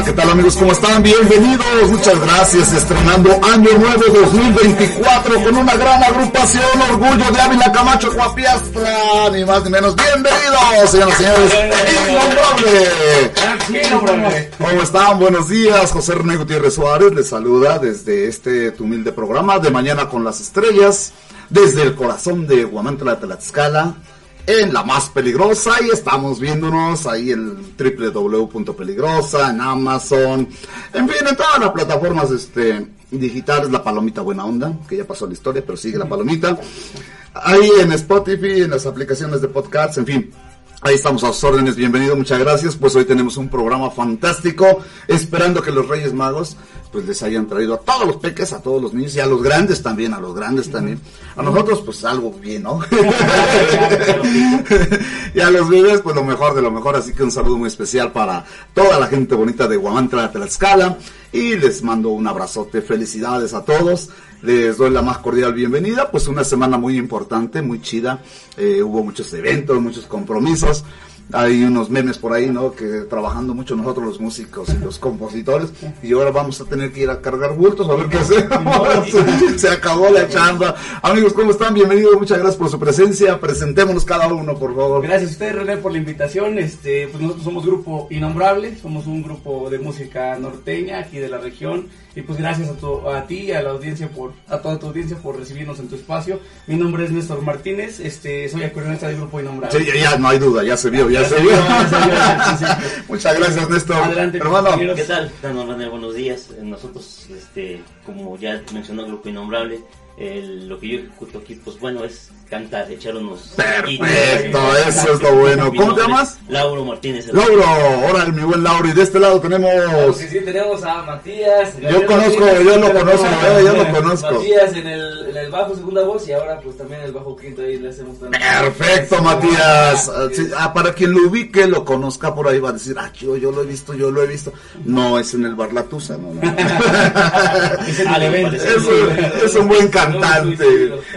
Hola, ¿qué tal amigos? ¿Cómo están? Bienvenidos, muchas gracias. Estrenando Año Nuevo 2024 con una gran agrupación, Orgullo de Ávila Camacho Guapiastra, ni más ni menos. Bienvenidos, señoras y señores. Innombrable. ¿Cómo están? Buenos días. José René Gutiérrez Suárez les saluda desde este tu humilde programa de Mañana con las Estrellas, desde el corazón de Guamantla de Tlaxcala en la más peligrosa. Y estamos viéndonos ahí en www.peligrosa, en Amazon, en fin, en todas las plataformas este, digitales, la palomita buena onda, que ya pasó la historia, pero sigue la palomita, ahí en Spotify, en las aplicaciones de podcasts, en fin. Ahí estamos a sus órdenes, bienvenido, muchas gracias. Pues hoy tenemos un programa fantástico, esperando que los Reyes Magos pues les hayan traído a todos los peques, a todos los niños y a los grandes también, a los grandes también. A nosotros pues algo bien, ¿no? y a los bebés pues lo mejor de lo mejor, así que un saludo muy especial para toda la gente bonita de Guamantra Tlaxcala y les mando un abrazote, felicidades a todos. Les doy la más cordial bienvenida, pues una semana muy importante, muy chida. Eh, hubo muchos eventos, muchos compromisos hay unos memes por ahí, ¿no? Que trabajando mucho nosotros los músicos y los compositores y ahora vamos a tener que ir a cargar bultos a ver qué hacemos. Se acabó la chamba. Amigos, ¿cómo están? Bienvenidos, muchas gracias por su presencia. Presentémonos cada uno, por favor. Gracias a usted, René, por la invitación. Este, pues nosotros somos grupo Innombrable, somos un grupo de música norteña aquí de la región y pues gracias a, a ti, a la audiencia, por a toda tu audiencia por recibirnos en tu espacio. Mi nombre es Néstor Martínez, este, soy acordeonista del grupo Innombrable. Sí, ya, no hay duda, ya se vio, ya, se, vio. Muchas gracias, Néstor. Adelante, hermano. ¿Qué tal? buenos días. Nosotros, este, como ya mencionó el grupo Innombrable, el, lo que yo ejecuto aquí, pues bueno, es cantar, echar unos... Perfecto, eso es lo bueno. ¿Cómo te llamas? Lauro Martínez. Lauro, ahora mi buen Lauro. Y de este lado tenemos... Sí, sí, tenemos a Matías. Yo conozco, yo lo conozco, yo lo conozco. Matías en el, en el bajo segunda voz y ahora pues también el bajo quinto ahí le hacemos también. Perfecto, Matías. Ah, para quien lo ubique, lo conozca por ahí, va a decir, ah, yo, yo lo he visto, yo lo he visto. No, es en el Bar La Tusa, no, no. es, en es, es un buen cantante,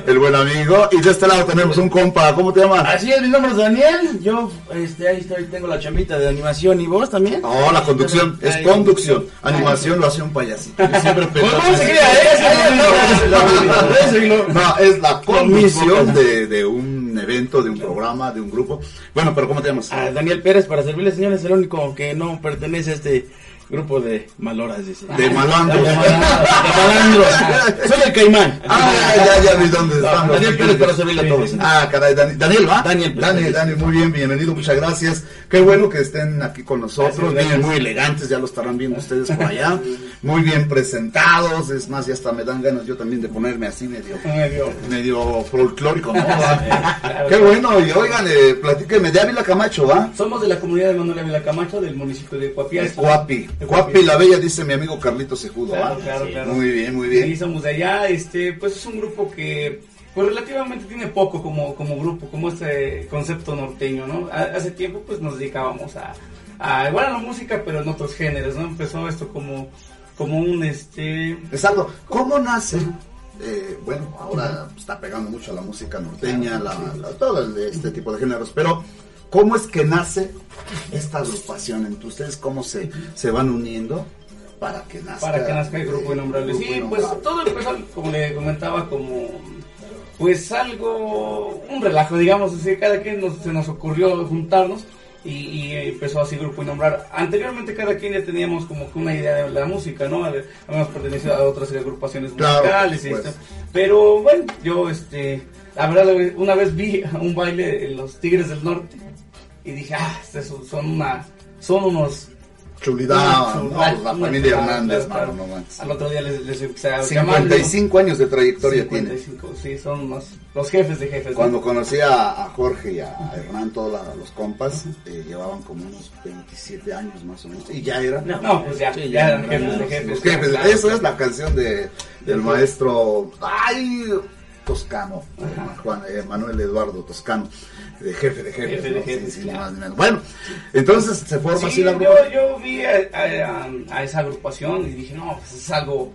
el buen amigo. Y de este lado tenemos un compa, ¿cómo te llamas? Así es, mi nombre es Daniel, yo este, ahí estoy, tengo la chambita de animación y vos también. No, la conducción, es conducción, animación lo hace un payasito. Siempre ¿Cómo se crea No, es la conducción de, de un evento, de un programa, de un grupo. Bueno, pero ¿cómo te llamas? Ah, Daniel Pérez, para servirle, señores, el único que no pertenece a este Grupo de maloras, dice. De malandros. De malandros. Soy el caimán. Ah, ya, ya vi dónde están. Daniel Pérez para servirle a todos. Ah, caray, Daniel, ¿va? Daniel, Daniel, Daniel, muy bien, bienvenido, muchas gracias. Qué bueno que estén aquí con nosotros. Vienen muy elegantes, ya lo estarán viendo ustedes por allá. Muy bien presentados. Es más, ya hasta me dan ganas yo también de ponerme así medio, medio, medio folclórico, ¿no? Qué bueno, y oigan, eh, platíquenme de Ávila Camacho, ¿va? Somos de la comunidad de Manuel Ávila Camacho, del municipio de Cuapi. Cuapi. Guapi la Bella, dice mi amigo Carlito Sejudo. Claro, claro, claro. Muy bien, muy bien. Sí, somos de allá. Este, pues es un grupo que pues relativamente tiene poco como, como grupo, como este concepto norteño, ¿no? Hace tiempo pues nos dedicábamos a, a igual a la música, pero en otros géneros, ¿no? Empezó esto como, como un este. Exacto. ¿Cómo nace? Eh, bueno, ahora está pegando mucho a la música norteña, la, todo este tipo de géneros, pero ¿Cómo es que nace esta agrupación entre ustedes? ¿Cómo se, se van uniendo para que nazca? Para que nazca el grupo innombrable. Sí, pues todo empezó, como le comentaba, como pues algo, un relajo, digamos, así, cada quien nos, se nos ocurrió juntarnos y, empezó así Grupo Innombrar. Anteriormente cada quien ya teníamos como que una idea de la música, ¿no? Habíamos pertenecido a otras agrupaciones musicales, pues. pero bueno, yo este, la verdad una vez vi un baile en los Tigres del Norte y dije, ah, estos son una, son unos Chulidad, no, la familia Hernández, no Al otro día les, les 55 años de trayectoria 55, tiene. Sí, son los, los, jefes de jefes. Cuando conocí a, Jorge y a, Hernán, todos los compas, eh, llevaban como unos 27 años más o menos. Y ya eran. No, pues ya, ya, eran jefes de jefes. Los jefes, eso es la canción de, del maestro. ¡Ay! Toscano, Juan eh, Manuel Eduardo Toscano de jefe de jefe. Bueno, entonces se forma así la. Yo, yo vi a, esa agrupación y dije, no, pues es algo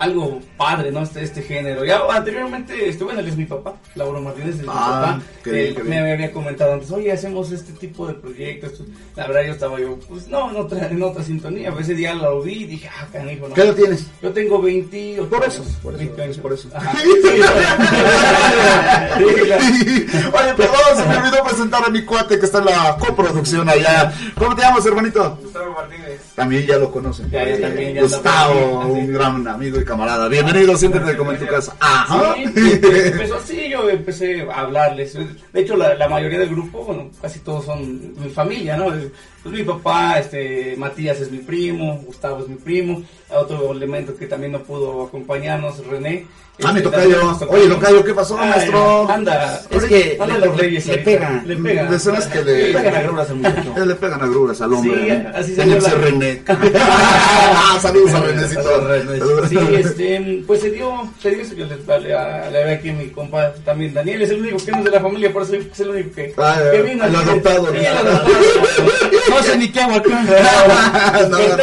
algo padre, ¿no? Este, este género. Ya anteriormente, este, bueno, él es mi papá, Lauro Martínez es mi Ah, papá. qué bien, Él qué me bien. había comentado antes, oye, hacemos este tipo de proyectos. La verdad, yo estaba yo, pues no, en otra, en otra sintonía. A veces ya lo vi y dije, ah, canijo, no. ¿Qué edad tienes? Yo tengo 28 Por eso, años, por eso, 20 años. por eso. Ajá. Sí. Oye, perdón, se me olvidó presentar a mi cuate que está en la coproducción allá. ¿Cómo te llamas, hermanito? Gustavo Martínez. También ya lo conocen. Ya, ya, Eh, también, ya Gustavo, un gran amigo y camarada. Bienvenido, siéntete como en tu casa. Ajá. Sí, empezó así, yo empecé a hablarles. De hecho, la, la mayoría del grupo, bueno, casi todos son mi familia, ¿no? Pues mi papá, este, Matías es mi primo, Gustavo es mi primo, otro elemento que también no pudo acompañarnos, René. Ah, mi Este, tocayo. también nos tocó. Oye, tocayo, ¿qué pasó, Ay, maestro? Anda, Es que anda le- los reyes le. Le pega. De esas que le- Pegan agruras al muchacho. Eh, Le pegan agruras al hombre. Salió que ser la- René. Ah, Saludos a Renécito. Sí, este, pues se dio, se dio eso, yo le, veo aquí a mi compa también, Daniel es el único que no es de la familia, por eso es el único que, Ah, que vino. el adoptado, el adoptado. No sé ni qué hago acá. No, no, que no.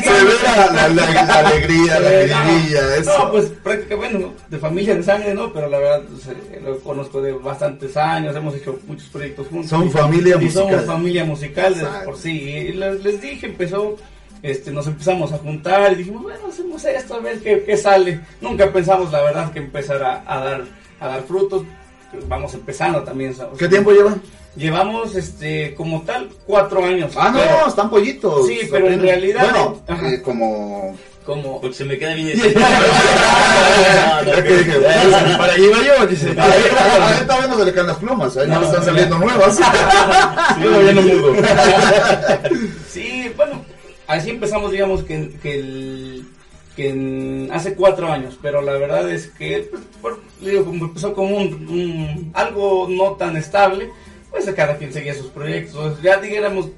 Se ve la, la- la- alegría, la alegría, No, eso. No, pues prácticamente, bueno, de familia de sangre, ¿no? Pero la verdad, pues, eh, lo conozco de bastantes años, hemos hecho muchos proyectos juntos. Son Y- familia y musical. somos familia musical de por sí. Y les, les dije, empezó, este, nos empezamos a juntar y dijimos, bueno, hacemos esto, a ver qué, qué sale. Nunca pensamos, la verdad, que empezara a dar, a dar frutos. Vamos empezando también. ¿sabes? ¿Qué tiempo llevan? Llevamos, este, como tal, cuatro años. Ah, no, están pollitos. Sí, pero en realidad- Bueno, eh, como. como... Porque se me queda bien. Bueno, Para allí iba yo, dice. Ahí todavía no se le caen las plumas, ahí no, No, están saliendo nuevas. Sí, bueno, así empezamos, digamos, que, que, hace cuatro años, pero la verdad es que, digo, empezó como un, un- algo no tan estable, pues cada quien seguía sus proyectos. Ya digamos,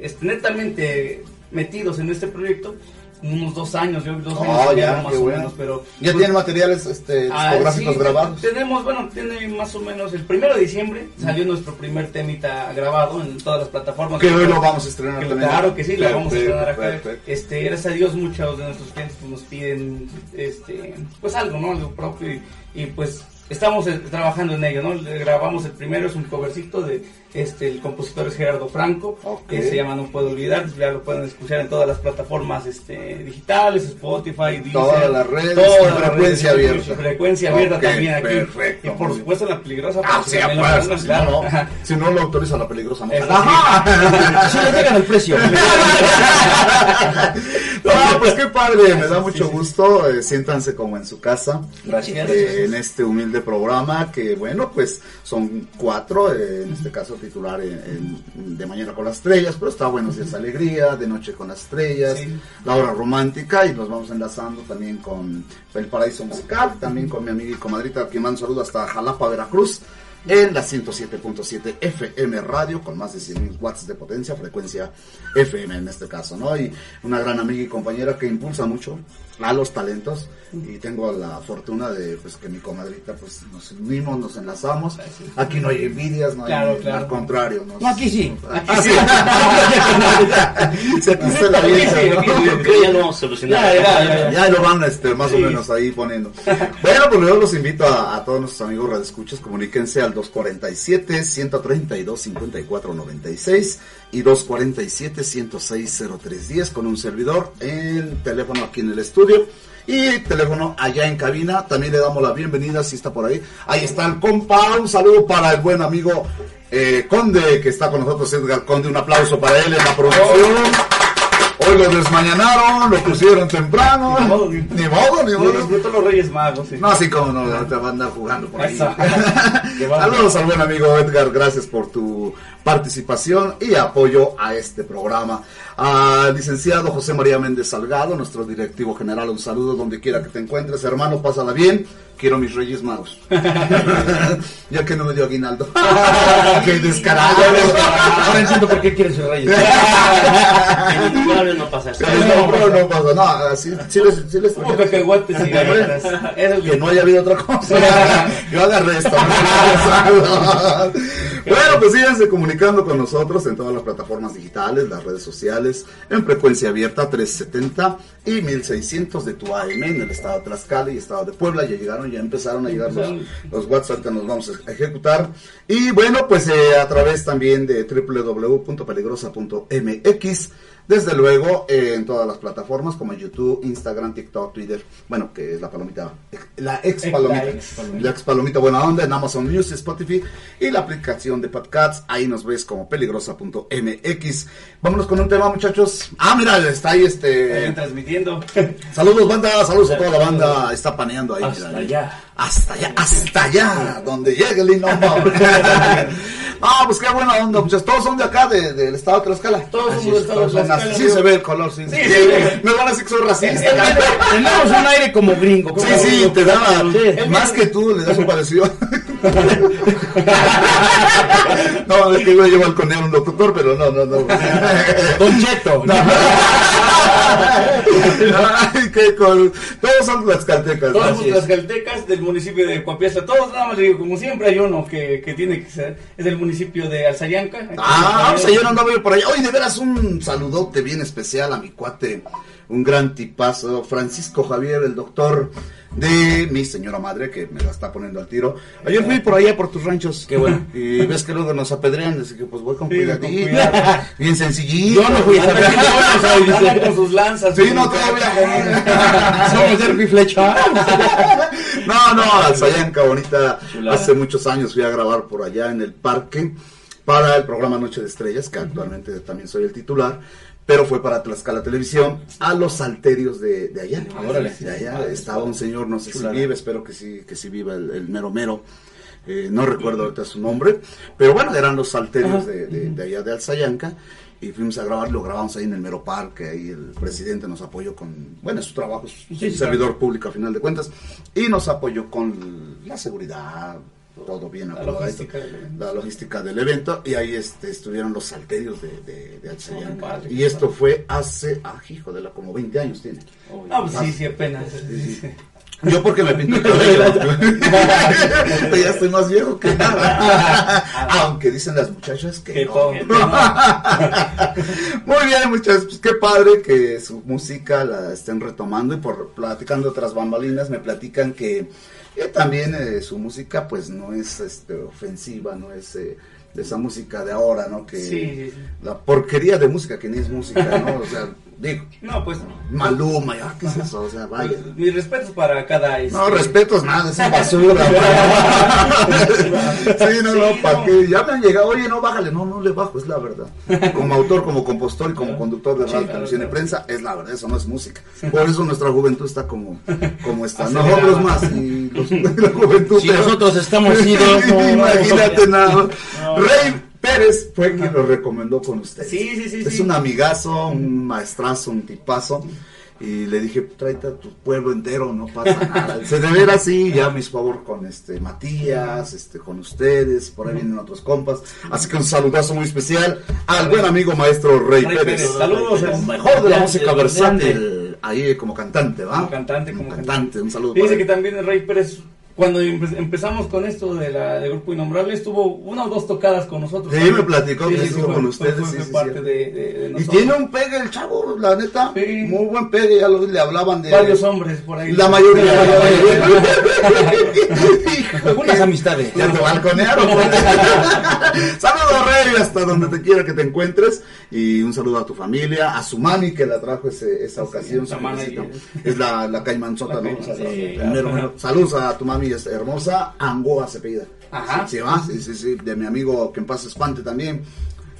este, netamente metidos en este proyecto, unos dos años, yo dos años Oh, medio ya, más o bueno. menos, pero... Ya pues, tienen materiales este, Ah, discográficos sí, grabados. Tenemos, bueno, tiene más o menos el primero de diciembre salió nuestro primer temita grabado en todas las plataformas. Que hoy lo vamos a estrenar Que también. Claro que sí, la vamos a estrenar acá. perfecto. Este, gracias a Dios muchos de nuestros clientes pues, nos piden este pues algo, ¿no? Algo propio y, y, pues estamos eh, trabajando en ello, ¿no? Le grabamos el primero, es un covercito de este el compositor es Gerardo Franco, que se llama No puedo olvidar, ya lo pueden escuchar en todas las plataformas este digitales, Spotify, Deezer, Todas las redes, las frecuencia abierta. frecuencia abierta también aquí. perfecto, y por supuesto la peligrosa Ah, lo pues, si no, no, si no lo autoriza la peligrosa, no. Ajá. Si le llegan el precio. No, pues qué padre, me da mucho gusto. eh, siéntanse como en su casa. Gracias. eh, en este humilde programa que bueno pues son cuatro eh, en este caso titular en- en- de mañana con las estrellas pero está buenos días alegría de noche con las estrellas Sí. la hora romántica y nos vamos enlazando también con el paraíso musical también con mi amiga y comadrita que mando saludo hasta Jalapa Veracruz en la 107.7 FM radio con más de 100.000 watts de potencia, frecuencia FM en este caso, ¿no? Y una gran amiga y compañera que impulsa mucho a los talentos y tengo la fortuna de pues que mi comadrita pues nos unimos, nos enlazamos. Aquí no hay envidias, no hay Claro, al contrario, nos- No, aquí sí. Ah, sí. Aquí se la Aquí avienta, sí, ¿no? aquí sí. Creo que ya lo vamos a solucionar. Ya, ya, ya, Ya lo van este, más o menos ahí poniendo. Bueno, pues yo los invito a, a todos nuestros amigos radioescuchas, comuníquense al 247-132-5496 y 247-106-0310 con un servidor en teléfono aquí en el estudio. Y teléfono allá en cabina, también le damos la bienvenida si está por ahí. Ahí está el compa, un saludo para el buen amigo eh, Conde que está con nosotros, Edgar Conde, un aplauso para él en la producción. Hoy lo desmañanaron, lo pusieron temprano. Ni modo, Ni modo, ni modo. los Reyes Magos. sí. No, así como no, te van a andar jugando por ahí. Saludos al buen amigo Edgar, gracias por tu participación y apoyo a este programa. Al licenciado José María Méndez Salgado, nuestro directivo general, un saludo donde quiera que te encuentres, hermano, pásala bien. Quiero mis Reyes Magos. ya que no me dio aguinaldo. Qué descarado. Ahora entiendo por qué quieres ser rey. En el programa no pasa eso. No, no, no pasa, no, así, sí les, sí les cacahuates y galletas. Que no haya habido otra cosa. Yo agarré esto. Bueno, pues síganse comunicando con nosotros en todas las plataformas digitales, las redes sociales, en frecuencia abierta 370 y 1600 de tu AM en el estado de Tlaxcala y estado de Puebla. Ya llegaron, ya empezaron a llegar los, los WhatsApp que nos vamos a ejecutar. Y bueno, pues eh, a través también de www.peligrosa.mx desde luego eh, en todas las plataformas como YouTube, Instagram, TikTok, Twitter, bueno, que es la palomita, la ex palomita, la ex palomita, buena onda en Amazon Music, Spotify y la aplicación de Podcasts, ahí nos ves como peligrosa.mx. Vámonos con un tema, muchachos. Ah, mira, está ahí este Están transmitiendo. Saludos banda, saludos a toda la banda, está paneando ahí. Hasta mira, allá. Hasta allá, hasta allá, donde llegue el innombrable. Ah, pues qué buena onda, muchachos. Todos son de acá, de- del estado de Tlaxcala. Todos es, del estado de son Tlaxcala, así. Sí se ve el color, sí. Sí, sí, sí. Me van a decir que soy racista. Tenemos un aire como gringo. Sí, sí, te da Sí. más que tú, le das un parecido. no, es que iba a llevar con él un locutor, pero no, no, no. Don Cheto. Ay, qué col- Todos son tlaxcaltecas. Todos ¿no? somos tlaxcaltecas del municipio de Coapiazza. Todos nada más digo, como siempre hay uno que, que tiene que ser, es del municipio de Alzayanca. Ah, ayer andaba yo por allá. Oye, de veras un saludote bien especial a mi cuate, un gran tipazo, Francisco Javier, el doctor de mi señora madre, que me la está poniendo al tiro. Ayer fui por allá por tus ranchos. Qué bueno. Y ves que luego nos apedrean, así que pues voy con Sí, cuidadito. con cuidado. Bien sencillito. Yo no fui a saber. con- sus lanzas. Sí, no, todavía. Somos de flecha. No, no, Alzayanca, bonita. Chulada. Hace muchos años fui a grabar por allá en el parque para el programa Noche de Estrellas, que actualmente también soy el titular, pero fue para Tlaxcala Televisión, a los salterios de, de allá. Órale. De allá estaba un señor, no sé si vive, espero que sí, que sí viva el, el mero mero. Eh, no recuerdo ahorita su nombre, pero bueno, eran los salterios de, de- de allá de Alzayanca y fuimos a grabar, lo grabamos ahí en el mero parque, ahí el presidente nos apoyó con, bueno, es su trabajo, es un servidor público a final de cuentas, y nos apoyó con la seguridad, todo bien La logística la logística del evento, y ahí este, estuvieron los salterios de, de, de Alzayanca. Oh, padre, y esto fue hace, ah, hijo de la, como 20 años tiene. Ah, pues sí, sí, apenas. sí, sí. Yo porque me pinto el cabello. ya estoy más viejo que nada. Aunque dicen las muchachas que Que no. Muy bien, muchachos. Pues qué padre que su música la estén retomando y por platicando otras bambalinas me platican que eh, también eh, su música pues no es este, ofensiva, no es eh, de esa música de ahora, ¿no? Que Sí, sí, sí. la porquería de música que ni es música, ¿no? O sea, digo, No, pues. Maluma, ya, ¿qué es eso? O sea, vaya. pues, mis respetos para cada. No, este, respetos nada, es basura. sí, no, no, ¿para no. qué? Ya me han llegado, oye, no, bájale, no, no le bajo, es la verdad. Como autor, como compositor y como conductor de radio, claro, televisión y claro. prensa, es la verdad, eso no es música. Por eso nuestra juventud está como, como está. Nosotros más y los, la juventud. Si pero- nosotros estamos idos, no, no, Imagínate nada. No. Rey Pérez fue quien lo recomendó con usted. Sí, sí, sí, Es sí. un amigazo, un maestrazo, un tipazo. Y le dije, tráete a tu pueblo entero, no pasa nada. Se de ver así, ya mis favor con este Matías, este con ustedes, por ahí vienen otros compas. Así que un saludazo muy especial al buen amigo maestro Rey, Rey Pérez. Pérez, saludos. El mejor de la música versátil, ahí como cantante, ¿va? Como cantante, como cantante. Un saludo. Dice para que él. también el Rey Pérez, cuando empe- empezamos con esto de la de Grupo Innombrable, estuvo una o dos tocadas con nosotros. Sí, me platicó que estuvo fue- con fue- ustedes, fue- sí, fue sí, parte sí. de, de- de Y tiene un pegue el chavo, la neta. Sí. Muy buen pegue, ya lo, le hablaban de. varios hombres por ahí. La mayoría. La mayoría. Algunas amistades. Ya te balconearon. Saludos, Rey, hasta donde te quiera que te encuentres. Y un saludo a tu familia, a su mami que la trajo ese- esa ocasión. su. Es la, la caimanzota, La ¿no? Saludos a tu mami es hermosa, Angoa se apellida. Ajá. Sí, va, sí, sí, sí, de mi amigo que en paz espante también.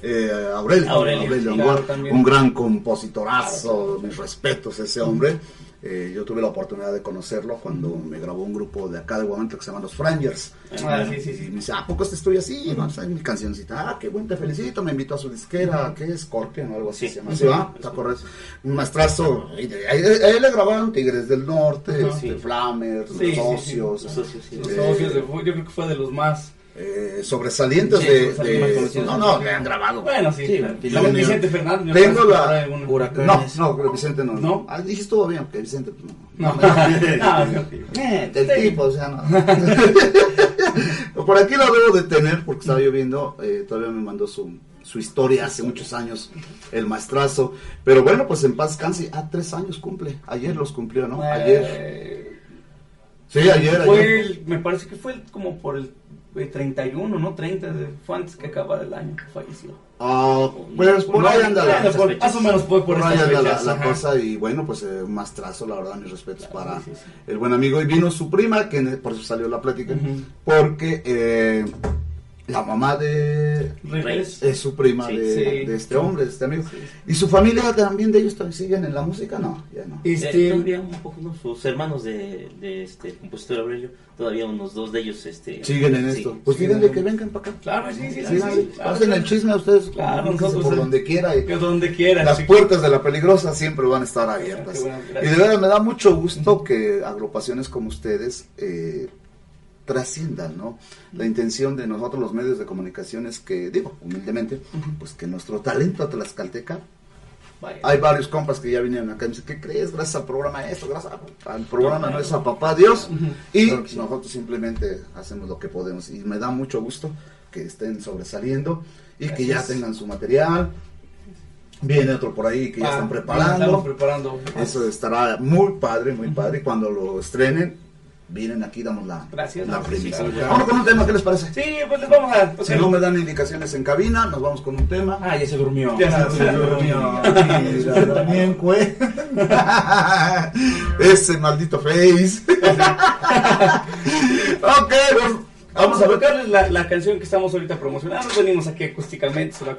Eh, Aurelio, Aurelio, Aurelio Angoa, un gran compositorazo, mis respetos a ese hombre. Eh, yo tuve la oportunidad de conocerlo cuando me grabó un grupo de acá de Guamantla que se llama Los Frangers. Ah, sí, sí, Y sí. me dice, ¿a poco este estoy así? Vamos a hacer mi cancioncita. Ah, qué buen, te felicito. Me invitó a su disquera, ¿qué es? Scorpion o algo así Sí. se llama. ¿Sí va? Está correcto. Un maestrazo. Y de- A él a él le grabaron Tigres del Norte, este, Sí. Flamers, Sí, sí, Los sí. Socios. Los socios, sí. Los Eh, socios de fútbol, yo creo que fue de los más. Eh, sobresalientes Sí, de, de- no no le han grabado Bueno, sí. Sí, claro. Vicente Fernández. me Tengo que la- no no pero Vicente no ¿No? ah, dije estuvo bien porque Vicente no No, no, no, no. Eh, del Sí. tipo o sea no por aquí lo debo de tener porque estaba yo viendo, eh, todavía me mandó su, su historia hace muchos años, el maestrazo. Pero bueno, pues en paz canse, ah, tres años cumple, ayer los cumplió, ¿no? Ayer. Eh, Sí, ayer, fue ayer. el- me parece que fue el- como por el 31, ¿no? 30, de- fue antes que acabara el año que falleció. Ah, pues por ahí anda la, por- más o menos fue por, por ahí anda la, la cosa y bueno, pues eh, un maestrazo, la verdad, mis respetos para sí, sí. el buen amigo. Y vino su prima, que en- por eso salió la plática, porque eh, la mamá de... Reyes. Es su prima Sí, de, sí. de este hombre, de este amigo. Sí, sí. ¿Y su familia también de ellos también siguen en la música? No, ya no. Este, Este, todavía un poco, ¿no? Sus hermanos de, de este compositor Aurelio, todavía unos dos de ellos este, Siguen en sí. esto. Pues Sí, díganle que vengan para acá. claro, sí, sí, sí, claro, Pasen el chisme a ustedes. Claro, nosotros, por eh, donde quiera. y- Que donde quieran. Las puertas de la peligrosa siempre van a estar abiertas. Bueno, y de verdad me da mucho gusto que agrupaciones como ustedes eh, trasciendan, ¿no? La intención de nosotros los medios de comunicación es que, digo, humildemente, pues que nuestro talento tlaxcalteca, Vaya. hay varios compas que ya vinieron acá y me dicen, ¿qué crees? Gracias al programa esto, gracias al programa no es a papá Dios. Y nosotros simplemente hacemos lo que podemos. Y me da mucho gusto que estén sobresaliendo y que ya Gracias. tengan su material. Viene otro por ahí que ya Ah, están Estamos preparando. preparando. Eso estará muy padre, muy padre. Y cuando lo estrenen, vienen aquí, damos la, Gracias. la claro. Vamos con un tema, ¿qué les parece? Sí, pues les vamos a. Si no me dan indicaciones en cabina, nos vamos con un tema. Ah, ya se durmió. Ya se durmió. También, güey. Ese maldito face. ok, pues, Vamos a tocarles la, la canción que estamos ahorita promocionando. Venimos aquí acústicamente el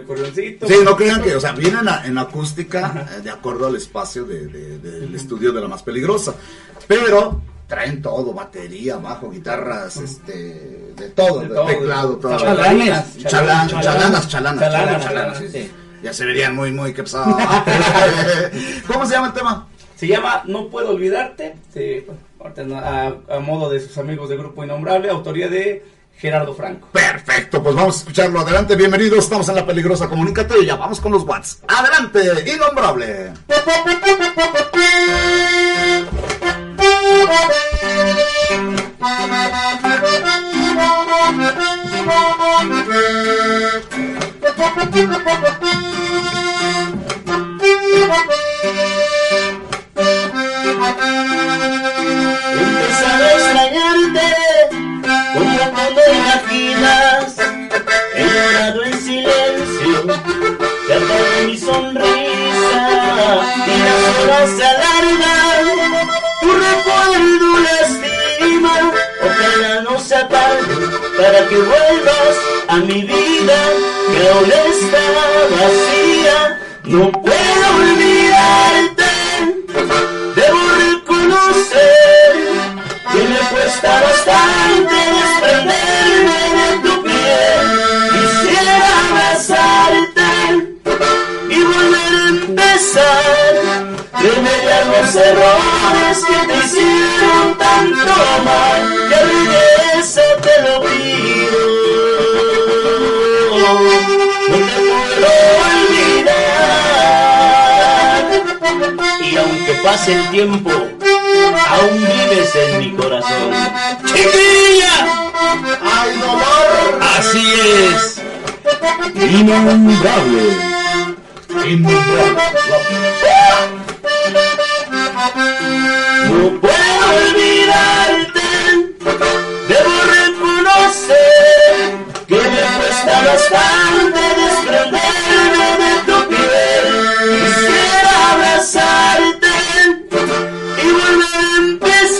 acordeoncito. Sí, no crean que, o sea, vienen a- en acústica eh, de acuerdo al espacio de- de- del estudio de la más peligrosa. Pero traen todo, batería, bajo, guitarras, este, de todo, De de todo, teclado, todo. chalanas, chalanas, chalanas, chalanas, chalanas. Ya se verían muy, muy pesado. ¿Cómo se llama el tema? Se llama No Puedo Olvidarte. sí, a, a modo de sus amigos de Grupo Innombrable. Autoría de Gerardo Franco. Perfecto, pues vamos a escucharlo. Adelante, bienvenidos. Estamos en la peligrosa. Comunícate y ya vamos con los Watts. Adelante, innombrable. Empezar a extrañarte como no imaginas. He llorado en silencio, se apaga mi sonrisa y las horas se alargan. Para que vuelvas a mi vida que aún está vacía. No puedo olvidarte. Debo reconocer que me cuesta bastante desprenderme de tu piel. Quisiera abrazarte y volver a empezar. Remediar los errores que te hicieron tanto mal. Que regresa te lo pido. Pase el tiempo, aún vives en mi corazón. ¡Chiquilla! ¡Ay, dolor! Así es. Innombrable. No puedo olvidarte, debo reconocer que me cuesta bastante desprenderme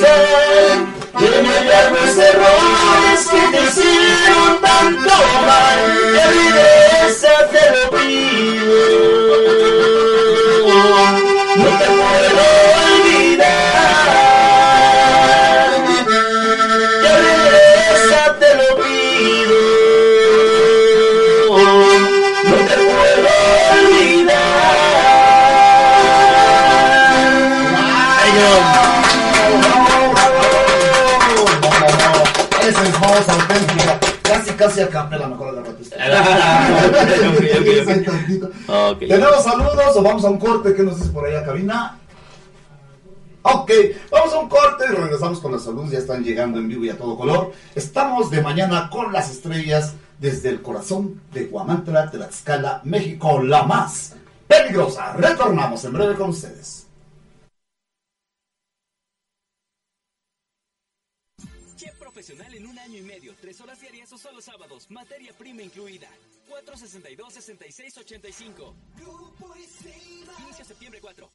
empezar, remediar los errores que te hicieron tanto mal. Casi, casi a capela, mejor la ratista. Ahí tantito. Ok. ¿Tenemos saludos o vamos a un corte? ¿Qué nos dice por ahí a cabina? Ok, vamos a un corte y regresamos con la salud. Ya están llegando en vivo y a todo color. Estamos de mañana con las estrellas desde el corazón de Guamantla, Tlaxcala, México, la más peligrosa. Retornamos en breve con ustedes. Sábados, materia prima incluida. 462-6685. Grupo Inicio septiembre 4.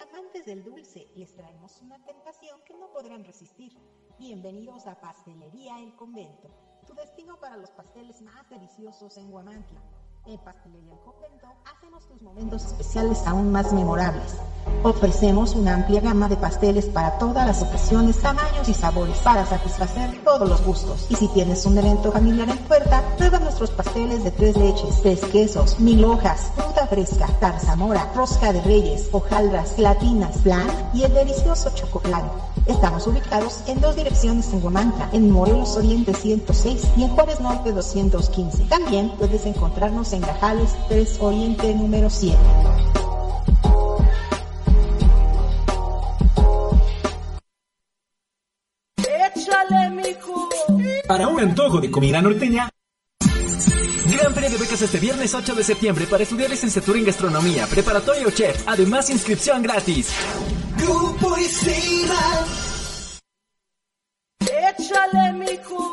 Amantes del dulce, les traemos una tentación que no podrán resistir. Bienvenidos a Pastelería El Convento, tu destino para los pasteles más deliciosos en Guamantla. En Pastelería El Convento hacemos tus momentos especiales aún más memorables. Ofrecemos una amplia gama de pasteles para todas las ocasiones, tamaños y sabores para satisfacer todos los gustos. Y si tienes un evento familiar en puerta, prueba nuestros pasteles de tres leches, tres quesos, mil hojas, fruta fresca, tarzamora, rosca de reyes, hojaldras, latinas, flan y el delicioso chocoplan. Estamos ubicados en dos direcciones en Guamantla, en Morelos Oriente 106 y en Juárez Norte 215. También puedes encontrarnos en Gajales 3 Oriente número 7. Para un antojo de comida norteña, Gran Feria de Becas este viernes 8 de septiembre para estudiar licenciatura en gastronomía, preparatoria o chef. Además, inscripción gratis. Grupo Isidra. Échale, mijo.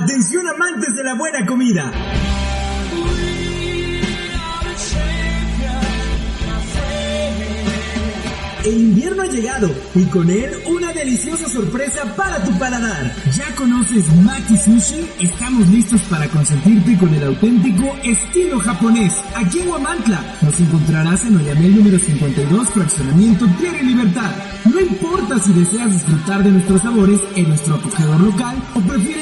Atención amantes de la buena comida. El invierno ha llegado y con él una deliciosa sorpresa para tu paladar. ¿Ya conoces Maki Sushi? Estamos listos para consentirte con el auténtico estilo japonés. Aquí en Huamantla nos encontrarás en Oyamel número 52, fraccionamiento Tierra y Libertad. No importa si deseas disfrutar de nuestros sabores en nuestro acogedor local o prefieres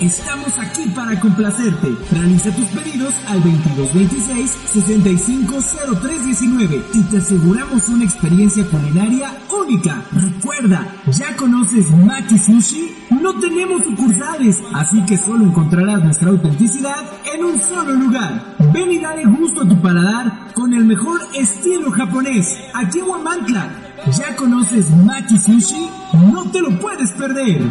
Estamos aquí para complacerte. Realiza tus pedidos al 2226-650319 y te aseguramos una experiencia culinaria única. Recuerda, ¿ya conoces Maki Sushi? No tenemos sucursales, así que solo encontrarás nuestra autenticidad en un solo lugar. Ven y dale gusto a tu paladar con el mejor estilo japonés, aquí en Huamantla. ¿Ya conoces Maki Sushi? No te lo puedes perder.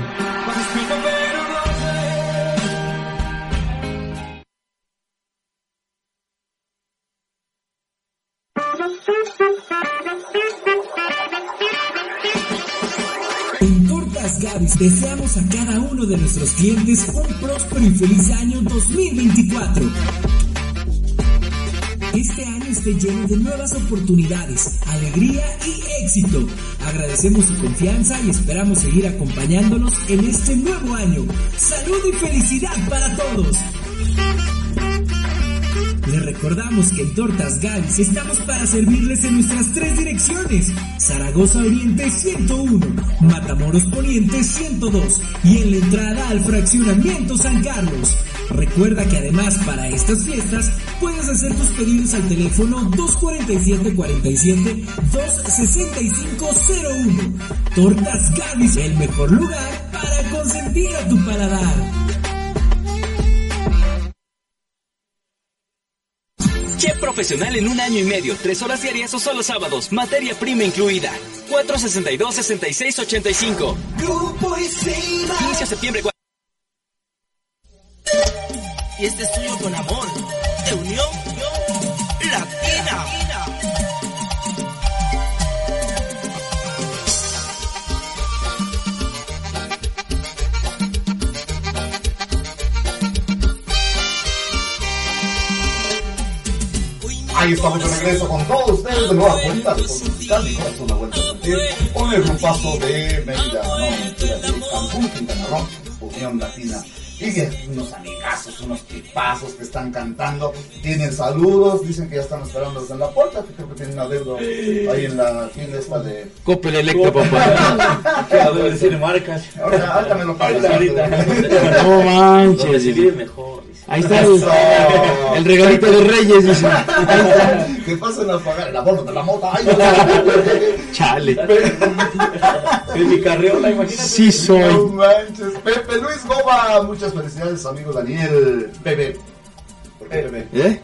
Deseamos a cada uno de nuestros clientes un próspero y feliz año 2024. Que este año esté lleno de nuevas oportunidades, alegría y éxito. Agradecemos su confianza y esperamos seguir acompañándolos en este nuevo año. Salud y felicidad para todos. Les recordamos que en Tortas Gavis estamos para servirles en nuestras tres direcciones. Zaragoza Oriente 101, Matamoros Poniente 102 y en la entrada al fraccionamiento San Carlos. Recuerda que además para estas fiestas puedes hacer tus pedidos al teléfono 247-47-26501. Tortas Gavis, el mejor lugar para consentir a tu paladar. Chef profesional en un año y medio, tres horas diarias o solo sábados, materia prima incluida. 462-6685. Grupo Iseima. Inicia septiembre 4. Y este es tuyo con amor. Ahí estamos de regreso con todos ustedes de nueva cuenta y Corazón una vuelta a sentir con el grupazo de Mérida, no de Cancún, Quintana Roo, Unión Latina. Y unos amigazos, unos tipazos que están cantando, tienen saludos, dicen que ya están esperándolos en la puerta, que creo que tienen una deuda ahí en la tienda esta de... Coppel Electro, papá. Que debe decir marcas. Ahorita, ahorita me lo pagas. Ahorita, No manches. Mejor. Ahí está el, el regalito de Reyes, dice. Que pasen a pagar el abono de la mota. Ay, Chale. En mi carriola, imagínate. Sí No soy. manches. Pepe Luis Goba, muchas felicidades, amigo Daniel. Pepe. ¿Por qué? ¿Eh?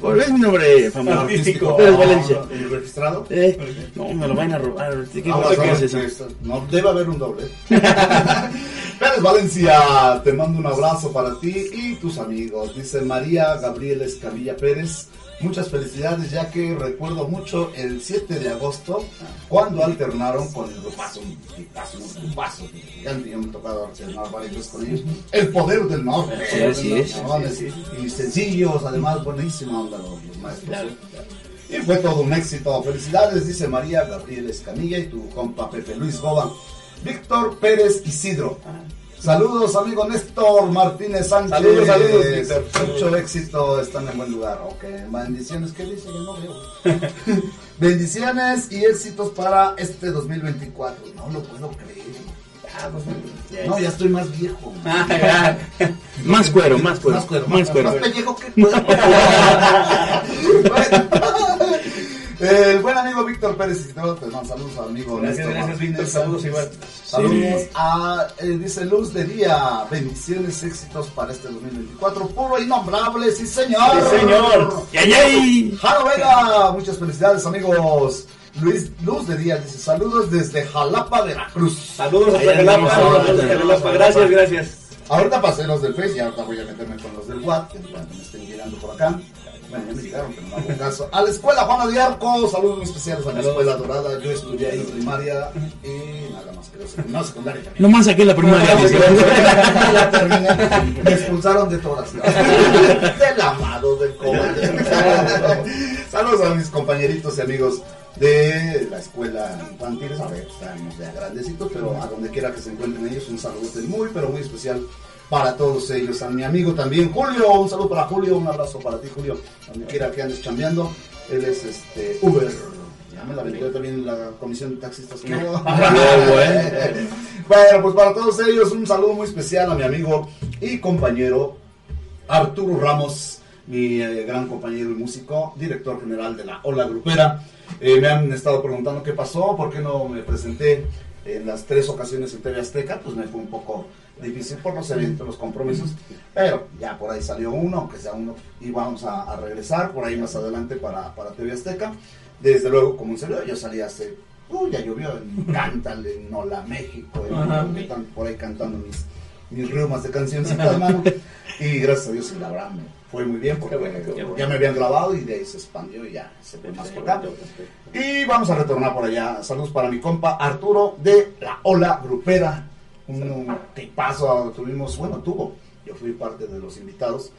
¿Cuál es mi nombre familiar? Artístico. Pérez Valencia. ¿El registrado? ¿Eh? No, me lo van a robar. ¿Qué Ah, cosa bueno, es eso? No, debe haber un doble. Pérez Valencia, te mando un abrazo para ti y tus amigos. Dice María Gabriela Escamilla Pérez. Muchas felicidades, ya que recuerdo mucho el 7 de agosto cuando alternaron con el grupazo, un tipazo, un grupazo gigante. Yo me he tocado alternar varias veces con ellos. El poder del norte. Sí, es. Cabrones, Y sencillos, además, buenísima onda los, los maestros. Y fue todo un éxito. Felicidades, dice María Gabriel Escamilla y tu compa Pepe Luis Goba. Víctor Pérez Isidro. Saludos, amigo Néstor Martínez Sánchez. Saludos, saludos. Mucho éxito, están en buen lugar. Ok, bendiciones. ¿Qué dice? Yo no veo. bendiciones y éxitos para este 2024. No lo puedo creer. No, ya estoy más viejo. Ah. Más cuero, más cuero. Más cuero, Más cuero. Más pellejo que Bueno, El buen amigo Víctor Pérez Isidro, te mando saludos al amigo Gracias, Néstor gracias, Martínez Víctor. Saludos igual. Saludos a, eh, dice Luz de Día, bendiciones, éxitos para este 2024, puro e innombrable, sí señor. Sí, señor. ¡Yay, yay! Jaro Vega, muchas felicidades amigos. Luis Luz de Día dice saludos desde Jalapa, Veracruz. Saludos hasta Allá andamos, Jalapa. ahora, Saludos andamos, Jalapa. Gracias, gracias. Ahorita pasé los del Face y ahorita voy a meterme con los del WhatsApp, cuanto me estén llegando por acá. Me llegaron, pero no hago caso. A la escuela Juana de Arco, saludos muy especiales a la escuela dorada. Yo estudié ahí primaria y nada más, creo. No, secundaria también. Nomás aquí en la primaria. terminé. Me expulsaron de todas. Del amado, del cobre. Saludos a mis compañeritos y amigos de la escuela infantil. A ver, estamos ya grandecitos, pero a donde quiera que se encuentren ellos, un saludo muy, pero muy especial para todos ellos. A mi amigo también, Julio, un saludo para Julio, un abrazo para ti, Julio, donde quiera que andes chambeando. Él es este Uber. Ya me la vendió también la comisión de taxistas. ¿no? Bueno, pues para todos ellos un saludo muy especial a mi amigo y compañero Arturo Ramos, mi eh, gran compañero y músico, director general de la Ola Grupera. Eh, me han estado preguntando qué pasó, por qué no me presenté en las tres ocasiones en TV Azteca, pues me fue un poco difícil por los eventos, los compromisos, pero ya por ahí salió uno, aunque sea uno, y vamos a, a regresar por ahí más adelante para, para TV Azteca. Desde luego, como un servidor, yo salí hace, uy, ya llovió en Cántale, en Hola México, en- están por ahí cantando mis, mis rimas de cancioncitas, mano. Y gracias a Dios, y la verdad, fue muy bien porque bueno, bueno. ya me habían grabado y de ahí se expandió y ya se fue más por acá. Y vamos a retornar por allá. Saludos para mi compa Arturo de la Ola Grupera. Un, tipazo tuvimos, bueno, tuvo. Yo fui parte de los invitados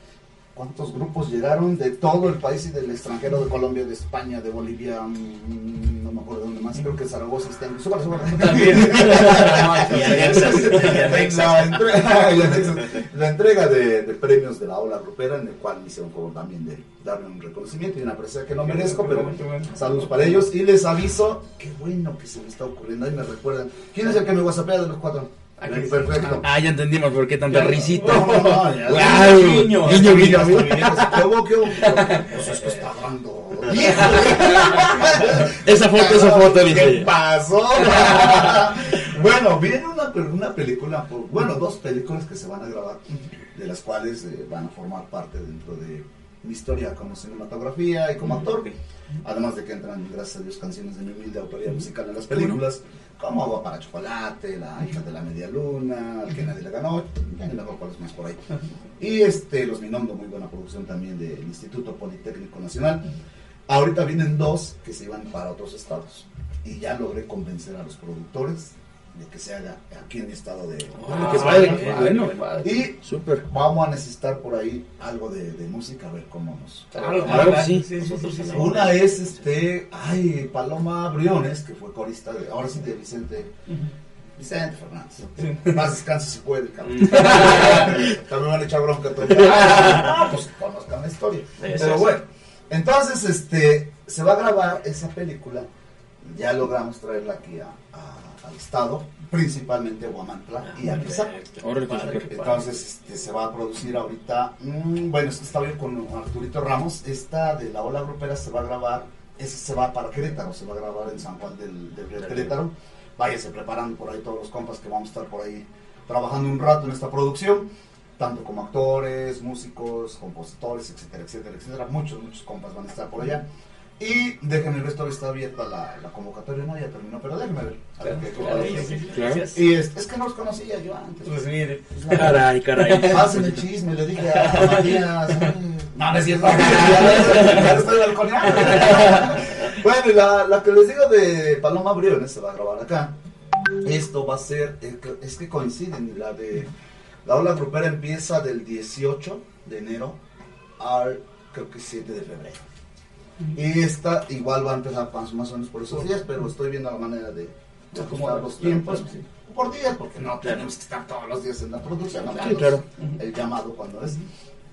¿Cuántos grupos llegaron de todo el país y del extranjero, de Colombia, de España, de Bolivia? mm, no me acuerdo de dónde más. Creo que Zaragoza está en. Y anexas. La entrega, de, de premios de la ola grupera, en el cual me hicieron favor también de darme un reconocimiento y una apreciación que no merezco, pero saludos para ellos. Y les aviso, qué bueno que se me está ocurriendo. Ahí me recuerdan. ¿Quién es el que me whatsappea de los cuatro? Aquí está. Perfecto. Ah, ya entendimos por qué tanta risita. Mi vieja se, ¿Qué hubo, qué hubo? Pues es que está hablando. Esa foto, esa foto, ¿Qué pasó? bueno, viene una, una película, bueno, dos películas que se van a grabar, de las cuales eh, van a formar parte dentro de mi historia como cinematografía y como actor. Además de que entran, gracias a Dios, canciones de mi humilde autoría musical en las películas, como Agua para Chocolate, La hija de la media luna, Al que nadie le ganó, ya ni me acuerdo cuáles más por ahí. Y este, Los Minondo, muy buena producción también del Instituto Politécnico Nacional. Ahorita vienen dos que se iban para otros estados. Y ya logré convencer a los productores de que se haga aquí en mi estado de... Ah, qué padre, qué bueno. Y Súper. vamos a necesitar por ahí algo de, de música, a ver cómo nos... Claro, Claro sí. sí, sí, sí, sí. Una es este, ay, Paloma Briones, que fue corista de, ahora sí de Vicente, Vicente Fernández. Más descanse si puede, cabrón. También van a echar bronca todo. Ah, pues conozcan la historia. Pero bueno, entonces este, se va a grabar esa película. Ya logramos traerla aquí a, a- al estado, principalmente a Huamantla y a Quizac. Órale, qué Padre, súper. Entonces este, se va a producir ahorita, mm, bueno, es que estaba yo con Arturito Ramos, esta de la ola grupera se va a grabar, esa se va para Querétaro, se va a grabar en San Juan del, del Río Querétaro. Váyase preparando por ahí todos los compas que vamos a estar por ahí trabajando un rato en esta producción, tanto como actores, músicos, compositores, etcétera, etcétera, etcétera. Muchos, muchos compas van a estar por allá. Y déjenme ver, todavía está abierta la, la convocatoria, no, ya terminó, pero déjenme ver. a ver qué- Claro, sí, Claro. Y es, es que no los conocía yo antes. Pues mire, Caray, caray. Hacen el chisme, le dije a Matías. No, no es cierto. Ya estoy balconeando. Bueno, y la, la que les digo de Paloma Briones se va a grabar acá. Esto va a ser, eh, es que coinciden, la de la ola grupera empieza del 18 de enero al creo que 7 de febrero. Y esta igual va a empezar más, más o menos por esos días, pero estoy viendo la manera de, acomodar los tiempos por días, porque no tenemos que estar todos los días en la producción. ¿no? Sí, claro. El llamado cuando es.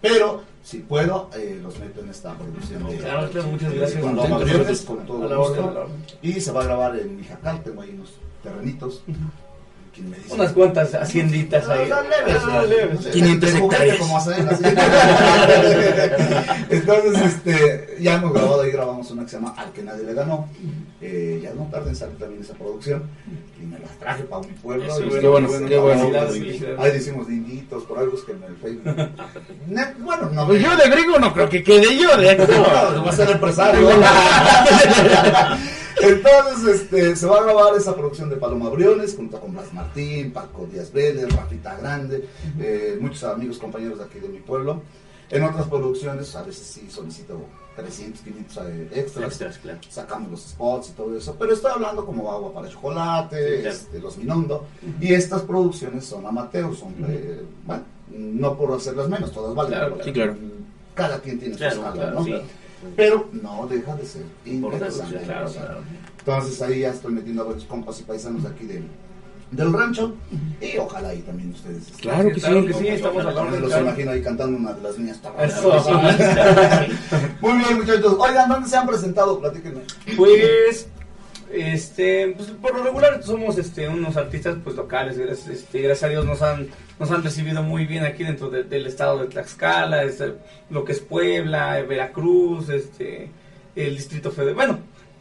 Pero, si puedo, eh, los meto en esta producción de, Claro, claro, muchas gracias. con Briones, con todo gusto. Y se va a grabar en Mijacal, tengo ahí unos terrenitos. ¿Quién me dice? Unas cuantas hacienditas ahí. Ah, leves, Ah, leves. 500 De juguete, hectáreas. como hacen, así. Entonces, este, ya hemos grabado, ahí grabamos una que se llama Al que nadie le ganó. Eh, ya no tarde en salir también esa producción. Y me las traje para mi pueblo. Eso, Y qué bueno, para qué bueno. Ahí decimos dinditos, por algo que en el Facebook. Bueno, no. Pues yo de griego no creo que quede yo de actor. No, voy a ser empresario. Entonces, este, se va a grabar esa producción de Paloma Briones junto con Blas Martín, Paco Díaz Vélez, Rafita Grande, eh, muchos amigos, compañeros de aquí de mi pueblo. En otras producciones, a veces sí solicito 300, 500 eh, extras, Extras, claro. sacando los spots y todo eso, pero estoy hablando como agua para chocolate, Sí, claro. este, los Minondo, y estas producciones son amateurs, son, eh, bueno, no por hacerlas menos, todas valen, Claro, Sí, claro. cada quien tiene su escala, ¿no? sí. Pero no deja de ser interesante. Claro, claro. Entonces ahí ya estoy metiendo a varios compas y paisanos de aquí del, del rancho y ojalá ahí también ustedes. estén. Claro que Claro sí. que sí, estamos a la orden. los claro. imagino ahí cantando una de las mías. Eso. Muy bien, muchachos. Oigan, ¿dónde se han presentado? Platíquenme. Pues, este, pues por lo regular somos este, unos artistas pues locales, gracias, este, gracias a Dios nos han, nos han recibido muy bien aquí dentro de- del estado de Tlaxcala, este, lo que es Puebla, Veracruz, este, el Distrito Federal, bueno,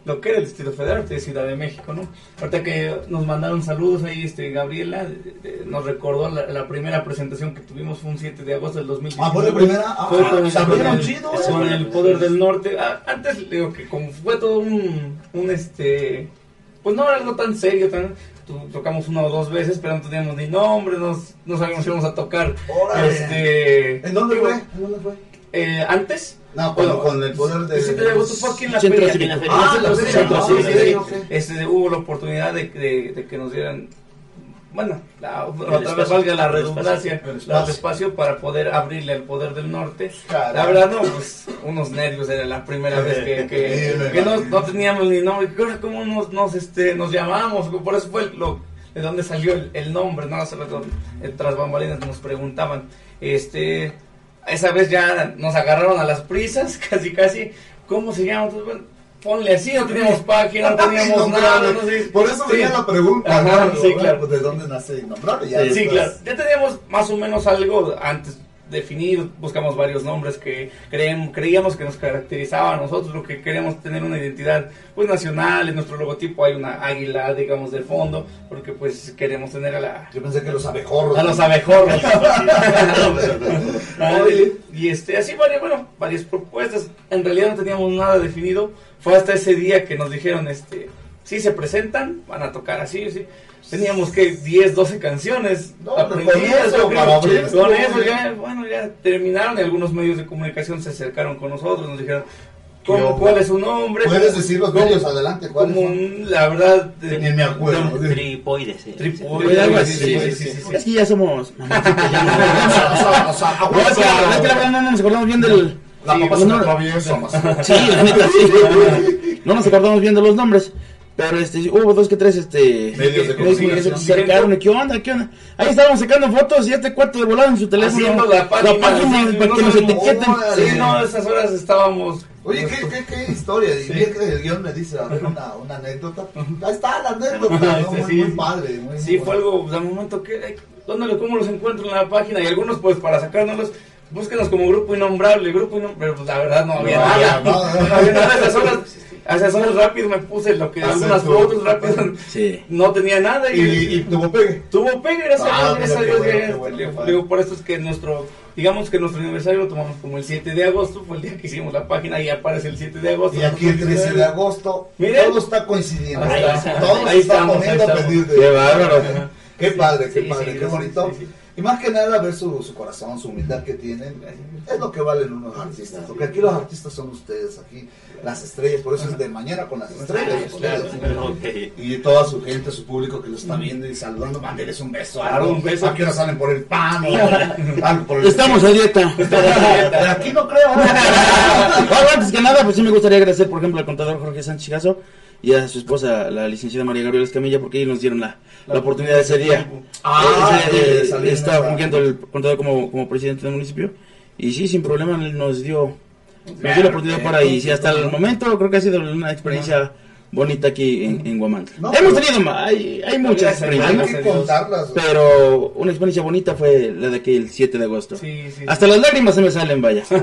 lo que era el Distrito Federal de Ciudad de México, ¿no? Ahorita que nos mandaron saludos ahí, este, Gabriela, de- de- nos recordó la, la primera presentación que tuvimos fue un 7 de agosto del 2019. Ah, ¿fue la primera? Ah, Fue con, se con el, chido, con el Poder del Norte. Ah, antes, digo que como fue todo un, un este, pues no era algo tan serio, tan, tocamos una o dos veces, pero no teníamos ni nombre, no, no sabíamos si íbamos a tocar. Órale. Este, ¿En dónde fue? ¿En dónde fue? eh, antes. No, cuando, Bueno, con el poder de. el 7 de agosto fue aquí en la feria. Ah, En la feria, ah, sí, sí, ok, sí. ok. Este, hubo la oportunidad de, de- de que nos dieran bueno, la, otra vez espacio. valga la redundancia, espacio. Espacio. espacio para poder abrirle al poder del norte. Caray. La verdad, no, pues unos nervios, era la primera vez que, que, que no, no teníamos ni nombre, cómo nos, nos, este, nos llamamos, por eso fue lo, de dónde salió el, el nombre, ¿no? Hace rato, eh, tras bambalinas nos preguntaban, este, esa vez ya nos agarraron a las prisas, casi casi, ¿cómo se llama? Entonces, bueno, ponle así, no teníamos página, no teníamos nada, no sé. Por eso Sí. venía la pregunta, Ajá, ¿no? sí, claro. pues, ¿De dónde nace Innombrable? Ya Sí, después- claro. Ya teníamos más o menos algo antes definido. Buscamos varios nombres que creem- creíamos que nos caracterizaban a nosotros. Lo que queríamos tener una identidad pues nacional. En nuestro logotipo hay una águila, digamos, de fondo. Porque pues queremos tener a la... Yo pensé que los abejorros. A los abejorros. Y este, así varias, bueno, varias propuestas. En realidad no teníamos nada definido. Fue hasta ese día que nos dijeron, este, si se presentan, van a tocar así, sí. Teníamos que 10, 12 canciones No, aprendidas, con eso, yo creo. para abrir Con eso ya, bueno, ya terminaron y algunos medios de comunicación se acercaron con nosotros, nos dijeron, ¿Qué ¿cómo? ¿cuál es su nombre? Puedes decir los ¿Cómo- medios adelante, ¿cuáles como un- la verdad, de- Ni me acuerdo. de- Tripoides. sí. Tripoides, algo sí, así, sí, sí, sí, sí, sí. Es que ya somos no- O sea, o sea, o sea, No, es que la- es que la verdad no nos acordamos bien del... La papá pues, se no-. Sí, la neta, sí. No nos acordamos bien de los nombres. Pero este, hubo dos que tres este, Medios de que se comunicación. acercaron. y, ¿Qué onda? ¿Qué onda? Ahí estábamos sacando fotos y este cuarto de volado en su teléfono. Haciendo la página, sí, para que no nos etiqueten. Órale. Sí, no, a esas horas estábamos. Oye, ¿qué, qué, qué historia? Y Sí. bien que el guion me dice, a ver, una, una anécdota. Ahí está la anécdota, ¿no? Sí, Muy, sí. muy padre. Muy, Sí, muy fue algo de momento que. ay, ¿Dónde, ¿Cómo los encuentro en la página? Y algunos, pues, para sacárnoslos, búsquenos como grupo innombrable, grupo innombrable. Pero pues, la verdad no había No nada. No había nada. A esas horas, a esas horas rápido me puse lo que algunas fotos rápido. Sí. No tenía nada. Y, y, y tuvo pegue. Tuvo pegue, gracias Ah, a Dios, gracias a Dios. bueno, bueno, padre. digo, por eso es que nuestro, digamos que nuestro aniversario lo tomamos como el 7 de agosto, fue el día que hicimos la página y aparece el 7 de agosto. Y aquí el 13 de agosto, Miren. todo está coincidiendo. Ahí está. todo Ahí se está estamos, poniendo ahí a estamos. pedir de. Qué bárbaro. Qué padre, qué padre, sí, qué bonito. Y más que nada ver su, su corazón, su humildad que tienen, es lo que valen unos artistas. Porque aquí los artistas son ustedes, aquí las estrellas, por eso es de mañana con las estrellas. Ustedes. Y toda su gente, su público que lo está viendo y saludando, mándeles un beso. Claro, un beso. Aquí no salen por el pan o algo por el Estamos a dieta. De aquí no creo. Bueno, antes que nada, pues sí me gustaría agradecer, por ejemplo, al contador Jorge Sánchez Gazo y a su esposa, la licenciada María Gabriela Escamilla, porque ellos nos dieron la, la oportunidad de ese día. Ah, Ese, eh, en estaba fungiendo el contador como, como presidente del municipio y sí, sin problema él nos dio, nos dio la oportunidad para y sí, hasta el momento creo que ha sido una experiencia bonita aquí en, en Guamantla. No, Hemos tenido más, hay, hay muchas. Hay experiencias, que contarlas. pero una experiencia bonita fue la de aquel 7 de agosto. Sí, sí. Hasta las lágrimas se me salen, vaya. Wow,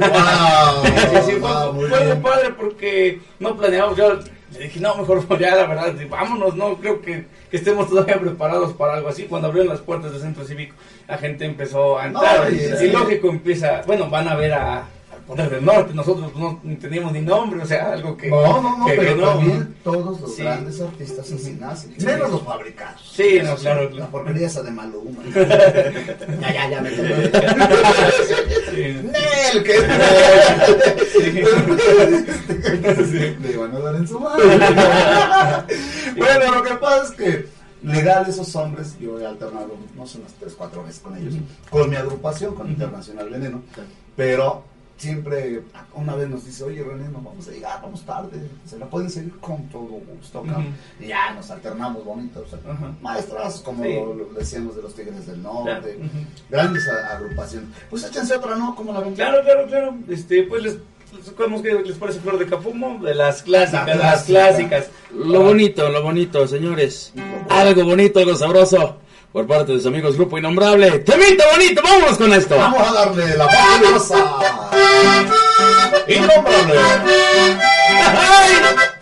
Sí, sí, fue, wow, muy fue bien. padre porque no planeamos. Yo le dije, no, mejor ya, la verdad, vámonos, no creo que, que estemos todavía preparados para algo así. Cuando abrieron las puertas del centro cívico, la gente empezó a entrar. No, y- y, lógico, empieza, bueno, van a ver a, al Poder del Norte. Nosotros no teníamos ni nombre, o sea, algo que. No, no, no, que- pero que no. también todos los Sí. grandes artistas así nacen. Sí. Menos los fabricados. Sí, no, claro, La claro. porquería esa de Maluma. ya, ya, ya me. Nel, que Le van a dar en su madre. bueno, lo que pasa es que legal esos hombres, yo he alternado, no sé, unas tres, cuatro veces con ellos, con mi agrupación, con Internacional Veneno, pero siempre, una vez nos dice, oye René, nos vamos a llegar, vamos tarde, se la pueden seguir con todo gusto, acá". Ujú. y ya nos alternamos bonitos, Ajá. maestras, como Sí. lo decíamos de los Tigres del Norte, grandes agrupaciones, pues échense otra, ¿no? Como la ven? Claro, claro, claro. Este, pues les, ¿cómo que les parece Flor de Capumo? De las clásicas, La las clásica. clásicas. Lo bonito, lo bonito, señores. Algo bonito, algo sabroso. Por parte de sus amigos Grupo Innombrable. ¡Temita bonito! ¡Vámonos con esto! Vamos a darle la fabulosa. Innombrable. Trigueñita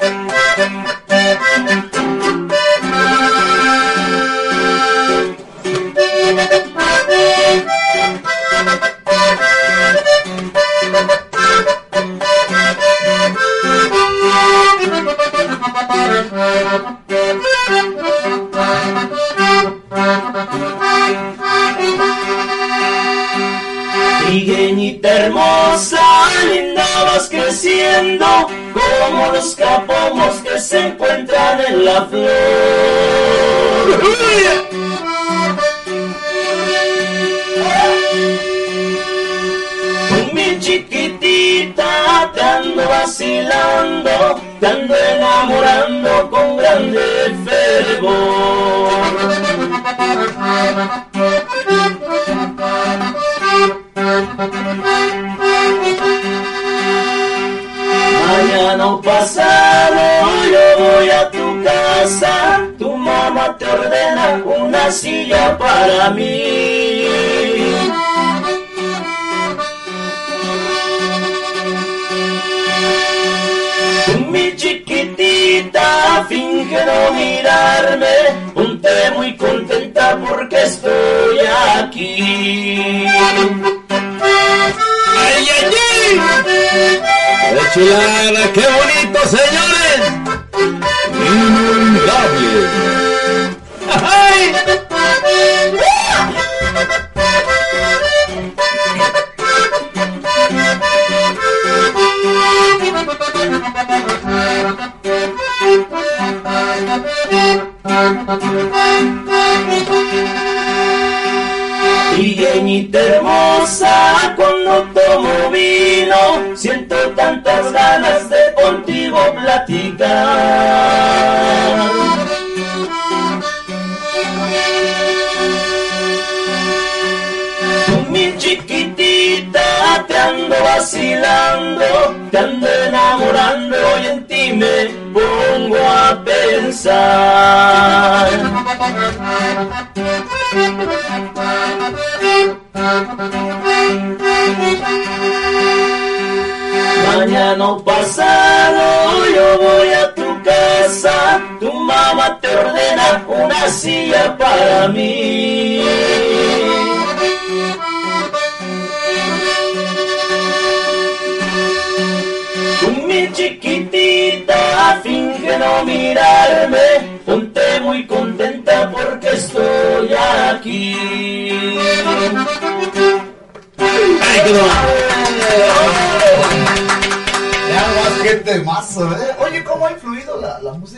en la flor. Mi chiquitita te ando vacilando, te ando. Silla para mí. Mi chiquitita, finge no mirarme, ponte muy contenta porque estoy aquí. ¡Ay, ay, ay! ¡Qué chulada! ¡Qué bonito,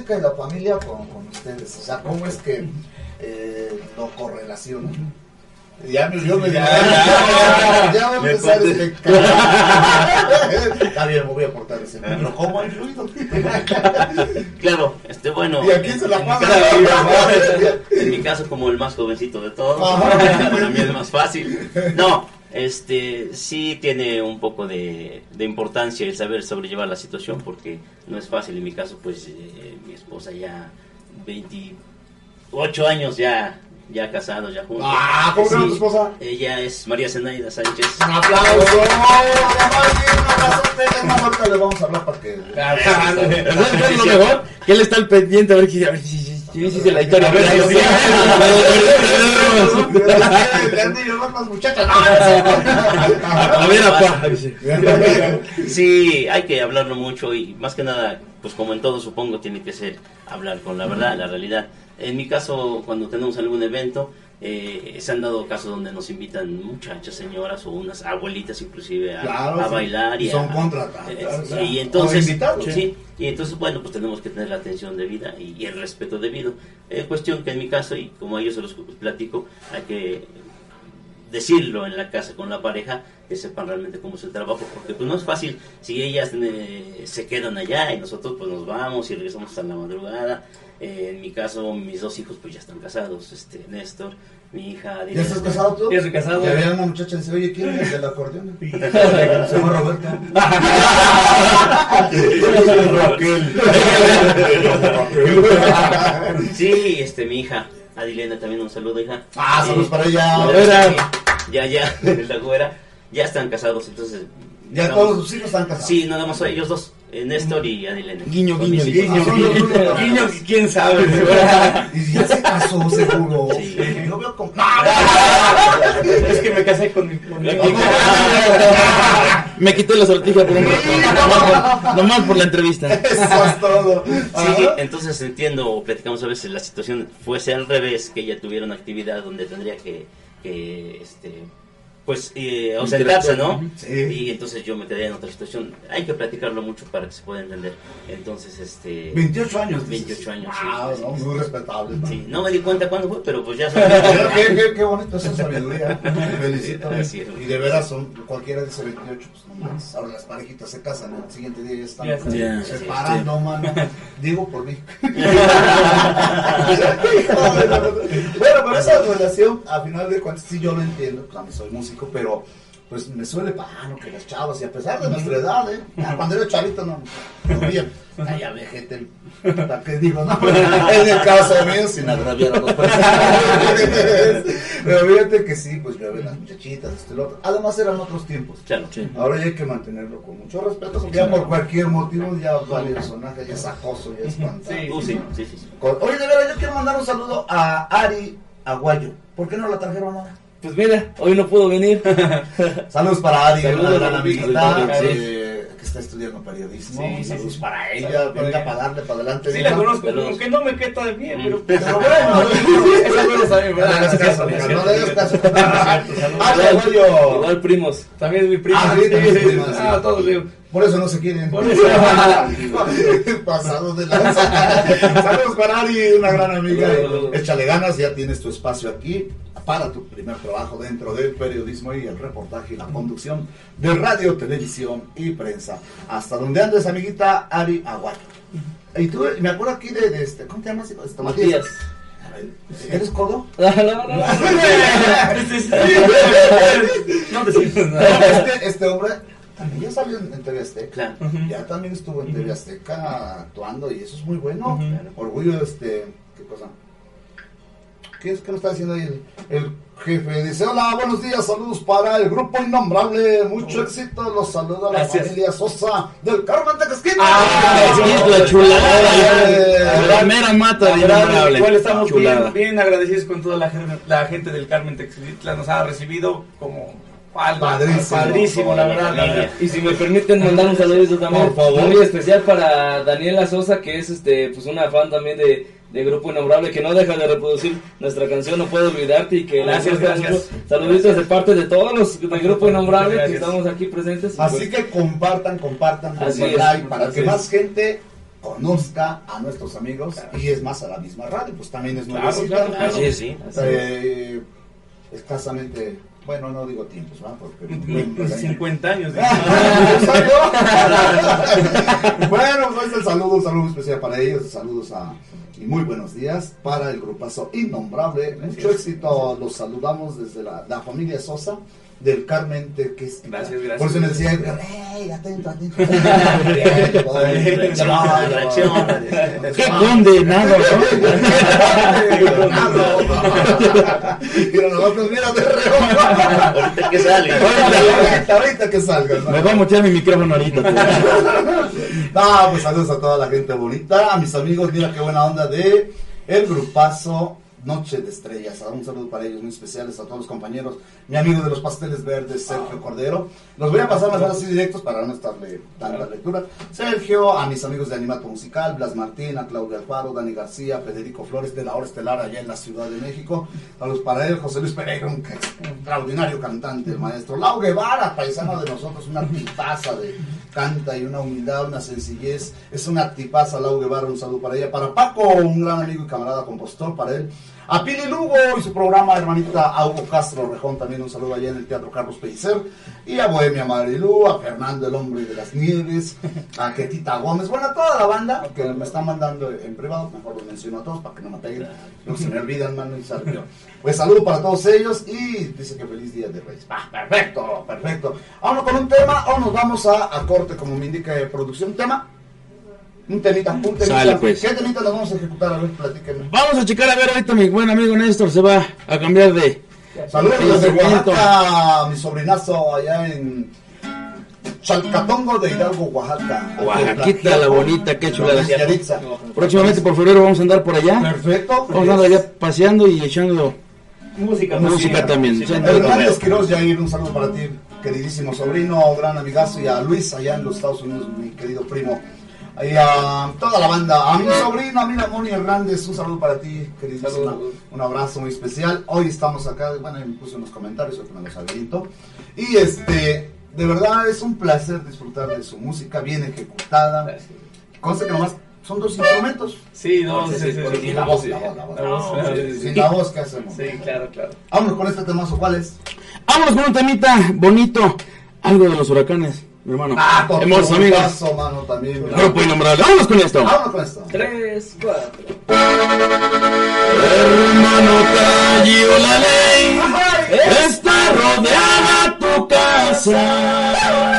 música y la familia con, con ustedes? O sea, ¿cómo es que eh, lo correlacionan? Ya me me ya, ya, ya voy a Me empezar conté. este Está bien, me voy a portar ese. Pero ¿cómo ha influido? Claro, este bueno. ¿Y a quién se la en mi pasa? caso- En mi caso, como el más jovencito de todos, para mí es más fácil. No, este sí tiene un poco de, de importancia el saber sobrellevar la situación porque no es fácil. En mi caso, pues eh, mi esposa ya 28 años ya ya casados, ya juntos. Ah, ¿cómo se llama tu esposa? Ella es María Zenaida Sánchez. Un aplauso. Un ahorita le vamos a hablar para que. ¿Sabes lo mejor? Que él está al pendiente a ver, si- a ver si, si, si dice la historia. A ver, A ver, sí. A ver. Sí, hay que hablarlo mucho y más que nada, pues como en todo supongo, tiene que ser hablar con la verdad, la realidad. En mi caso, cuando tenemos algún evento, eh, se han dado casos donde nos invitan muchachas, señoras o unas abuelitas inclusive a, Claro, a sí. bailar y, son a- contratadas, eh, y entonces invitados. sí, y entonces bueno pues tenemos que tener la atención debida y, y el respeto debido es cuestión que en mi caso y como a ellos se los platico hay que decirlo en la casa con la pareja que sepan realmente cómo es el trabajo porque pues no es fácil si ellas eh, se quedan allá y nosotros pues nos vamos y regresamos hasta la madrugada Eh, en mi caso mis dos hijos pues ya están casados este Néstor mi hija ¿Ya estás casado tú? Ya estoy casado. Y había una muchacha que dice, oye, ¿quién es el acordeón? Se llama Roberto. sí este mi hija Adilena también un saludo hija Ah, saludos Eh, para ella. güera. ya ya la güera ya están casados entonces Ya digamos, todos sus hijos están casados. Sí, nada más ellos dos, eh, Néstor y Adilene. Guiño, guiño, guiño, guiño. Guiño, quién sabe. Y ya se casó, seguro. Sí. Yo veo como... es que me casé con mi. Con mi Me quité la sortija por un rato. Nomás por, nomás por la entrevista. Eso es todo. Sí, entonces entiendo, o platicamos a veces, la situación fuese al revés, que ella tuviera una actividad donde tendría que, que, este, pues eh, ausentarse, ¿no? Sí. Y entonces yo me quedé en otra situación. Hay que platicarlo mucho para que se pueda entender. Entonces, este... 28 años. dices. 28 años, Wow, sí, no, sí, muy respetable. ¿no? Sí, no me di cuenta cuándo fue, pero pues ya Pero qué, qué, qué bonito esa sabiduría. Felicito. Y de veras, son, cualquiera dice 28, pues no más. Ahora las parejitas se casan, el siguiente día ya están Ya está. Ya, separando, mano. Digo por mí. bueno, pero esa relación, a final de cuentas, sí yo lo entiendo. Pues mí soy músico, pero pues me suele pasar ¿no? que las chavas, y a pesar de nuestra edad, ¿eh? Cuando era chavito, no, no bien. Ay, ya vejete, ¿para qué digo? No, en el caso mío, sin agraviar a los personajes. Pero fíjate que sí, pues yo veo las muchachitas, esto y lo otro. Además eran otros tiempos. Claro. Ahora ya hay que mantenerlo con mucho respeto, porque ya por cualquier motivo ya vale el sonaje, ya es acoso, ya es. Sí. Tú sí, sí, sí. sí. Oye, de verdad, yo quiero mandar un saludo a Ari Aguayo. ¿Por qué no la trajeron ahora? Pues mira, hoy no pudo venir. Saludos para Ari, Saludos, una gran amiguita eh, que está estudiando periodismo. Sí, sí, Saludos sí. para ella, Saludos para venga ella. para darle para adelante. Sí la conozco, aunque no me queda de bien, pero... Pero bueno, no lo sabe, no caso, ¿verdad? amiga, no le hagas caso. Saludos. Aguayo. Igual primos. También es mi prima. Ah, sí, sí. sí. Ah, todos digo. Por eso no se quieren. Por eso. Pasado de lanza. Saludos para Ari, una gran amiga. Échale ganas, ya tienes tu espacio aquí para tu primer trabajo dentro del periodismo y el reportaje y la conducción de radio, televisión y prensa. Hasta donde andes, amiguita Ari Aguayo. Y tú, me acuerdo aquí de, de este, ¿cómo te llamas? Este, Matías. ¿Eres codo? No, no, no. No este, este hombre también ya salió en, en TV Azteca. Claro. Ya también estuvo en TV Azteca actuando y eso es muy bueno. Ujú. Orgullo, este, ¿qué cosa? ¿Qué es que me está diciendo ahí el, el jefe? Dice, hola, buenos días, saludos para el grupo innombrable, mucho éxito, los saluda la Gracias. familia Sosa del Carmen Tecasquita. Ah, la chulada. La mera mata de innombrable. igual estamos bien, bien agradecidos con toda la gente, la gente del Carmen Textilitla. Nos ha recibido como Padrísimo. padrísimo, la verdad. la. Y si me permiten mandar un saludito también Por favor. muy especial para Daniela Sosa, que es este pues una fan también de, de Grupo Innombrable, que no deja de reproducir nuestra canción No Puedo Olvidarte y que Gracias, gusta gracias. mucho. Saluditos de parte de todos los del Grupo Innombrable Gracias. que estamos aquí presentes. Así que compartan, compartan, Así es. like para Así que es. más gente conozca a nuestros amigos y es más a la misma radio, pues también es Claro, nuevecita. claro, claro. Así es, sí. Así es. Eh, escasamente, bueno, no digo tiempos, ¿verdad? Porque 50 años. bueno, pues el saludo, un saludo especial para ellos, saludos a y muy buenos días para el grupazo innombrable, mucho éxito, los saludamos desde la, la familia Sosa del Carmen Teques. Gracias, gracias. Por eso me decía, ¡Ey, atento, atento! Qué condenado, Mira, nosotros, mira, de reojo. Ahorita que sale. Ahorita, ahorita que salga, ¿no? Me va a mutear mi micrófono ahorita. No, pues saludos a toda la gente bonita, a mis amigos, mira qué buena onda de el grupazo Noche de Estrellas. Un saludo para ellos muy especiales, a todos los compañeros. Mi amigo de los pasteles verdes, Sergio Cordero. Los voy a pasar más así directos para no estarle tanta lectura. Sergio, a mis amigos de Animato Musical, Blas Martín, a Claudia Alfaro, Dani García, Federico Flores de la Hora Estelar allá en la Ciudad de México. Saludos para él, José Luis Pereira, un extraordinario cantante, el maestro. Lau Guevara, paisano de nosotros, una tipaza de canta y una humildad, una sencillez. Es una tipaza, Lau Guevara, un saludo para ella. Para Paco, un gran amigo y camarada compositor, para él. A Pili Lugo y su programa, hermanita Augo Castro Rejón, también un saludo allá en el Teatro Carlos Pellicer. Y a Bohemia Marilú, a Fernando el Hombre de las Nieves, a Ketita Gómez, bueno, a toda la banda que me están mandando en privado, mejor los menciono a todos para que no me peguen, no se me olvidan, mano, y salgo. Pues saludo para todos ellos y dice que feliz día de Reyes. Ah, perfecto, perfecto. Vámonos con un tema o nos vamos a, a corte, como me indica producción. ¿Un tema? Un temita, un temita. Sale, pues. ¿Qué temita nos vamos a ejecutar? A ver, platíquenme. Vamos a checar a ver ahorita mi buen amigo Néstor se va a cambiar de Saludos desde. Oaxaca, mi sobrinazo allá en Chalcatongo de Hidalgo, Oaxaca. Oaxaquita, la bonita, qué. Yaritza. Próximamente por febrero vamos a andar por allá. Perfecto. Vamos a andar allá paseando y echando Música, música también. Hernández. Quiroz, Yair, un saludo para ti, queridísimo sobrino, gran amigazo, y a Luis allá en los Estados Unidos, mi querido primo. Y a toda la banda, a mi sobrino, a mi Moni Hernández, un saludo para ti. Saludos. Un abrazo muy especial. Hoy estamos acá, bueno, me puse unos comentarios, hoy me los habilito. Y este, de verdad es un placer disfrutar de su música bien ejecutada. Gracias. Cosa que nomás son dos instrumentos. Sí, no, sí, sí, Sí, sí, la voz, sí. la voz, la voz. No, Sin la voz, ¿qué hacemos? Sí, claro, claro. Vámonos con este temazo, ¿cuál es? Vámonos con un temita bonito. Algo de los huracanes, mi hermano. Ah, con Hermosos tu amigos. paso, mano, también. Grupo innombrable. Vámonos con esto. Vámonos con esto. Tres, cuatro. Hermano, cayó la ley. Está rodeada tu casa.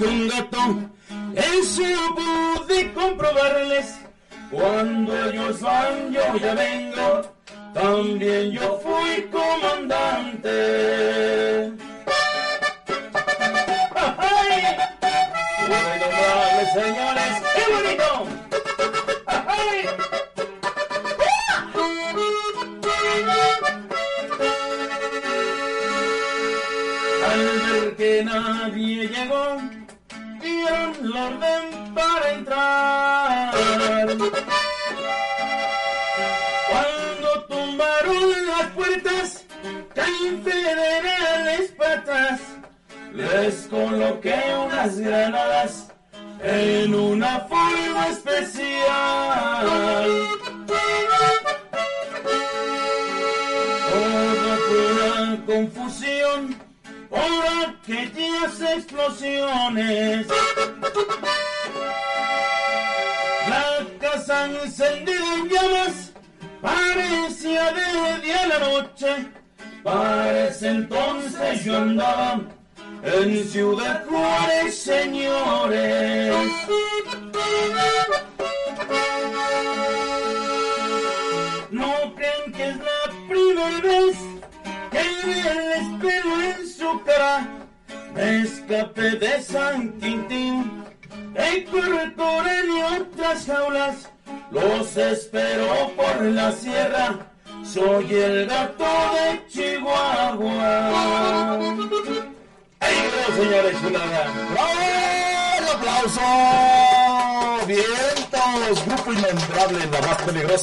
తుంగ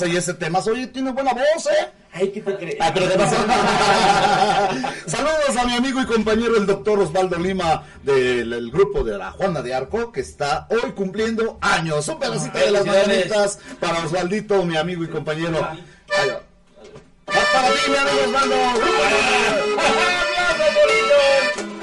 y ese tema. Oye, tiene buena voz, ¿eh? Ay, ¿qué te crees? Ah, pero te pasó. Saludos a mi amigo y compañero el doctor Osvaldo Lima del el grupo de la Juana de Arco que está hoy cumpliendo años. Un pedacito de las mañanitas para Osvaldito, mi amigo y compañero. Ay, para ti, mi amigo Osvaldo. ¡Bravo!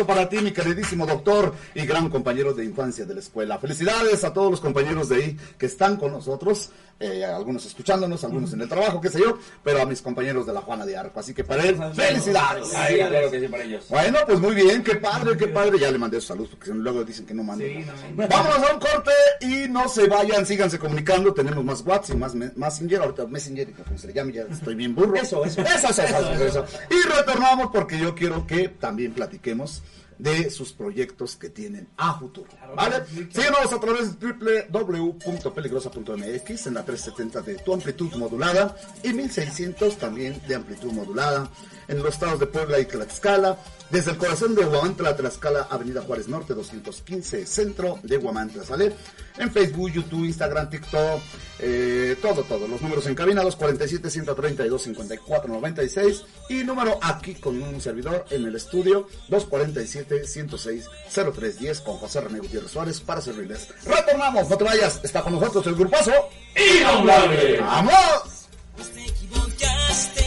Abrazo para ti, mi queridísimo doctor y gran compañero de infancia de la escuela. Felicidades a todos los compañeros de ahí que están con nosotros, eh, algunos escuchándonos, algunos en el trabajo, qué sé yo, pero a mis compañeros de la Juana de Arco. Así que para él, felicidades. Ay, claro que sí, para ellos. Bueno, pues muy bien, qué padre, qué padre. Ya le mandé salud porque luego dicen que no mando. Vámonos a un corte y no se vayan, síganse comunicando. Tenemos más WhatsApp y más me- Messenger. Ahorita Messenger, como se le llame, ya estoy bien burro. Eso, eso. Eso, eso, eso, eso. Y retornamos porque yo quiero que también platiquemos de sus proyectos que tienen a futuro. ¿Vale? Síguenos a través de www.peligrosa.mx en la 370 de tu amplitud modulada y 1600 también de amplitud modulada en los estados de Puebla y Tlaxcala. Desde el corazón de Huamantla, Tlaxcala, Avenida Juárez Norte, 215, centro de Huamantla, ¿sale? En Facebook, YouTube, Instagram, TikTok, eh, todo, todo. Los números en cabina, los 47 132 54 96 y número aquí con un servidor en el estudio, 247 106 0310 con José René Gutiérrez Suárez para servirles. Retornamos, no te vayas, está con nosotros el grupazo Innombrable. ¡Vamos! Te equivocaste,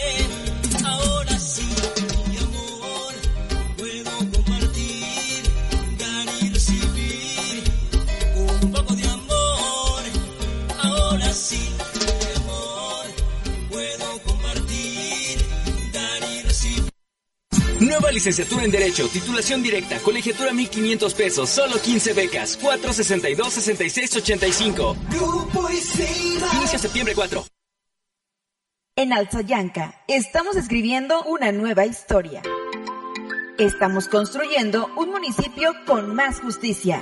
Nueva licenciatura en Derecho, titulación directa, colegiatura 1500 pesos, solo 15 becas, 462-6685. Grupo Isilva. Inicia septiembre 4. En Alzayanca estamos escribiendo una nueva historia. Estamos construyendo un municipio con más justicia.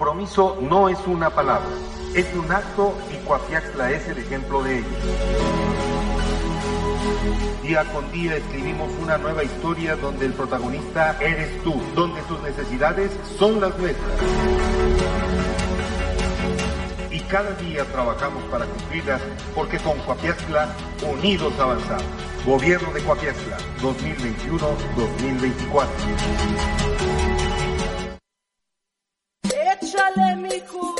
Compromiso no es una palabra, es un acto y Coapiaxtla es el ejemplo de ello. Día con día escribimos una nueva historia donde el protagonista eres tú, donde tus necesidades son las nuestras. Y cada día trabajamos para cumplirlas porque con Coapiaxtla unidos avanzamos. Gobierno de Coapiaxtla 2021-2024. Échale, mijo.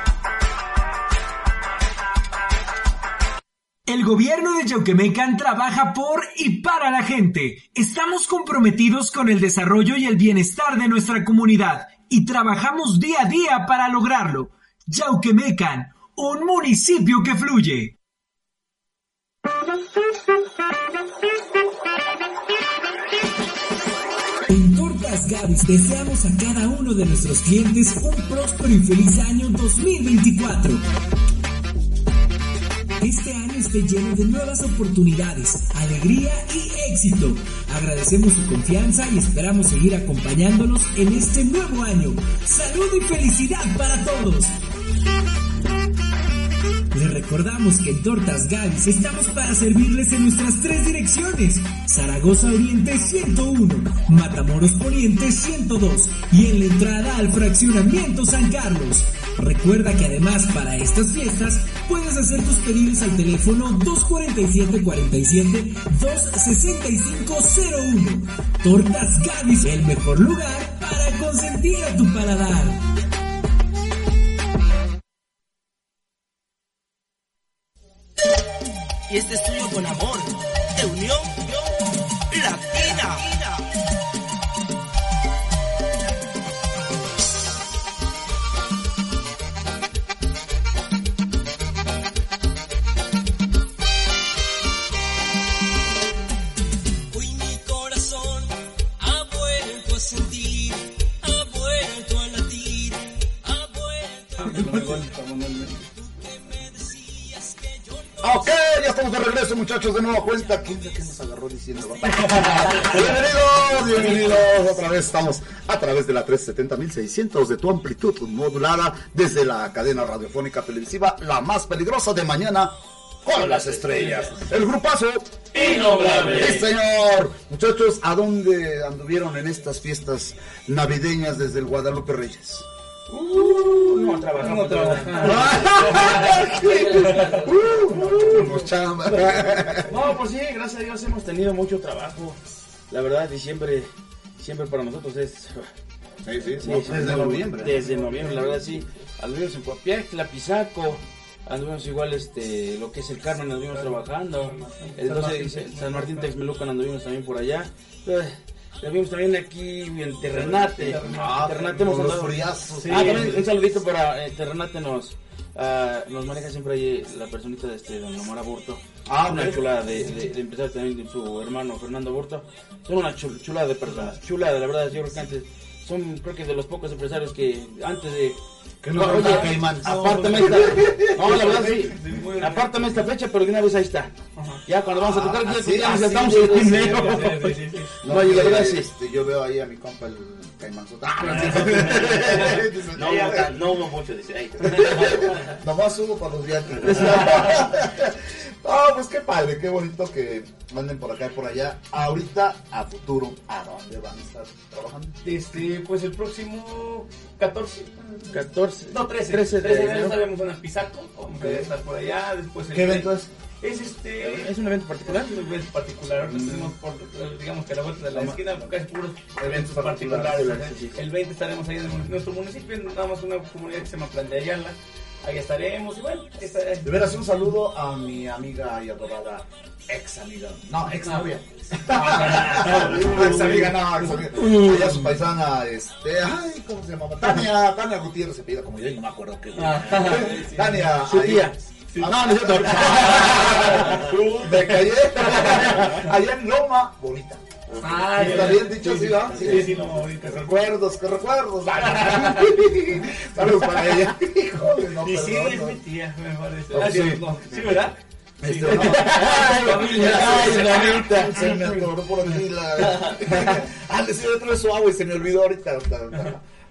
El gobierno de Yauquemecan trabaja por y para la gente. Estamos comprometidos con el desarrollo y el bienestar de nuestra comunidad y trabajamos día a día para lograrlo. Yauquemecan, un municipio que fluye. En Tortas Gavis deseamos a cada uno de nuestros clientes un próspero y feliz año 2024. Este año esté lleno de nuevas oportunidades, alegría y éxito. Agradecemos su confianza y esperamos seguir acompañándolos en este nuevo año. Salud y felicidad para todos. Les recordamos que en Tortas Gavis estamos para servirles en nuestras tres direcciones. Zaragoza Oriente 101, Matamoros Poniente 102 y en la entrada al fraccionamiento San Carlos. Recuerda que además para estas fiestas puedes hacer tus pedidos al teléfono 247-47 26501. Tortas Gavis, el mejor lugar para consentir a tu paladar. Y este es tuyo con amor, de unión muchachos, de nueva cuenta. ¿Quién es que nos agarró diciendo? bienvenidos, bienvenidos. Otra vez estamos a través de la 370.600 de tu amplitud modulada desde la cadena radiofónica televisiva, la más peligrosa de mañana con las estrellas. El grupazo Innombrable. Sí, señor. Muchachos, ¿a dónde anduvieron en estas fiestas navideñas desde el Guadalupe Reyes? Uh, no trabajamos. No Uh. No, pues sí, gracias a Dios hemos tenido mucho trabajo. La verdad, diciembre, siempre para nosotros es. Sí, sí, no, desde noviembre. Desde noviembre, la verdad, sí. Anduvimos en Coapiaxtla, Pisaco, anduvimos igual este, lo que es el Carmen, anduvimos trabajando. El 12 de San Martín Texmelucan anduvimos también por allá. También aquí en Terrenate. Ah, Terrenate hemos con los andado- friazos. Ah, también un saludito para eh, Terrenate nos, ah, nos maneja siempre ahí la personita de este Don Omar Aburto. Ah, una ok. chulada de, de, de empezar también de su hermano Fernando Aburto. Son una chul- chulada de personas. Chulada, la verdad, yo creo que antes son creo que de los pocos empresarios que antes de Que no Oye, rentan Caimán. apártame esta no la verdad sí apártame esta fecha pero de una vez ahí está ya cuando vamos a tocar Ah, ya, estamos en dinero sí. no y la verdad sí Este, yo veo ahí a mi compa el. Ah, No, no hubo mucho, dice. Nomás subo para los viajes. No, pues qué padre, qué bonito que anden por acá y por allá. Ahorita, a futuro, ¿a dónde van a estar trabajando? Este, pues el próximo 14. 14. No, 13. 13 de 13 de enero. en el Pisaco. Vamos a estar por allá. Después el ¿Qué evento es? Es este. ¿Es un evento particular? Es un evento particular. Ahorita tenemos por, digamos que a la vuelta de la Toma. esquina, casi puros eventos particulares, particulares. El 20 estaremos ahí en nuestro municipio, nada más una comunidad que se llama Plan de Ayala. Ahí estaremos. Y bueno, ahí estaré. De veras, un saludo a mi amiga y adorada ex amiga. No, ex novia. ex amiga, no, ex amiga. Ella su paisana, este, ay, ¿cómo se llamaba? Tania, Tania Gutiérrez se pide como yo y no me acuerdo qué. Tania. Su tía. Ah, no, no es cierto. Me callé. Allá en Loma, bonita. Ah, ¿Está bien dicho así, va? Sí, sí, no, ahorita. Que recuerdos, que recuerdos. Saludos para ella. Híjole, no, Y sí, es no. mi tía, me parece. Oh, Ah, sí. no, sí, ¿verdad? Este, Sí. no. Ay, mamita. Se me atoró por aquí la. Ah, le otra vez su agua y se me olvidó ahorita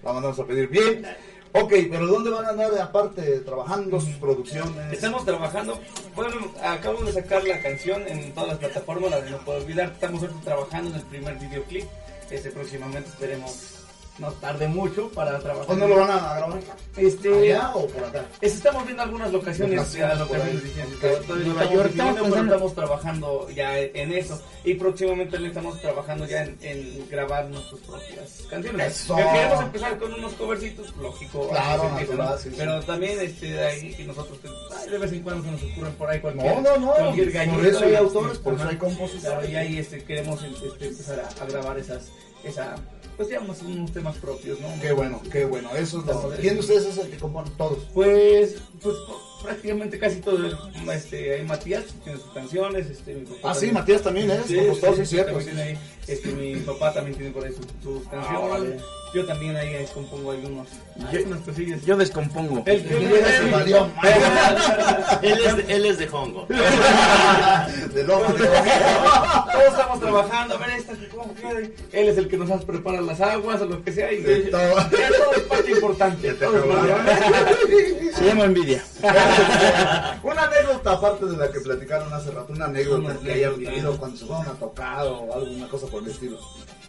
La mandamos a pedir. Bien. Ok, pero ¿dónde van a andar aparte trabajando sus producciones? Estamos trabajando, bueno, acabamos de sacar la canción en todas las plataformas, la de No Puedo Olvidar. Estamos trabajando en el primer videoclip. Este próximamente esperemos no tarde mucho para trabajar. ¿Cuándo lo van a grabar? Este, ¿Allá o por acá? Es- Estamos viendo algunas locaciones, ya, locaciones Nueva estamos York, estamos pero estamos trabajando ya en eso. Y próximamente le estamos trabajando ya en, en grabar nuestras propias canciones. Eso. Que Queremos empezar con unos covercitos, lógico. Claro, se empieza, ¿no? sí, sí. Pero también este, de ahí que nosotros, ay, de vez en cuando se nos ocurren por ahí cualquier, No, no, no. cualquier Por gallito. eso hay autores, por eso hay compositores. Claro, y ahí este, queremos este, empezar a, a grabar esas, esa, pues digamos, unos temas propios, ¿no? Qué bueno, qué bueno. Eso es lo. ¿Quién de ustedes es el que compone todos? Pues, pues prácticamente casi todo. Este, hay Matías, tiene sus canciones. Este, mi papá Ah, sí. Matías también es compositor, sí, es cierto. también tiene ahí, este, mi papá también tiene por ahí sus, sus canciones. órale. Yo también ahí eh, compongo algunos, Yo- unas cosillas. Yo descompongo. El que Se valió. él, es de, él es de Hongo. De Loma, de Todos estamos trabajando, a ver esta, ¿cómo queda? Él es el que nos hace preparar las aguas o lo que sea. Y, De todo. Todo es parte importante. Se llama envidia. Una anécdota aparte de la que platicaron hace rato, una anécdota que hayan vivido cuando se fueron a tocar o alguna cosa por el estilo.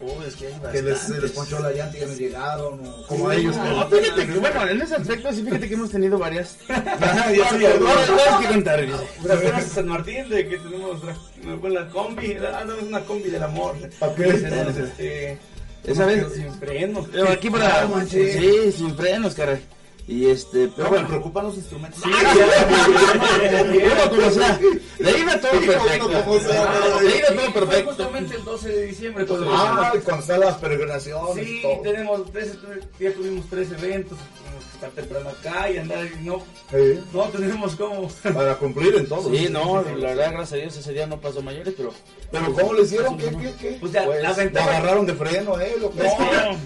Oh, es que hay Que les, se les ponchó la llanta y ya no llegaron, o como a ellos. No, fíjate que, bueno, en ese aspecto sí, fíjate que hemos tenido varias. Ajá, ya que contar. en San Martín, de que tenemos la, la combi, andamos una combi del amor. ¿Para qué? Tenemos, este, Esa vez- Sin frenos. Pero aquí para. No manches. Sí, sin frenos, caray. Y este, pero No, me bueno. preocupan los instrumentos. Como sea. Le iba todo Sí, perfecto. como sea, pero- Le iba todo perfecto. justamente el 12 de diciembre. cuando Ah, y cuando están las peregrinaciones. Sí, tenemos tres, ya tuvimos tres eventos, estar temprano acá y andar y no, Sí, no tenemos cómo. Para cumplir en todo. Sí, no, la verdad, gracias a Dios ese día no pasó mayores, pero. Pero ¿cómo le hicieron? ¿Qué, qué, qué? Pues ya, la ¿Lo ventaja- agarraron de freno, eh? ¿Lo que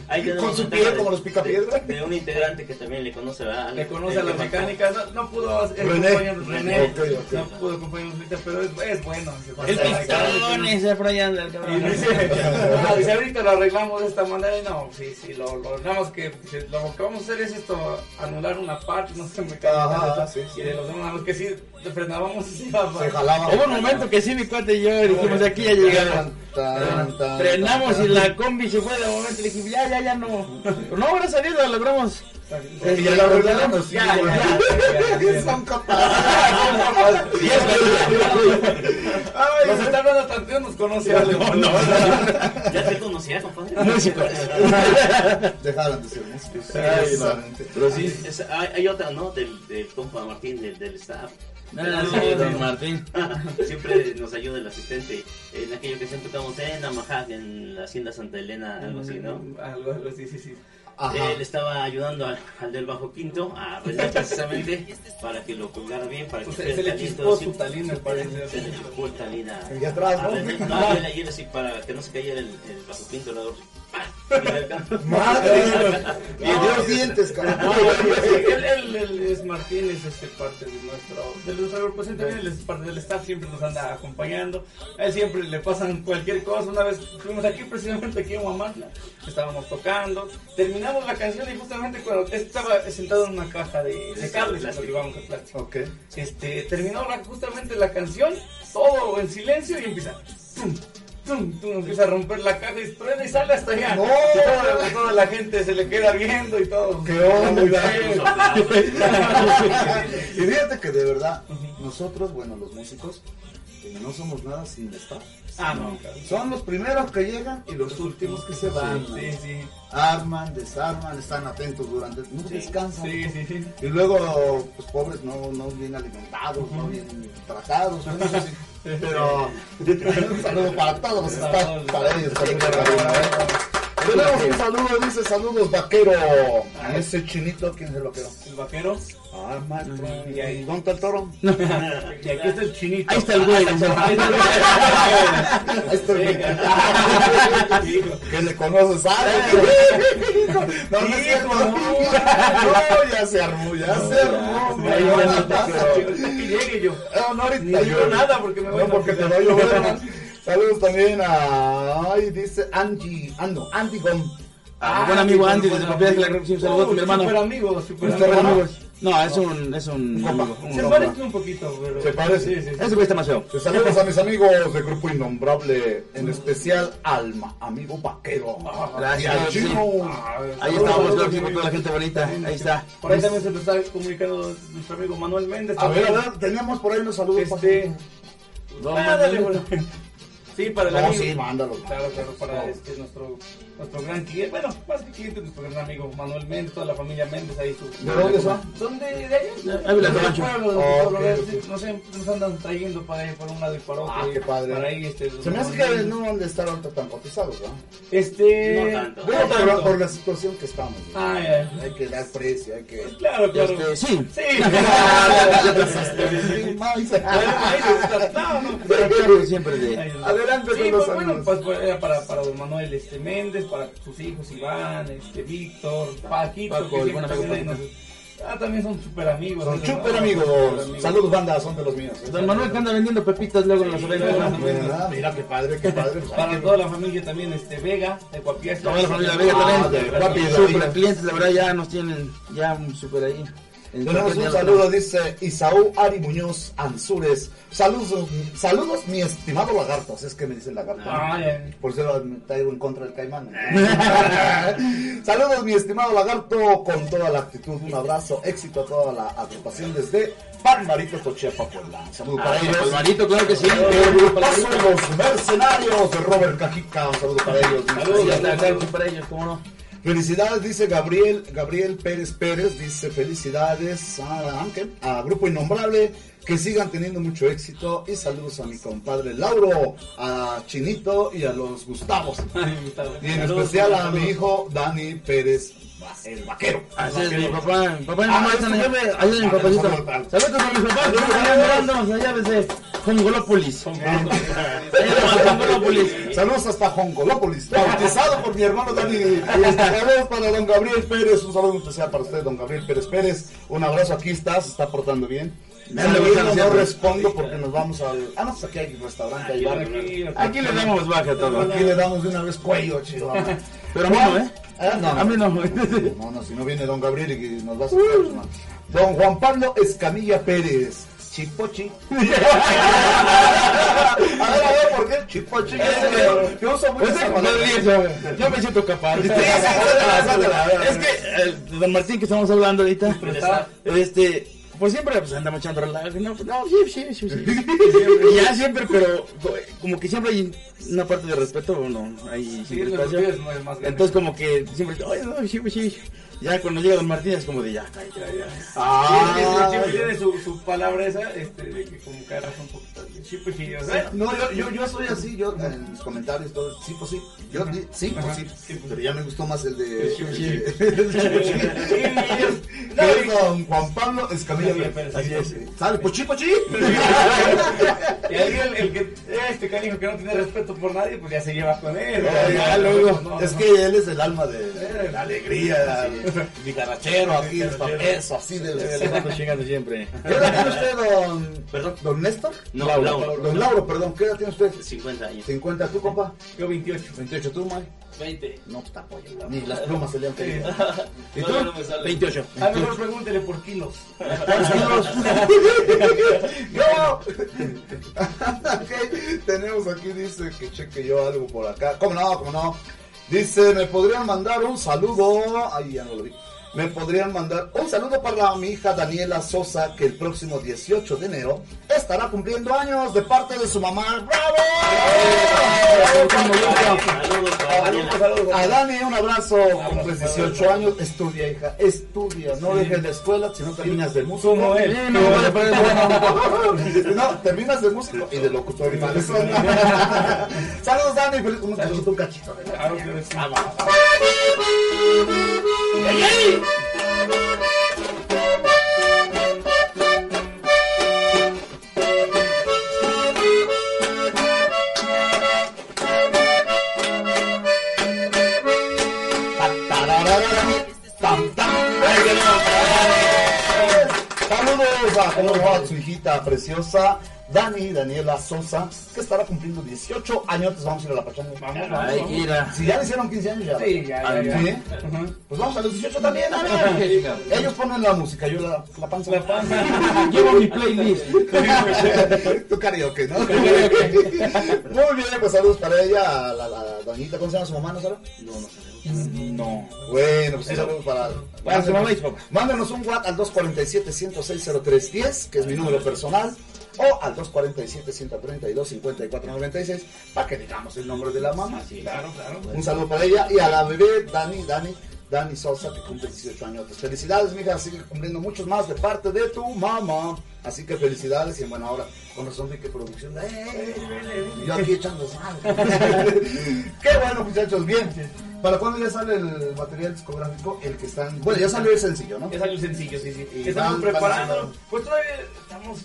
Ahí tenemos Con su pie de- como los picapiedra. De, de un integrante que también le conoce, ¿verdad? Le conoce a la mecánica, no, no pudo René. acompañarnos, René, no pudo acompañarnos ahorita, pero es, es bueno. El pistón ese anda el Y cabrón. dice, ah, dice, ahorita lo arreglamos de esta manera y no, sí, sí, lo, lo más que lo que vamos a hacer es esto, anular una parte, no sé, me Ajá, sí, sí. y de los demás, que sí, te frenábamos y se jalaba. Hubo un momento que sí, mi cuate y yo dijimos, aquí ya tan, Frenamos y la combi se fue de momento y le dije, ya, ya, ya no. No, gracias a Dios lo logramos. Y ya la arreglaron. Ya, ya, ya, ya, ya. Son capaces. Nos está hablando tanto, nos conoce algo. Ya te conocía, compadre. Músicos. Dejaron de ser músicos. Pero sí. Hay, otra, ¿no? Del, compa Martín, del, staff. Ah, sí, don Martín. Siempre nos ayuda el asistente. En aquella ocasión tocamos en Amajá, en la Hacienda Santa Elena, algo así, ¿no? Algo, algo así, sí, sí. Ajá. Él estaba ayudando al, al del bajo quinto a René precisamente para que lo colgara bien, para que Pues se, le chispó así. su talín, me parece. Se le chupó el talín a, Y atrás, ¿no? No, él ayer así para que no se cayera el, el bajo quinto, el Madre. Y dio dientes, cabrón. él, es Martín, es este parte de nuestro, de nuestra agrupación también, él es parte del staff, siempre nos anda acompañando. A él siempre le pasan cualquier cosa. Una vez fuimos aquí, precisamente aquí en Huamantla, estábamos tocando, terminamos la canción y justamente cuando estaba sentado en una caja de, de cables, íbamos a plástico. Ok. Este, terminó la- justamente la canción, todo en silencio y empieza. tum, tum, tum, empieza a romper la caja y truena y sale hasta allá. ¡No! Toda, toda la gente se le queda viendo y todo. ¡Qué onda! Y fíjate que de verdad, nosotros, bueno, los músicos, que no somos nada sin estar. Ah, no. Son los primeros que llegan y los últimos que se van. Sí, sí. Arman, desarman, están atentos durante, no Sí, descansan. sí, sí, sí. Y luego, pues pobres, no, no bien alimentados, no bien tratados, ¿no? Pero un saludo para todos los para ellos. Tenemos un saludo, dice saludos vaquero. A ese chinito, ¿quién es el vaquero? El vaquero. Ah, maestro. Y ahí. ¿Dónde está el toro? Y aquí está el chinito. Ahí está el güey. Ahí está el güey. Que le conoces a No, no. No, ya se armó, ya se armó. Ahí No, no, pero hasta que llegue yo. No, no, ahorita Ni digo yo. nada porque me voy No, a porque te va a llover. ¿no? Saludos también a. Ay, dice Angie. Ando, Andy Gom. Ah, buen amigo Andy, desde de la Cruz, un saludo a mi hermano. Super amigo, super ¿Super amigo. amigo? No, es un, es un amigo. un Se parece un poquito, pero. Se parece. Sí, sí, sí. Ese güey está más feo. Saludos a mis amigos de Grupo Innombrable, en especial al ma- amigo vaquero. Gracias, Y al sí. chino. Ahí estamos, con toda la gente bonita. Ahí está. Por ahí también se nos está comunicando nuestro amigo Manuel Méndez. A ver, a ver, teníamos por ahí unos saludos. Este. Ah, dale, bueno. Sí, para el No, amigo. sí, mándalo. Claro, claro, para este, nuestro, nuestro gran cliente. Bueno, más que cliente, nuestro gran amigo Manuel Méndez, toda la familia Méndez ahí. Su, ¿De dónde son? ¿Son de, de allá? Ávila De Camacho. de de-. No sé, nos andan trayendo para ahí, por un lado y para otro. Ah, qué padre. Para ahí, este. Se me hace que no han de estar ahorita tan cotizados, ¿no? Este. No tanto. Bueno, no pero tanto. por la situación que estamos. ¿no? Ah, ya. Hay que dar precio, hay que... Claro, claro. Este, sí. Sí. Sí, más. No, no. Pero siempre de. Adelante Sí, pues, bueno, pues pues, era para, para don Manuel este, Méndez, para sus hijos Iván, este, Víctor, Paquito, Paco, que amigo nos- Ah, también son súper amigos. Son súper ¿no? amigos. Saludos, banda, son de los míos. ¿eh? Don Manuel que anda vendiendo pepitas luego en las orejas. Ah, Mira qué padre, qué padre. Para que- toda la familia también, este, Vega, de Guapias. Toda la familia Vega Ah, también. de Guapi, de Super clientes, la verdad ya nos tienen ya súper ahí. En Tenemos un saludo, dice Isaú Ari Muñoz Ansures. Saludos, saludos, mi estimado lagarto. Así es que me dice lagarto. Ah. Por eso me traigo en contra del caimán. saludos, mi estimado lagarto, con toda la actitud. Un abrazo, éxito a toda la agrupación desde Palmarito, Tochiapa, Puebla. Un saludo para Ah, ellos. Palmarito, claro que sí. De los mercenarios de Robert Cajica. Un saludo para ellos. Saludos, para ellos, cómo no. Felicidades, dice Gabriel, Gabriel Pérez Pérez, dice felicidades a, a Grupo Innombrable, que sigan teniendo mucho éxito y saludos a mi compadre Lauro, a Chinito y a los Gustavos. Y en especial a mi hijo Dani Pérez, el vaquero. Así es, mi papá, mi papá y mi Ah, mamá es están allá, jefe. allá en Ah, papacito. saludos, a mis papás, que están allá mirando, allá desde desde Congolópolis. Saludos hasta Hongolópolis, bautizado por mi hermano Dani. Y saludos para don Gabriel Pérez, un saludo especial para usted, don Gabriel Pérez Pérez. Un abrazo, aquí está, se está portando bien. Me no, no respondo porque nos vamos al... Ah, no, pues aquí hay restaurante, hay bar. Aquí le damos baja a todo. Aquí le damos de una vez cuello, chido. Pero a mí no, ¿eh? Ah, no, A mí no. No, no, si no viene don Gabriel y nos va a sacar, pues, no. Don Juan Pablo Escamilla Pérez. Chipochi. a ver, a ver, ¿por qué Chipochi? Yo uso mucho Yo me siento capaz. Sí, sí. Es que don Martín que estamos hablando ahorita, está. este, pues siempre pues andamos echando relajo, no, no, sí, sí, sí, sí. Ya siempre, pero como que siempre hay una parte de respeto, no, hay Sí, siempre espacio. Entonces como que siempre, oye, no, sí, sí. Ya cuando llega don Martín es como de ya, cállate, ya, ya. Ah, Sí, sí, siempre tiene su, su palabra esa, este, de que como que agarra un poquito de chip y o sea, No, yo, yo, yo soy así, yo en mis comentarios, todo, sí, pues sí, yo sí, pues sí, pero ya me gustó más el de... Sí, sí. es don Juan Pablo Escamilla Así es. Sale, pochi, pochi. Y ahí el, el que, este canijo que no tiene respeto por nadie, pues ya se lleva con él. Ya, luego, es que él es el alma de la alegría, vigarachero, aquí, eso, así de... Chingando siempre. ¿Qué edad tiene usted, don, Perdón. don Néstor? No, Lauro, Lauro. Don Lauro, perdón, ¿qué edad tiene usted? 50 años. 50, ¿tú, compa? Yo 28. 28, ¿tú, Mike? 20. No, pues tampoco, ni las plumas se le han caído. ¿Y No, tú? ya no me sale. 28. A lo mejor pregúntele por kilos. ¿Cuántos kilos? ¡Yo! Ok, Tenemos aquí, dice que cheque yo algo por acá. ¿Cómo no? ¿Cómo no? Dice, ¿me podrían mandar un saludo? Ay, ya no lo vi. Me podrían mandar un saludo para mi hija Daniela Sosa, que el próximo 18 de enero estará cumpliendo años de parte de su mamá. ¡Bravo! A Dani, un abrazo. Cumples 18 años. Estudia, hija. Estudia. No dejes la escuela si no terminas de músico. Como él. Sí, no, terminas de músico y de locutor. Saludos, Dani. Feliz un cachito, un cachito. Que Saludos a ¿cómo va su hijita preciosa, Dani, Daniela Sosa, que estará cumpliendo 18 años. Vamos a ir a la pachanga. Vamos, Ay, mira. Si ya le hicieron 15 años, ya. Sí, ya, ya, ya. ¿sí? Pues vamos a los 18 también. a ver. Ellos ponen la música, yo la, la panza. La panza. Llevo mi playlist. tu karaoke, ¿no? Muy bien, pues saludos para ella, a la, la doñita, ¿cómo se llama su mamá, no sabe? No, no sabemos. No. Bueno, pues sí, saludos para... Para mamá y papá. Mándenos un WhatsApp al 247-106-0310, que es mi número personal, o al 247-132-5496, para que digamos el nombre de la mamá. Claro, claro. Un saludo para ella y a la bebé Dani, Dani, Dani Sosa, que cumple 18 años. Felicidades, mija, sigue cumpliendo muchos más de parte de tu mamá. Así que felicidades y en buena hora. Con razón vi que producción. ¡Eh! Y yo aquí echando sal. Qué bueno, muchachos, bien. ¿Para cuándo ya sale el material discográfico? El que están. Bueno, ya salió el sencillo, ¿no? Es algo sencillo, sí, sí. Y Estamos preparando. Pues todavía estamos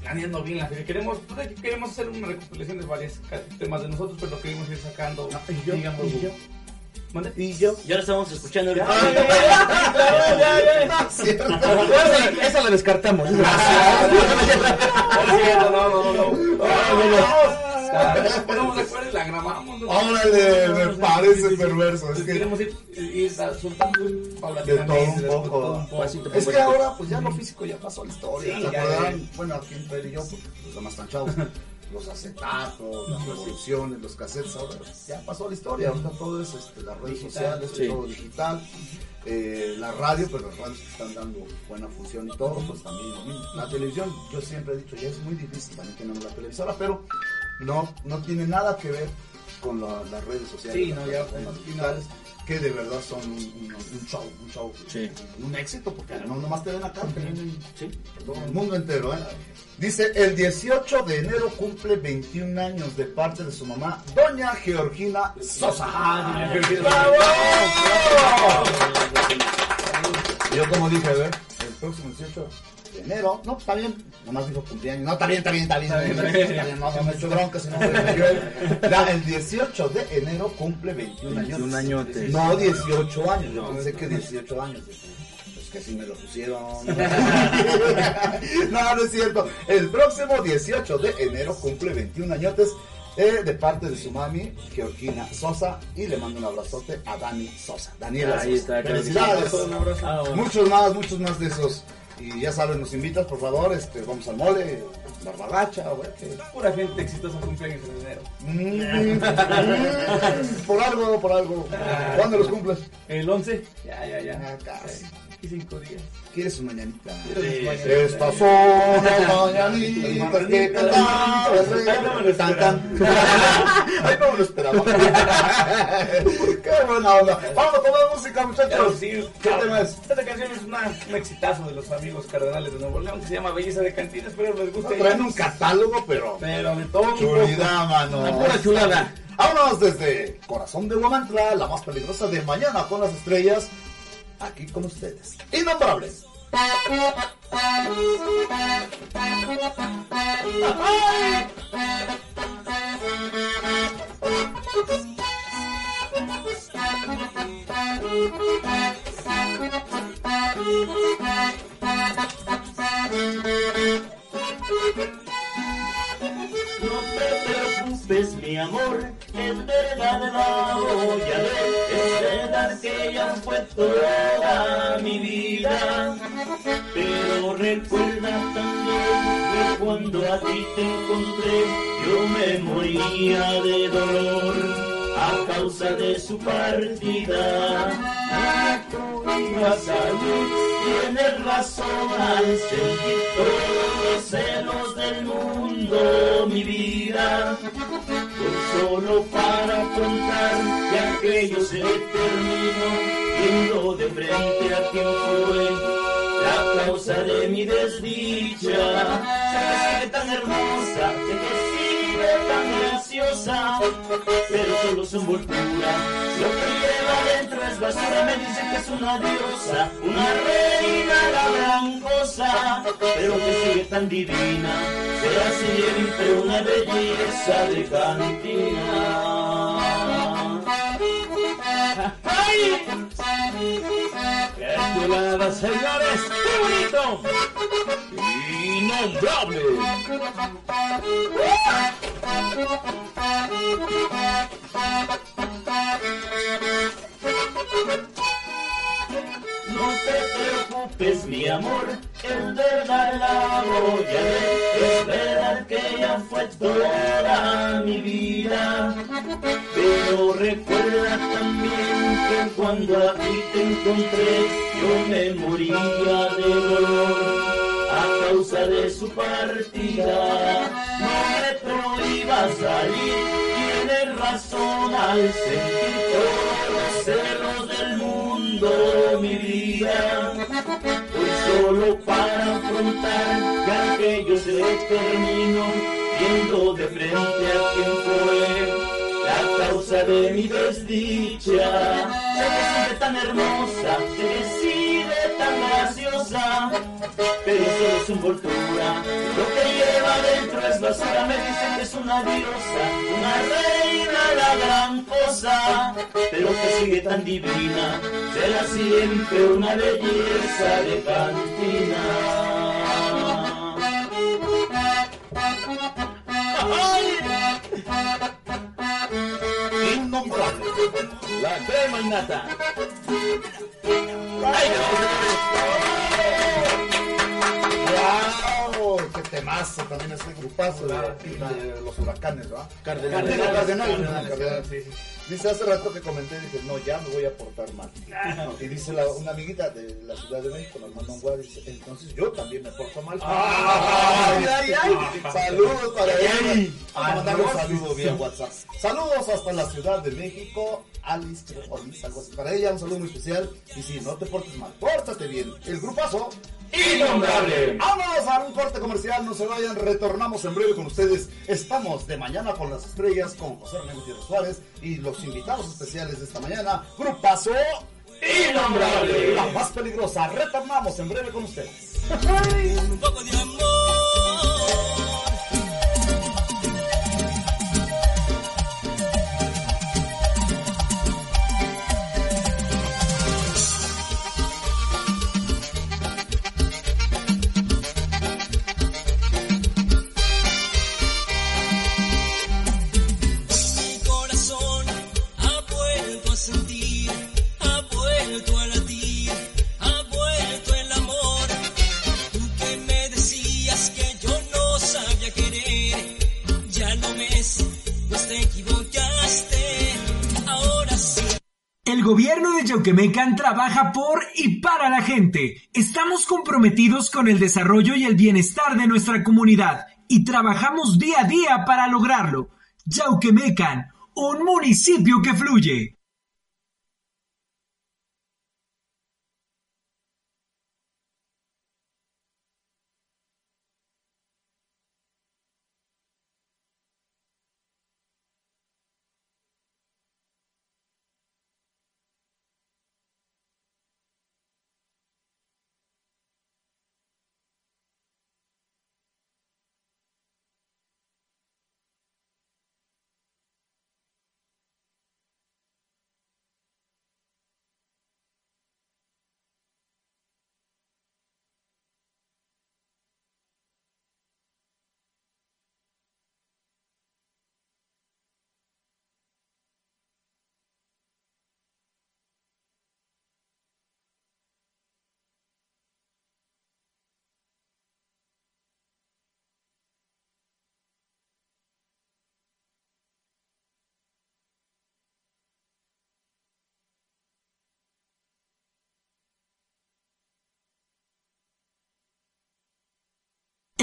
planeando bien la feria. Queremos, todavía queremos hacer una recopilación de varios temas de nosotros, pero lo queremos ir sacando. ¿Y yo? digamos, ¿Y yo? ¿Mande? Y yo. Ya lo estamos escuchando ahorita. Ah, ya, ya, ya, ya, ya, ya. Cierto. Esa, la descartamos. Por cierto, no, no, no. La grabamos. ¿no? Órale, me Sí, parece perverso. Es que queremos ir, ir soltando de todo paulatinamente. un poco. Es que ahora, pues ya lo físico ya pasó la historia. Sí, ¿Se ya, acordarán? ya. Bueno, aquí entre yo, pues, los demás están chavos. Los acetatos, las revoluciones, los cassettes, ahora ya pasó la historia. Ahorita todo es este, las redes Digital, sociales, sí. todo digital. Eh, la radio, pero las radios que están dando buena función y todo, pues también lo mismo. La televisión, yo siempre he dicho, ya es muy difícil, también tenemos la televisora, pero no, no tiene nada que ver con la- las redes sociales, Sí, las ya, pues, que de verdad son un, un- un show, un show, Sí. un éxito, porque no nomás te ven acá, te ven en todo el mundo entero, ¿eh? Dice, el 18 de enero cumple 21 años de parte de su mamá, doña Georgina Sosa. Ah. ¡Bravo! Yo como dije, a ver, el próximo 18 de enero, no, está bien, nomás dijo cumpleaños, no, está bien, está bien, está bien, está bien, está bien, no, no me he hecho bronca, si no me cayó el, Ya, el 18 de enero cumple 21 años. 21 añotes. No 18 años, yo pensé que 18 años. Pues que sí me lo pusieron. no, no es cierto. El próximo 18 de enero cumple 21 añotes eh, de parte de su mami, Georgina Sosa, y le mando un abrazote a Dani Sosa. Daniela Ahí Sosa. está. Felicidades. Un abrazo. Ah, bueno. Muchos más, muchos más de esos. Y ya saben, nos invitas, por favor, este, vamos al mole, barbagacha, güey. que- Pura gente exitosa cumpleaños en enero. mm, por algo, por algo. ¿Cuándo los cumples? El 11. Ya, ya, ya. Ah, casi. Y cinco días. ¿Quieres su mañanita? Sí, Estas son las mañanitas que cantaba el rey. Ay, no me lo Tan, esperaba. tan. Ay, no me lo esperaba. Qué buena onda. Vamos a tomar música, muchachos. Sí. ¿Qué tema es? Esta canción es una, un exitazo de los amigos cardenales de Nuevo León que se llama Belleza de Cantina. Espero les guste. Traen un catálogo, pero... Pero de todo. Chulidad, mano. Una pura chulada. Vámonos desde Corazón de Huamantla, la más peligrosa de mañana con las estrellas. Aquí con ustedes. Innombrables. No te preocupes, mi amor, Pero recuerda también que cuando a ti te encontré, yo me moría de dolor a causa de su partida. tenga salud, tienes razón al sentir todos los celos del mundo, mi vida. Pues solo para contar que aquello se terminó, viendo de frente a quien fue la causa de mi desdicha. Sé que tan hermosa, sé que tan graciosa, pero solo su envoltura. Lo que lleva dentro es basura, me dicen que es una diosa, una reina, la pero que sigue tan divina, será siempre una belleza de cantina. ¡Ay! ¡Qué chulada, señores! ¡Qué bonito! ¡Innombrable! No te preocupes, mi amor, es verdad la voy a ver. Es verdad que ella fue toda mi vida. Pero recuerda también que cuando a ti te encontré, yo me moría de dolor a causa de su partida. No me prohíbas salir, tienes razón al sentir celos del mundo, mi vida. Pues solo para afrontar que aquello se terminó, viendo de frente a quien fue la causa de mi desdicha. Sé que sigue tan hermosa, sé que tan graciosa, pero solo es envoltura. Lo que lleva dentro es basura, me dicen que es una diosa, una reina, la gran cosa, pero que sigue tan divina, será siempre una belleza de cantina. Innombrable. La crema innata. ¡Wow! ¡Qué temazo también este grupazo de, de los huracanes, ¿verdad? Cardenal. Digo, Cardenal, Cardenal, Cardenal. Dice hace rato que comenté, dije, no, ya me voy a portar mal. Y dice la- una amiguita de la Ciudad de México, nos mandó un guay, dice, entonces yo también me porto mal. ¡Ay, ay, ay! Saludos para ella. Vamos a mandarle un saludo vía WhatsApp. Saludos hasta la Ciudad de México. Alice, Alice, algo así. Para ella un saludo muy especial. Y sí, no te portes mal, pórtate bien. El grupazo Innombrable. Vámonos a un corte comercial, no se vayan, retornamos en breve con ustedes. Estamos de mañana con las estrellas con José René Gutiérrez Suárez y los invitados especiales de esta mañana, Grupazo Innombrable. La más peligrosa. Retornamos en breve con ustedes. Un poco de amor. El gobierno de Yauquemecan trabaja por y para la gente. Estamos comprometidos con el desarrollo y el bienestar de nuestra comunidad y trabajamos día a día para lograrlo. Yauquemecan, un municipio que fluye.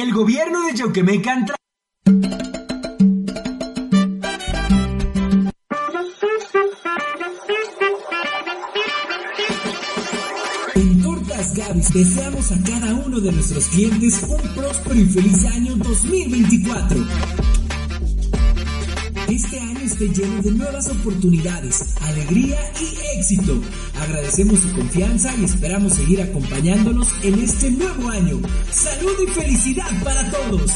El gobierno de Chauquemecan tra- En Tortas Gavis deseamos a cada uno de nuestros clientes un próspero y feliz año 2024. Este año esté lleno de nuevas oportunidades, alegría y éxito. Agradecemos su confianza y esperamos seguir acompañándolos en este nuevo año. Salud y felicidad para todos.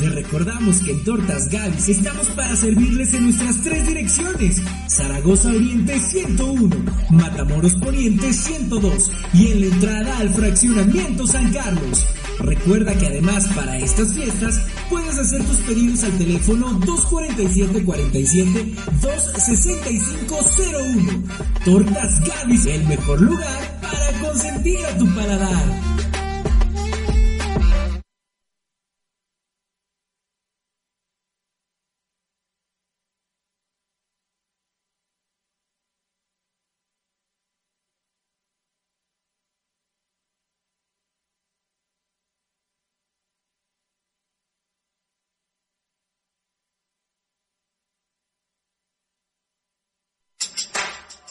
Les recordamos que en Tortas Gavis estamos para servirles en nuestras tres direcciones. Zaragoza Oriente 101, Matamoros Poniente 102 y en la entrada al fraccionamiento San Carlos. Recuerda que además para estas fiestas puedes hacer tus pedidos al teléfono 247-47 26501. Tortas Gavis, el mejor lugar para consentir a tu paladar.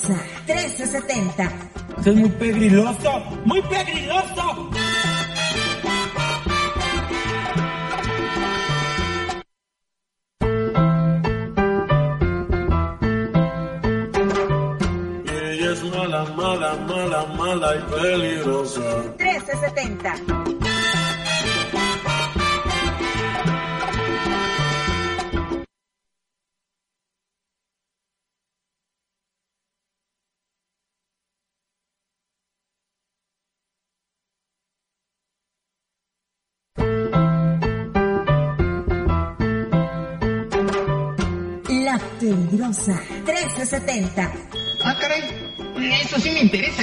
Peligrosa 1370. Esto es muy pegriloso, muy pegriloso. Peligrosa 1370. Ah, caray. Eso sí me interesa.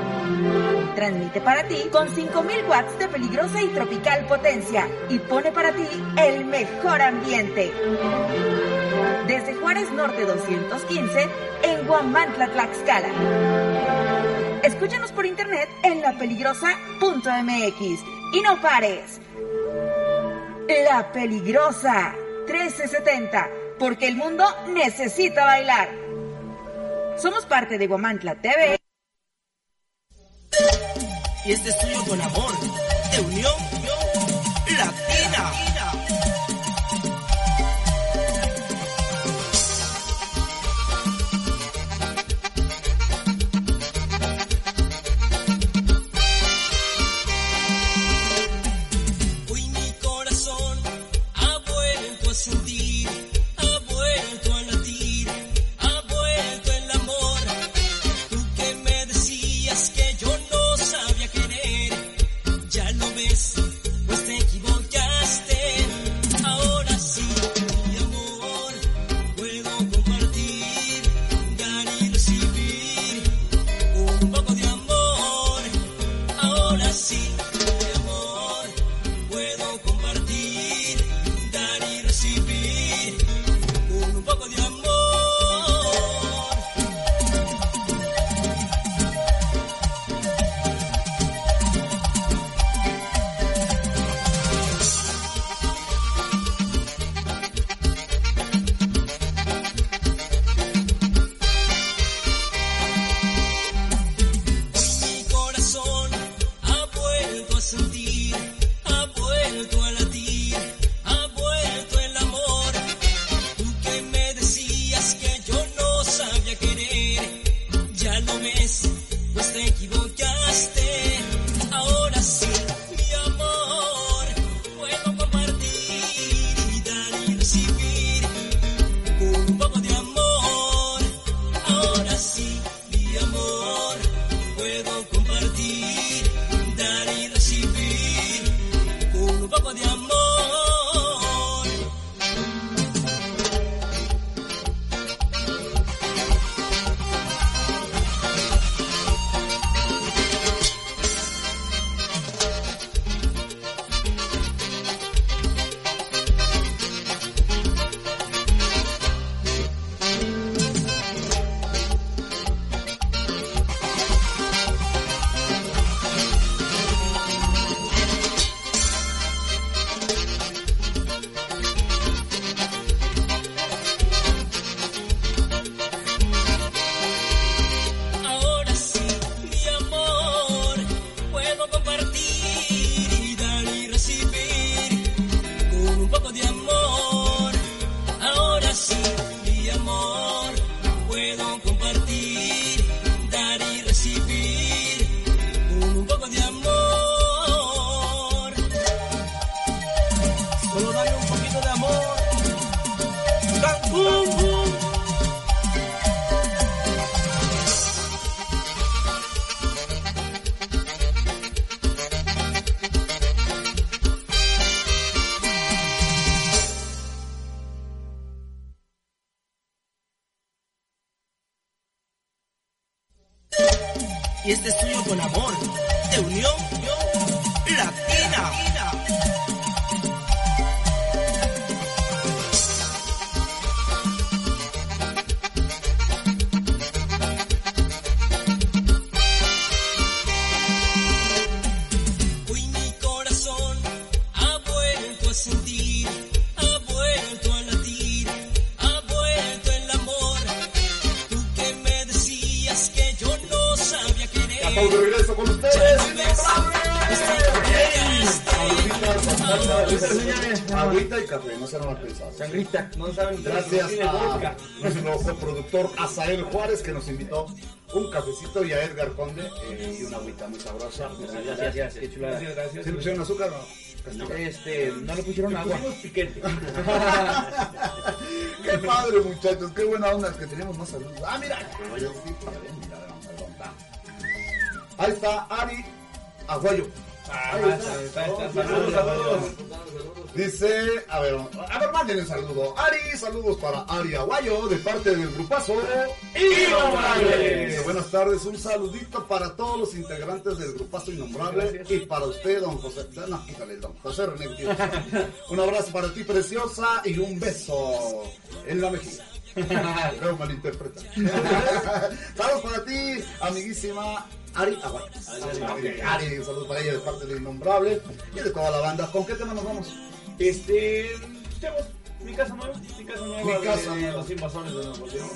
Transmite para ti con 5000 watts de peligrosa y tropical potencia y pone para ti el mejor ambiente. Desde Juárez Norte 215 en Guamantla, Tlaxcala. Escúchanos por internet en lapeligrosa.mx y no pares. La Peligrosa 1370, porque el mundo necesita bailar. Somos parte de Guamantla TV. Y este estudio con amor, de unión latina. Coproductor Azael Juárez que nos invitó un cafecito y a Edgar Conde eh, y una agüita muy sabrosa. Gracias, gracias, qué chulada. Gracias, gracias. ¿Sí le pusieron azúcar o no? Castigo. Este, no le pusieron agua. Pusimos piquete. Qué padre muchachos, qué buena onda que tenemos más saludos. Ah, mira, ya ven, mándenle un saludo. Ari, saludos para Ari Aguayo de parte del grupazo Innombrables. Dice, Buenas tardes, un saludito para todos los integrantes del grupazo Innombrable y para usted, don José. No, don José René. Un abrazo para ti, preciosa, y un beso en la mejilla. Creo malinterpreta. Saludos para ti, amiguísima Ari Aguayo. Ok. Ari, un saludo para ella de parte del Innombrable y de toda la banda. ¿Con qué tema nos vamos? Este, escuchemos mi casa nueva, mi casa nueva Mi casa de nueva. los invasores de Nuevo León.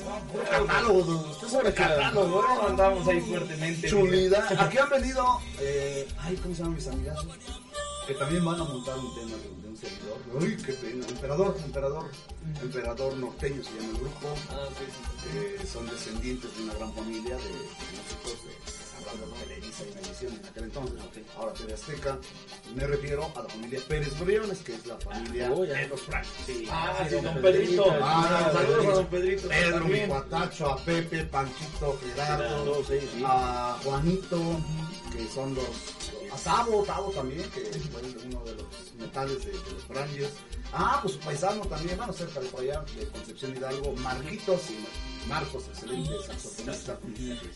Catálogo, usted sobre catálogo, ¿no? Andamos ahí fuertemente. Chulida. Aquí han venido, eh, ay, ¿cómo se llaman mis amigas? Que también van a montar un tema de, de un servidor. Uy, qué pena. Emperador, emperador, emperador norteño se llama el grupo. Ah, sí, sí. Eh, son descendientes de una gran familia de músicos de hablando de Televisa y Univisión en aquel entonces, ahora TV Azteca. Me refiero a la familia Pérez Briones, que es la familia Oh, de los Francos. Ah, sí, don Pedrito. Ah, Saludos a don Pedrito. Pedro, mi cuatacho, a Pepe, Panchito, Gerardo, Gerardo, sí, sí. a Juanito, que son los. A Tavo, Tavo también, que fue uno de los metales de, de los Rangers. Ah, pues su paisano también, van a ser para por allá, de Concepción Hidalgo, Marquitos y Marcos, excelente saxofonista.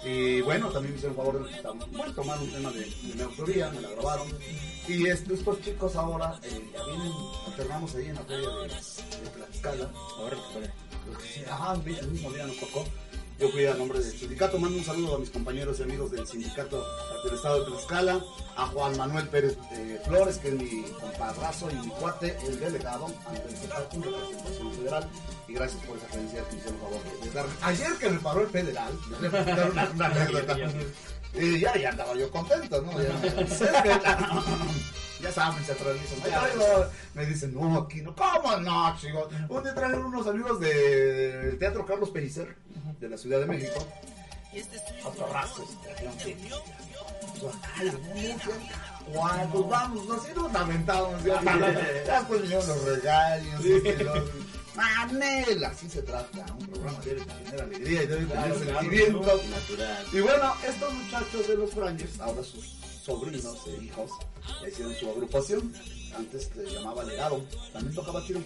Y bueno, también me hicieron favor de bueno, tomar un tema de, de mi autoría, me la grabaron. Y estos chicos ahora eh, ya vienen, alternamos ahí en la feria de, de Tlaxcala. Ahora, sí, ajá, el mismo día nos tocó. Yo fui a nombre del sindicato, mando un saludo a mis compañeros y amigos del sindicato del estado de Tlaxcala, a Juan Manuel Pérez eh, Flores, que es mi compadrazo y mi cuate, el delegado ante el en representación federal, y gracias por esa credencial que me hicieron favor de, dar. Ayer que me paró el federal, les voy a una anécdota. Y ya, ya andaba yo contento, ¿no? Ya, ya saben, se atraviesan. Me dicen, no, aquí no. ¿Cómo no, chicos? Un día trajeron unos amigos del Teatro Carlos Pellicer, de la Ciudad de México. A torrazos. trajeron que- Pues, Cuando vamos, así nos. Ya, ya después vinieron los regaños. y los- Manela, así se trata. Un programa debe tener alegría y debe tener sentimiento. Natural. Y bueno, estos muchachos de los Rangers, ahora sus sobrinos e hijos, ya hicieron su agrupación. Antes se llamaba Legado, también tocaba tiro.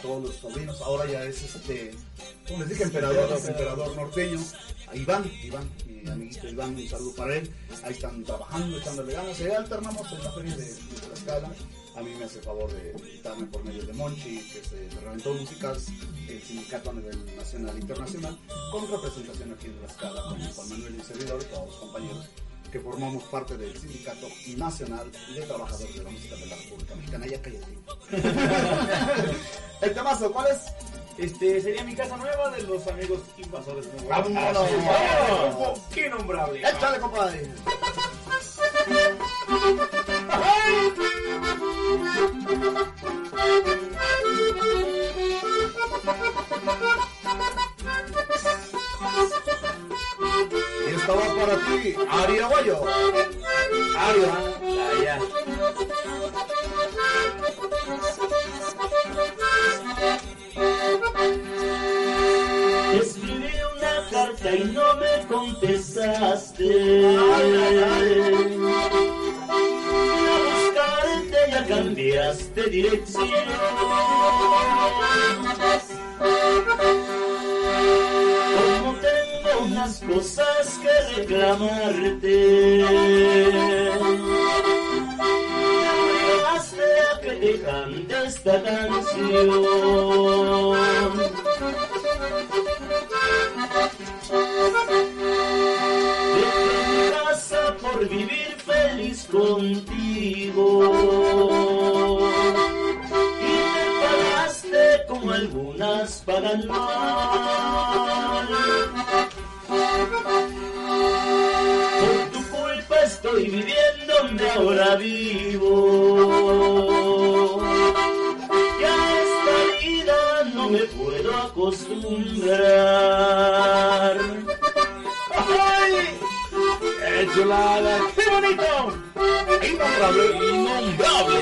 Todos los sobrinos, ahora ya es este, como les dije, emperador, emperador norteño. A Iván, Iván, mi amiguito Iván, un saludo para él. Ahí están trabajando, echándole ganas. Y alternamos en la feria de, de Tlaxcala. A mí me hace favor de invitarme por medio de Monchi, que se de Reventó Músicas, el sindicato a nivel nacional e internacional, con representación aquí en Tlaxcala, con Juan Manuel y servidor y todos los compañeros que formamos parte del Sindicato Nacional de Trabajadores de la Música de la República Mexicana. Ya cállate. El temazo, ¿cuál es? Este sería mi casa nueva de los amigos invasores. de Nuevo León. ¡Vámonos! Grupo Qué nombrable. ¡Échale, compadre! Y esta va para ti, Ari Aguayo. Aria. Escribí una carta y no me contestaste. Fui a ya cambiaste dirección. Como tengo una tantas cosas que reclamarte. Me obligaste a que te cante esta canción. Dejé mi casa por vivir contigo. Y me pagaste como algunas pagan mal. Por tu culpa estoy viviendo donde ahora vivo. Y a esta vida no me puedo acostumbrar. ¡Ay! ¡Qué chulada! ¡Qué bonito! ¡Innombrable! ¡Innombrable!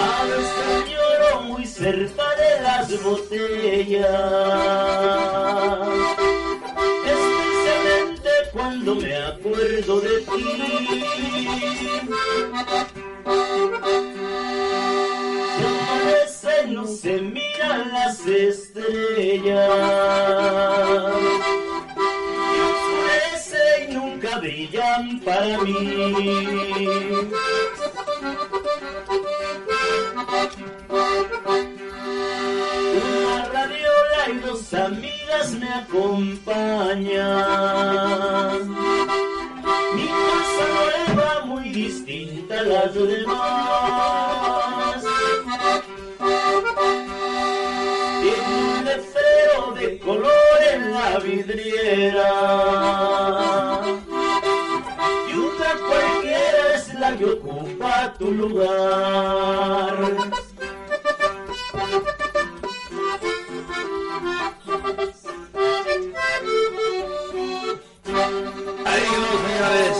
A veces muy cerca de las botellas, cuando me acuerdo de ti. No se miran las estrellas, y y nunca brillan para mí. Una radiola y dos amigas me acompañan. Mi casa nueva muy distinta a las demás. Tiene un letrero de color en la vidriera. Y una cualquiera es la que ocupa tu lugar. Señores.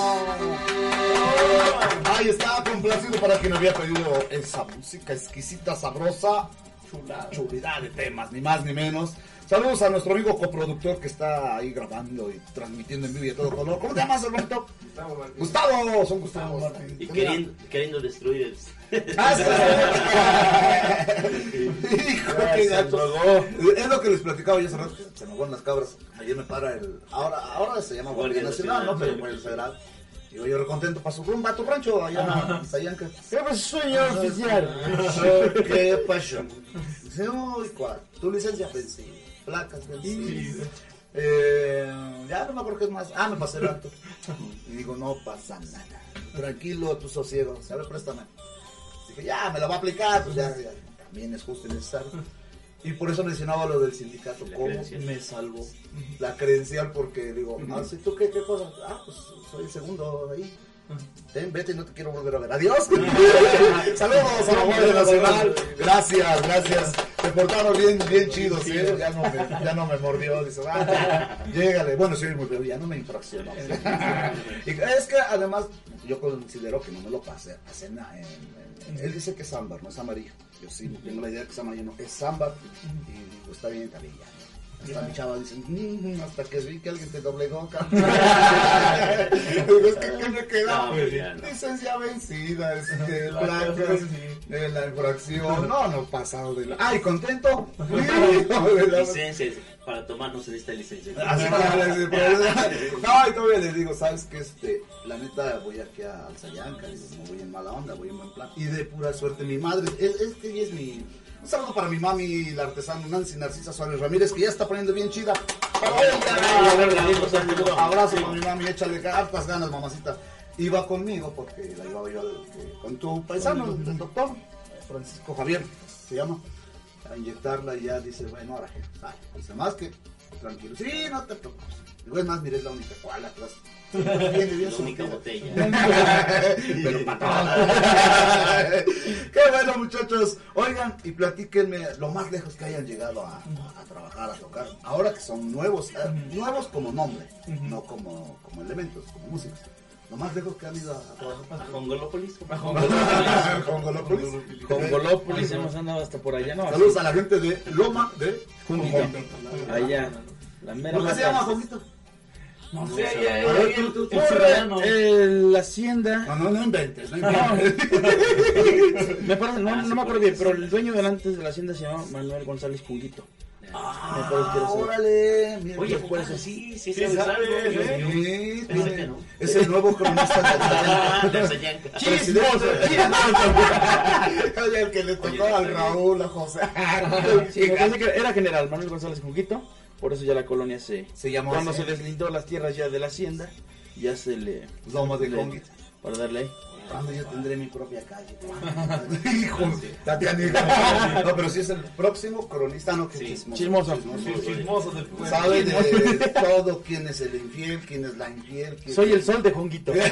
Ahí está, complacido para quien había pedido esa música exquisita, sabrosa. Chulidad de temas, ni más ni menos. Saludos a nuestro amigo coproductor que está ahí grabando y transmitiendo en vivo y a todo color. ¿Cómo te llamas, hermanito? Gustavo, son Gustavo. Y queriendo, queriendo destruir el... Hijo, qué gacho. Es lo que les platicaba yo hace rato, que se me van las cabras. Ayer me para el. Ahora, ahora se llama Guardia Guardia Nacional, ¿no? Pero por el federal. Digo, yo recontento para su rumba, a tu rancho, allá en Sayanca. ¿Qué pasó, señor oficial? ¿Qué pasó? Dice, uy, ¿cuál? Tu licencia vencida, placas vencidas. Eh, ya no me acuerdo qué es más. Ah, me pasé el alto. Y digo, no pasa nada. Tranquilo, tu sosiego. A ver, préstame. Dije, ya, me lo va a aplicar. Pues ya, ya, también es justo y necesario. Y por eso mencionaba lo del sindicato. ¿Cómo credencial. me salvó? La credencial, porque digo, ah, ¿sí, ¿tú qué, qué cosa? Ah, pues soy el segundo ahí. Ten, vete y no te quiero volver a ver. Adiós. Saludos a la Guardia Nacional. Gracias, gracias. Se portaron bien, bien chidos, ¿eh? Ya no me, ya no me mordió. Dice, ah, llégale. Bueno, sí, muy bien, ya no me infraccionó. y es que además, yo considero que no me lo pasé a cena. En, en- él dice que es ámbar, no es amarillo. Yo sí tengo la idea de que es amarillo, no, es ámbar. Y digo, está bien, está bien, ya. Hasta mi chava dice, "Mm, hasta que vi que alguien te doblegó, cabrón". Es que ¿qué me queda? No, pues. Licencia vencida, este, placas, eh, la infracción. No, no, pasado de la... ¡Ay, contento! De la- Licencia, para tomar no se necesita licencia. Así para No, y todavía les digo, ¿sabes qué? Este, la neta, voy aquí a Alzayanca, digo, no voy en mala onda, voy en buen plan. Y de pura suerte, mi madre, es, es que ella es mi... Un saludo para mi mami, la artesana Nancy Narcisa Suárez Ramírez, que ya está poniendo bien chida. Abrazo para mi mami, échale hartas ganas, mamacita. Iba conmigo porque la llevaba yo con tu paisano, el doctor Francisco Javier, se llama, a inyectarla y ya dice, bueno, ahora vale, dice más que tranquilo. Sí, no te preocupes. Digo, es más, mire, es la única cual atrás. Viene bien La única botella. Pero para todo. Qué bueno, muchachos. Oigan, y platíquenme lo más lejos que hayan llegado a, a trabajar, a tocar. Ahora que son nuevos, eh, nuevos como nombre, no como, como elementos, como músicos. Lo más lejos que han ido a, a trabajar. Jongolópolis. Jongolópolis. Con Golópolis hemos andado hasta por allá, ¿no? Saludos a la gente de Loma de Junquito. Allá. La mera ¿Por qué se llama caliente. No sé, A ver, tú, tú, tú, el Por ciudadano. eh, la hacienda. No, no, no inventes, no No, inventes. me parece- no, Ah, no sí, me acuerdo bien, pero el dueño del antes de la hacienda se llama Manuel González Junguito. Ah, Me parece que era ese. órale, mira. Oye, Pues, pues sí, sí, Sí, sabes sabes, algo. ¿eh? Sí, no. Es el nuevo cronista de Ah, de Sayanca. Chismoso, el que le tocó al Raúl, a José. Sí, era general Manuel González Junguito, por eso ya la colonia se... Se llamó Cuando así. se deslindó las tierras ya de la hacienda, ya se le... Loma de le-. Para darle ahí. Cuando yo tendré mi propia calle. Hijo, Tatiana. No, pero sí es el próximo cronista, no que Sí. chismoso. Chismoso. Sí, chismoso del pueblo. Sabe de todo, quién es el infiel, quién es la infiel. quién- Soy el sol de Junguito.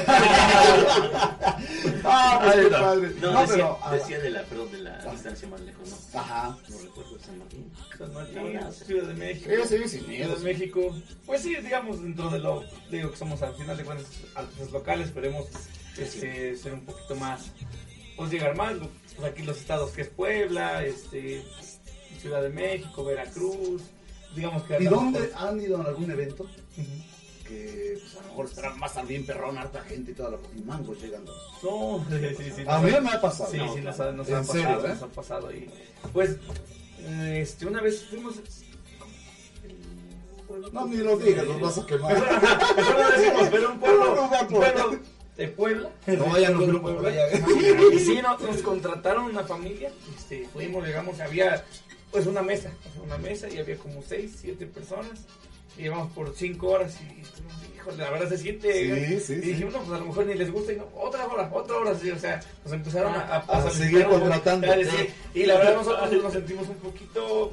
Ah, pues padre. No, No, decía, pero. ah, decía de la, perdón, de la distancia más lejos, ¿no? Ajá. No recuerdo San Martín. San Martín. Ciudad de México. Ella se Ciudad de México. Pues sí, digamos, dentro de lo. Digo que somos al final de cuentas artistas locales, esperemos este, ser un poquito más. Pues llegar más. Pues aquí los estados que es Puebla, este, Ciudad de México, Veracruz. Digamos que. ¿Y dónde por- han ido en algún evento? Que pues, a lo mejor estará más al bien perrón, harta gente y toda la. Y mangos llegando. No, sí, sí, sí. A mí me ha pasado. Sí, sí, nos ha, nos En ha serio, pasado, ¿eh? nos ha pasado. Y, pues, este, una vez fuimos... No, ni lo digas, los vas a quemar. Mejor no decimos, pero un pueblo, un pueblo de Puebla. No vayan los grupos por Puebla. allá. Y sí, no, nos contrataron una familia, este, fuimos, llegamos, había pues una mesa, una mesa y había como seis, siete personas. Y llevamos por cinco horas y, y, híjole, la verdad se siente. Sí, sí, y sí. dijimos, no, pues a lo mejor ni les gusta y no, otra hora, otra hora, o sea, nos empezaron a, a, seguir contratando. a decir, y la verdad nosotros nos sentimos un poquito,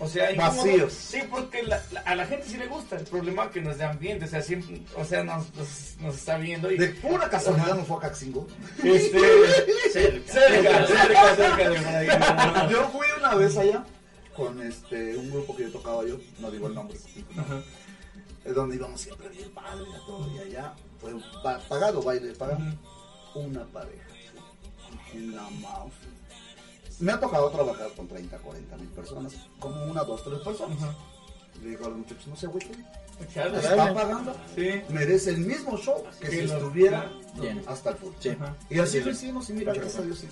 o sea, incómodos. Vacíos. Sí, porque la- la- a la gente sí le gusta. El problema es que nos de ambiente, o sea, siempre, o sea, nos, nos, nos está viendo y... De pura casualidad no fue a Caxingo. Este, Cerca. cerca, cerca, cerca de ahí. Yo fui una vez allá con este un grupo que yo tocaba yo, no digo el nombre, Ajá. es donde íbamos siempre bien padre a todo y allá fue pagado baile pagado una pareja en la mouse. Me ha tocado trabajar con 30, 40 mil personas, como una, dos, tres personas. Le digo a los muchachos, no se agüiten, Claro, está claro. pagando, Sí. merece el mismo show que Que si lo- estuviera hasta el full. Sí. Y así lo hicimos y mira, gracias a Dios.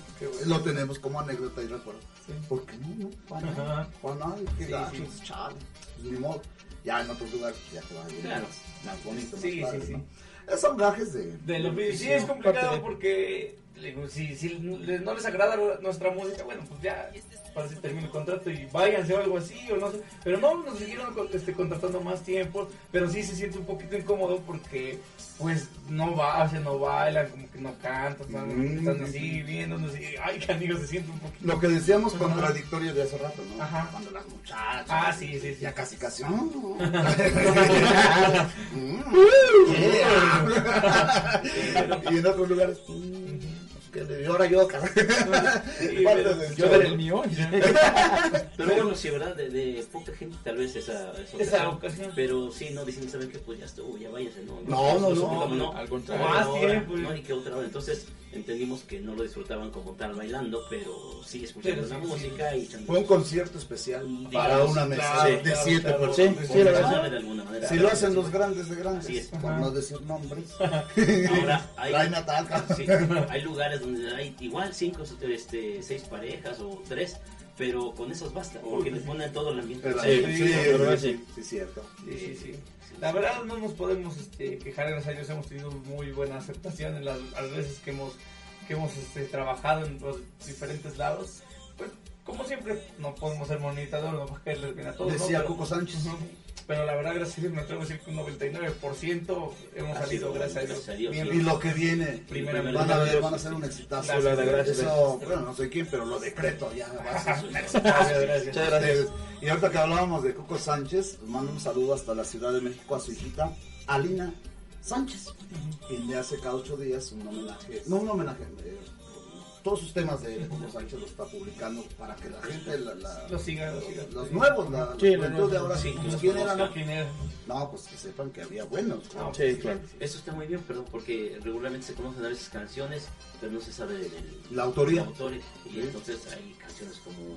Lo tenemos como anécdota y recuerdo. Sí. Porque no, no, para nada, para nada, qué Sí, gacho, sí. chale, ni modo. Ya en otros lugares ya te va a ir Claro. más, más bonito, más Sí, padre, sí, sí. ¿no? Son gajes de... De lo sí, es complicado porque le digo, si, si les- no les agrada nuestra música, bueno, pues ya para si termina el contrato y váyanse o algo así, o no sé. Pero no, nos siguieron este, contratando más tiempo, pero sí se siente un poquito incómodo porque, pues, no va, o sea, no bailan, como que no cantan, están, Mm. están así viéndonos y, ay, canigo, se siente un poquito. Lo que decíamos Ajá. contradictorio de hace rato, ¿no? Ajá. Cuando las muchachas... Ah, sí, sí, sí. Ya casi, casi... y en otros lugares... mm, pues, ahora yo, cabrón. Sí, Yo daré el mío. Pero bueno, sí, ¿verdad? De, de poca gente, tal vez esa, esa, Esa ocasión. Pero sí, no dicen, ¿saben qué? Pues ya estuvo, ya váyanse, no. No, no, no. suplicamos, no. Al contrario. Más tiempo. No, ni que otra hora. Entonces entendimos que no lo disfrutaban como tal bailando, pero sí escuchando Pero la sí, música y. Fue un concierto especial Digamos, para una mesa claro, de claro, siete claro. personas. Sí, sí, de alguna manera. Si lo hacen los grandes de grandes, por no decir nombres. Ahora hay, sí, lugares donde hay igual cinco, este, seis parejas o tres, pero con esos basta, porque le ponen todo el ambiente. Sí, sí, sí, sí, sí, sí. sí, cierto. Sí, sí, sí. La verdad no nos podemos este, quejar, gracias a Dios hemos tenido muy buena aceptación en las, las veces que hemos, que hemos este, trabajado en los diferentes lados. Pues como siempre no podemos ser monitadores, no podemos caerles bien a todos. ¿no? Decía Pero- Coco Sánchez. Ujú. Pero la verdad, gracias a Dios, me atrevo a decir que un 99% hemos Ha salido, sido, gracias a Dios. gracias a Dios, bien. sí. Y lo que viene, Primeramente. van a ver, van a ser un exitazo. Gracias, gracias. Eso, bueno, no sé quién, pero lo decreto ya. va a ser un exitazo. Gracias, gracias. Muchas gracias. Y ahorita que hablábamos de Coco Sánchez, mando un saludo hasta la Ciudad de México a su hijita, Alina Sánchez, quien le hace cada ocho días un homenaje, no un homenaje, eh, todos sus temas de Coco Sánchez los está publicando para que la gente, la, la- Lo siga, lo siga. los nuevos, la, Sí, juventud los de ahora, sí, pues, los ¿quién era? No? ¿Quién era? No, pues que sepan que había buenos. ¿no? Sí, claro. Eso está muy bien, perdón, porque regularmente se conocen a veces canciones, pero no se sabe del La autoría. autor. Y entonces hay canciones como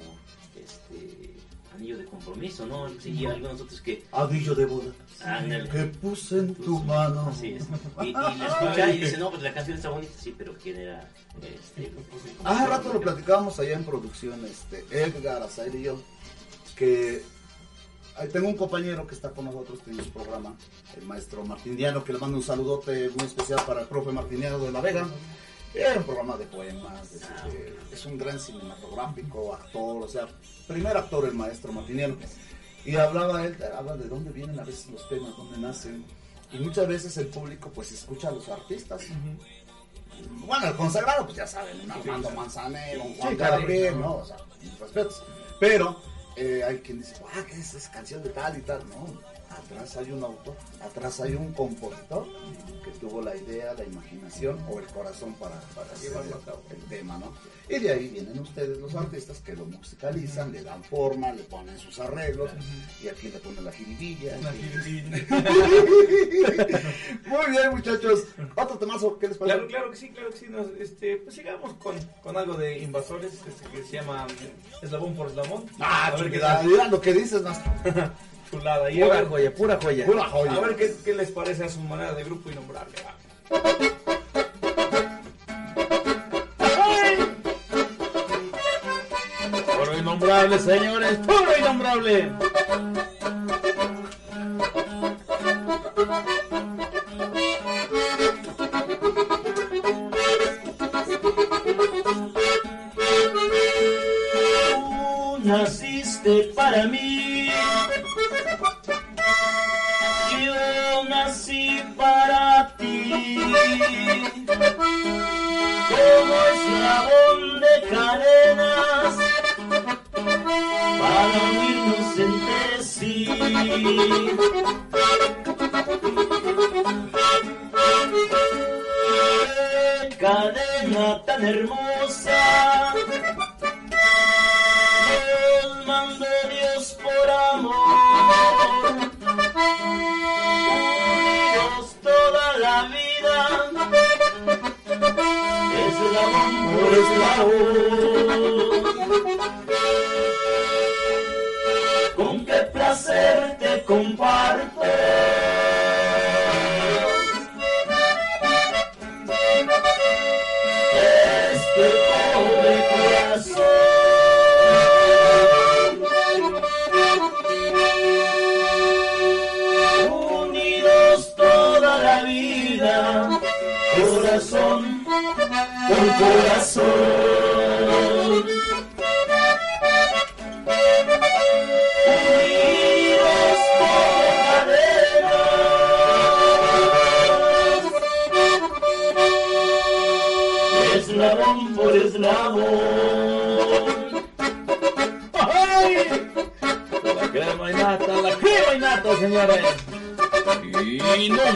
este anillo de compromiso, ¿no? Sí, algo nosotros que... Anillo de boda. Ándale. Que puse en tu mano. Así es. Y, y la escucha y dice, no, pues la canción está bonita, sí, pero ¿quién era? Este, Hace rato lo platicábamos allá en producción, este, Edgar, Azael y yo, que tengo un compañero que está con nosotros, tiene su programa, el maestro Martiniano, que le mando un saludote muy especial para el profe Martiniano de La Vega. Era un programa de poemas, este, es un gran cinematográfico, actor, o sea, primer actor el maestro Martiniano. Y hablaba él, habla de dónde vienen a veces los temas, dónde nacen. Y muchas veces el público pues escucha a los artistas. Bueno, el consagrado, pues ya saben, un Armando Manzanero, un Juan Sí. Gabriel, ¿no? O sea, mis respetos. Pero eh, hay quien dice, ah, ¿qué es? Es canción de tal y tal. No, atrás hay un autor, atrás hay un compositor que tuvo la idea, la imaginación o el corazón para, para Llevarlo a cabo. el, tema, ¿no? Y de ahí vienen ustedes los artistas que lo musicalizan, le dan forma, le ponen sus arreglos, y aquí le ponen la jiribilla. La aquí- Muy bien, muchachos. Otro temazo, ¿qué les parece? Claro, claro que sí, claro que sí. Nos, este, pues sigamos con, con algo de invasores este, que se llama Eslabón por Eslabón. Ah, a ver qué mira lo que dices, más. Chulada. Y Pura joya, pura joya. Pura joya. A ver qué, qué les parece a su manera de grupo innombrable. va. Puro innombrable, señores. Puro innombrable. Naciste para mí. Para ti. Como eslabón de cadenas para unirnos entre sí. Cadena tan hermosa eslabón por eslabón. Con qué placer te comparto. Este pobre corazón, unidos toda la vida, corazón.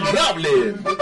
Innombrable.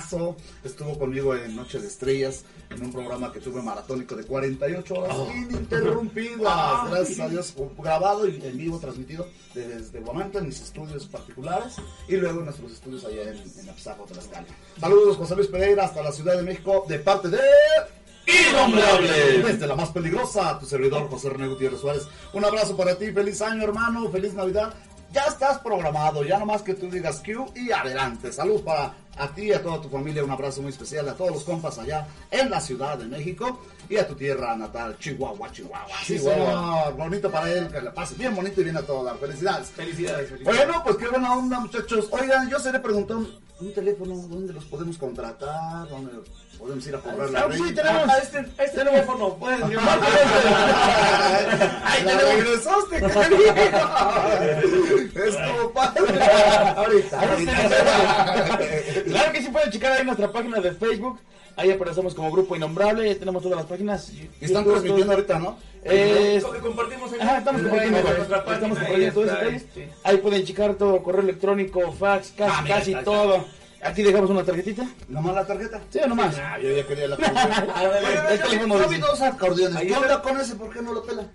Tipazo. Estuvo conmigo en Noche de Estrellas, en un programa que tuve maratónico de 48 horas Oh. ininterrumpidas. Ah. Gracias a Dios, grabado y en vivo, transmitido desde Guamanta, en mis estudios particulares y luego en nuestros estudios allá en, en Apsaco, Tlaxcala. Saludos, José Luis Pereira, hasta la Ciudad de México, de parte de... Innombrable. Desde la más peligrosa, tu servidor José René Gutiérrez Suárez. Un abrazo para ti, feliz año hermano, feliz Navidad. Ya estás programado, ya nomás que tú digas Q y adelante. Saludos para a ti y a toda tu familia, un abrazo muy especial a todos los compas allá en la Ciudad de México y a tu tierra natal, Chihuahua, Chihuahua. Sí, Chihuahua. señor. bonito para él, que le pase bien bonito y bien a todo dar. Felicidades. Felicidades, felicidades. Bueno, pues qué buena onda, muchachos. Oigan, yo se le preguntó un, teléfono, ¿dónde los podemos contratar? ¿Dónde podemos ir a cobrar la Ah, sí, renta? tenemos. A este, a este teléfono puedes. ¡Ay, la regresaste, cariño! Estuvo padre. Ahorita, ahorita. Claro que sí pueden checar ahí nuestra página de Facebook. Ahí aparecemos como Grupo Innombrable. Ahí tenemos todas las páginas. Y están transmitiendo ahorita, ¿no? Eh, compartimos en Ajá, estamos en compartiendo, nuestra página, estamos ahí compartiendo está, detalles. este. Ahí pueden checar todo, correo electrónico, fax, casi, Ah, mira, casi ahí está. todo. Aquí dejamos una tarjetita. ¿Nomás la tarjeta? Sí, nomás. Ah, yo ya quería la tarjeta. dice. vi dos acordeones. ¿Qué onda con ese? ¿Por qué no lo pela?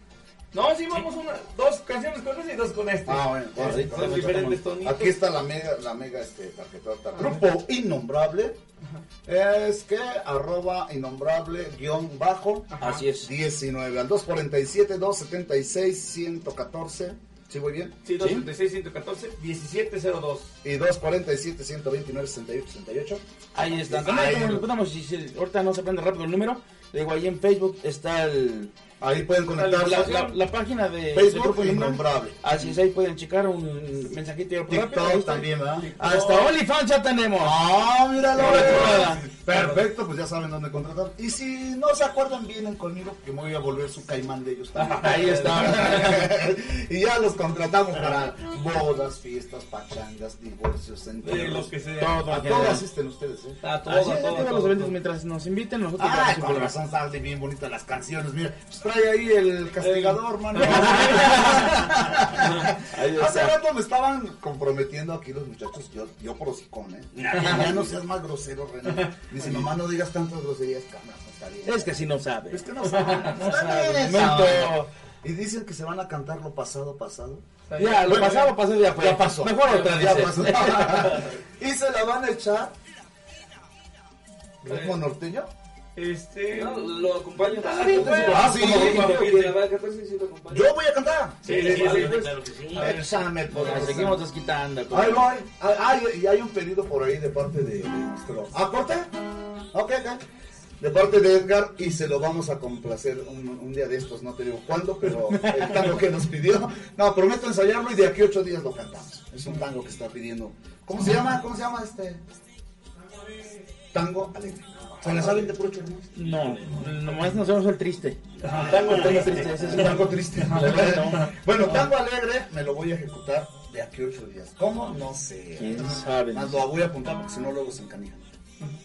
No, sí, vamos una, dos canciones con este y dos con este. Ah, bueno, correcto. Son diferentes tonitos. Aquí está la mega, la mega este, tarjetota. Grupo Innombrable. Es que arroba innombrable guion bajo. Así es. 19 al 247 276 114. ¿Sí voy bien? Sí, 236 114 1702. Y 247 129 68 68. Ahí está. Ahí. También como se- ahorita no se aprende rápido el número, digo ahí en Facebook está el, Ahí pueden la, conectarse. la- la página de Facebook Grupo Innombrable. Así es, ahí pueden checar un mensajito. y TikTok también, ¿verdad? Hasta OnlyFans ya tenemos. Ah, míralo. Perfecto, pues ya saben dónde contratar. Y si no se acuerdan, vienen conmigo, que me voy a volver su caimán de ellos también. Ahí está. y ya los contratamos para bodas, fiestas, pachangas, divorcios, De entierros. los que sea. Todo, A todos asisten ustedes, ¿eh? A todo, Así a es, todo, todos los todo. eventos mientras nos inviten, nosotros Ah, con razón salen bien bonitas las canciones. Mira, pues trae ahí el castigador, mano. Hace rato me estaban comprometiendo aquí los muchachos, yo, yo por hocicón, ¿eh? Ya no seas más grosero, René. Dice, mamá, no digas tantas groserías, bien. Es que si no sabe. Es que no saben. No sabe. Y dicen que se van a cantar lo pasado, pasado. Ya, lo Bueno, pasado, pasado ya fue. Ya pasó. Mejor otra Ya pasó. y se la van a echar. ¿Ritmo norteño? Este. No, lo acompaño. Ah, sí, bueno. Ah, sí. Que la va a 14 sí lo acompaño. Yo voy a cantar. Sí, sí, sí, sí, pues. Claro que sí. Échame por Ya, seguimos desquitando. Ahí voy. Ay, ay, y hay un pedido por ahí de parte de, de nuestro. ¿Ah, corte? Ok, ok. De parte de Edgar y se lo vamos a complacer un, un día de estos, no te digo cuándo, pero el tango que nos pidió. No, prometo ensayarlo y de aquí a ocho días lo cantamos. Es un tango que está pidiendo. ¿Cómo se llama? ¿Cómo se llama este? Tango alegre. ¿Se la saben de puro? No, nomás nos vemos el triste. Tango triste, ese es un tango triste. No. Bueno, tango alegre me lo voy a ejecutar de aquí a ocho días. ¿Cómo? No sé. ¿Quién sabe? Más lo voy a apuntar porque si no luego se encanijan.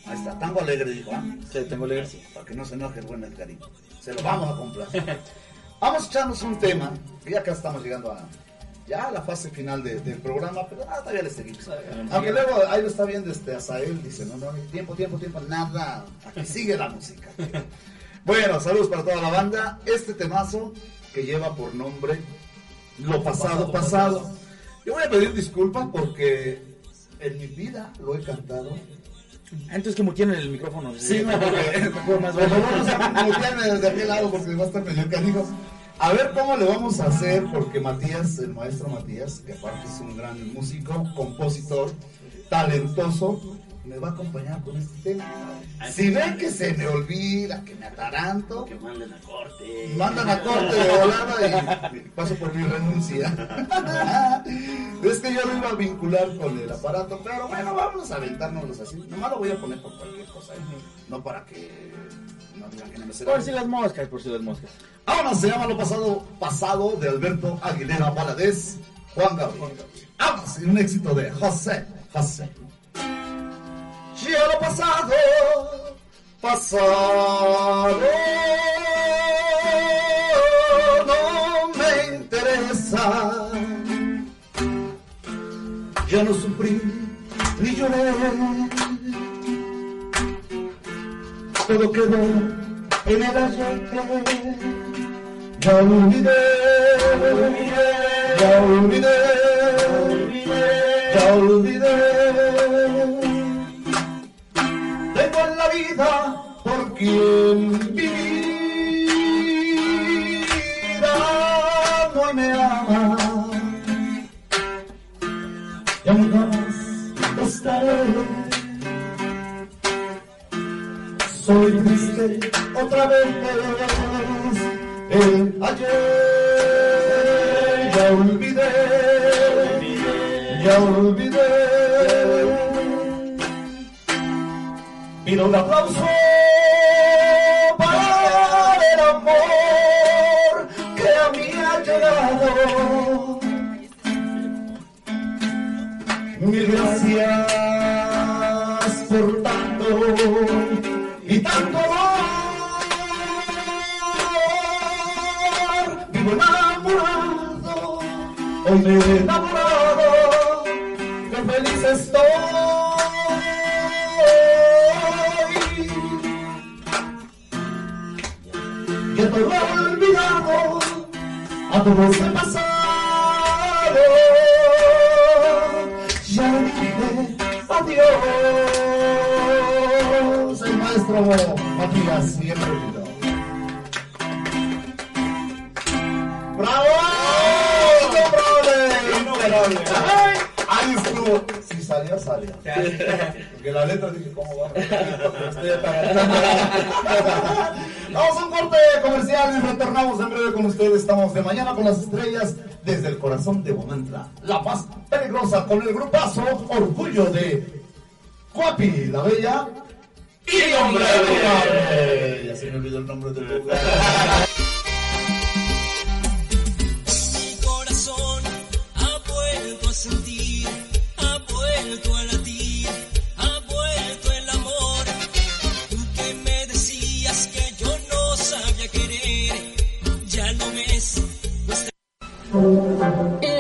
Ahí está, tango alegre, dijo. ¿ah? Sí, tengo. Sí, para que no se enoje el buen Edgarito. Se lo vamos a complacer. Vamos a echarnos un tema, ya acá estamos llegando a ya a la fase final de- del programa, pero ah, todavía le seguimos. Aunque luego ahí lo está viendo este Azael, dice, no, no, tiempo, tiempo, tiempo, nada, aquí sigue la música. bueno, saludos para toda la banda. Este temazo que lleva por nombre Lo pasado, pasado. Yo voy a pedir disculpas porque en mi vida lo he cantado Entonces que muteen el micrófono. Sí, no, porque Mejor más Bueno, desde aquel lado porque va a estar medio canijo. A ver cómo le vamos a hacer, porque Matías, el maestro Matías, que aparte es un gran músico, compositor, talentoso, me va a acompañar con este tema. Si ven que se me olvida, que me ataranto, Que manden a corte. mandan a corte de volada y paso por mi renuncia. es que yo lo iba a vincular con el aparato, pero bueno, vamos a aventárnoslos así. Nomás lo voy a poner por cualquier cosa, ¿eh? no para que Por si las moscas, por si las moscas. Vámonos, se llama Lo Pasado Pasado de Alberto Aguilera Valadez, Juan Gabriel. Vamos, y un éxito de José, José. Ya lo pasado, pasado no me interesa. Ya no sufrí ni lloré. Todo quedó el ayer. Ya olvidé, ya olvidé, ya olvidé. Tengo en la vida por quien vida no me ama. Ya nunca más estaré. Soy triste otra vez. El ayer ya olvidé, ya olvidé. Pido un aplauso para el amor que a mí ha llegado. Mil gracias por tanto y tanto amor. Vivo enamorado, hoy me he enamorado, qué feliz estoy. Ya todo olvidado, a todos he pasado. Ya dije adiós. Maestro Matías siempre olvidó. ¡Bravo! ¡Incomparable! ¡Ay! Ahí estuvo. Si salía, salía. Porque la letra dije, ¿cómo va? Vamos a un corte comercial y retornamos en breve con ustedes. Estamos de mañana con las estrellas desde el corazón de Bonantra. La Paz Peligrosa con el grupazo Orgullo de Cuapi, la Bella y Hombre de Ya se me olvidó el nombre del lugar. Mi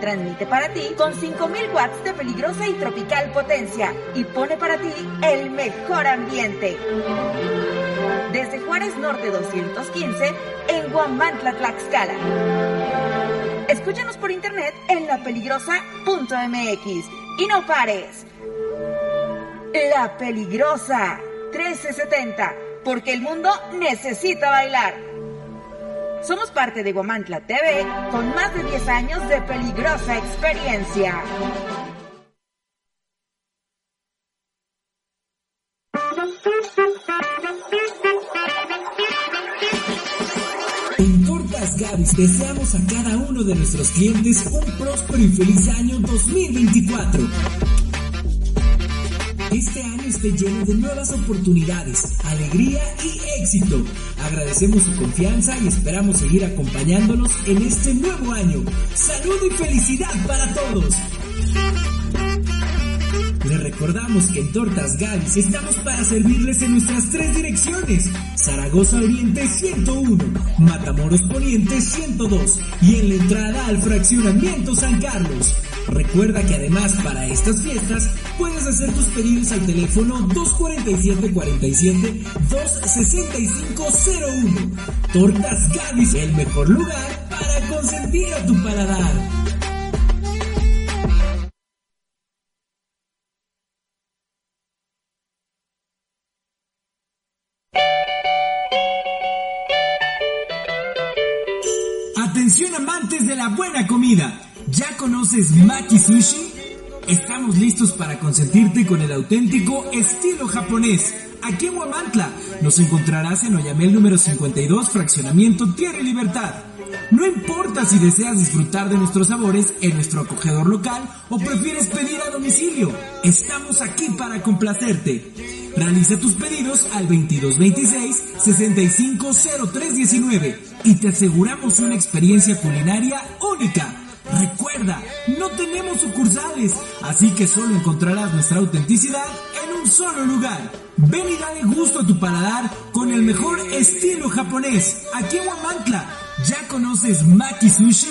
Transmite para ti con 5000 watts de peligrosa y tropical potencia y pone para ti el mejor ambiente. Desde Juárez Norte 215 en Guamantla, Tlaxcala. Escúchanos por internet en lapeligrosa.mx y no pares. La Peligrosa 1370, porque el mundo necesita bailar. Somos parte de Guamantla TV con más de 10 años de peligrosa experiencia. En Tortas Gavis deseamos a cada uno de nuestros clientes un próspero y feliz año 2024. Este año esté lleno de nuevas oportunidades, alegría y éxito. Agradecemos su confianza y esperamos seguir acompañándolos en este nuevo año. Salud y felicidad para todos. Les recordamos que en Tortas Gavis estamos para servirles en nuestras tres direcciones. Zaragoza Oriente 101, Matamoros Poniente 102 y en la entrada al fraccionamiento San Carlos. Recuerda que además para estas fiestas puedes hacer tus pedidos al teléfono 247-47 26501. Tortas Gavis, el mejor lugar para consentir a tu paladar. Atención amantes de la buena comida. ¿Ya conoces Maki Sushi? Estamos listos para consentirte con el auténtico estilo japonés. aquí en Huamantla. Nos encontrarás en Oyamel número 52, fraccionamiento Tierra y Libertad. No importa si deseas disfrutar de nuestros sabores en nuestro acogedor local o prefieres pedir a domicilio, estamos aquí para complacerte. Realiza tus pedidos al 2226-650319 y te aseguramos una experiencia culinaria única. Recuerda, no tenemos sucursales, así que solo encontrarás nuestra autenticidad en un solo lugar. Ven y dale gusto a tu paladar con el mejor estilo japonés, aquí en Huamantla. ¿Ya conoces Maki Sushi?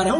Para un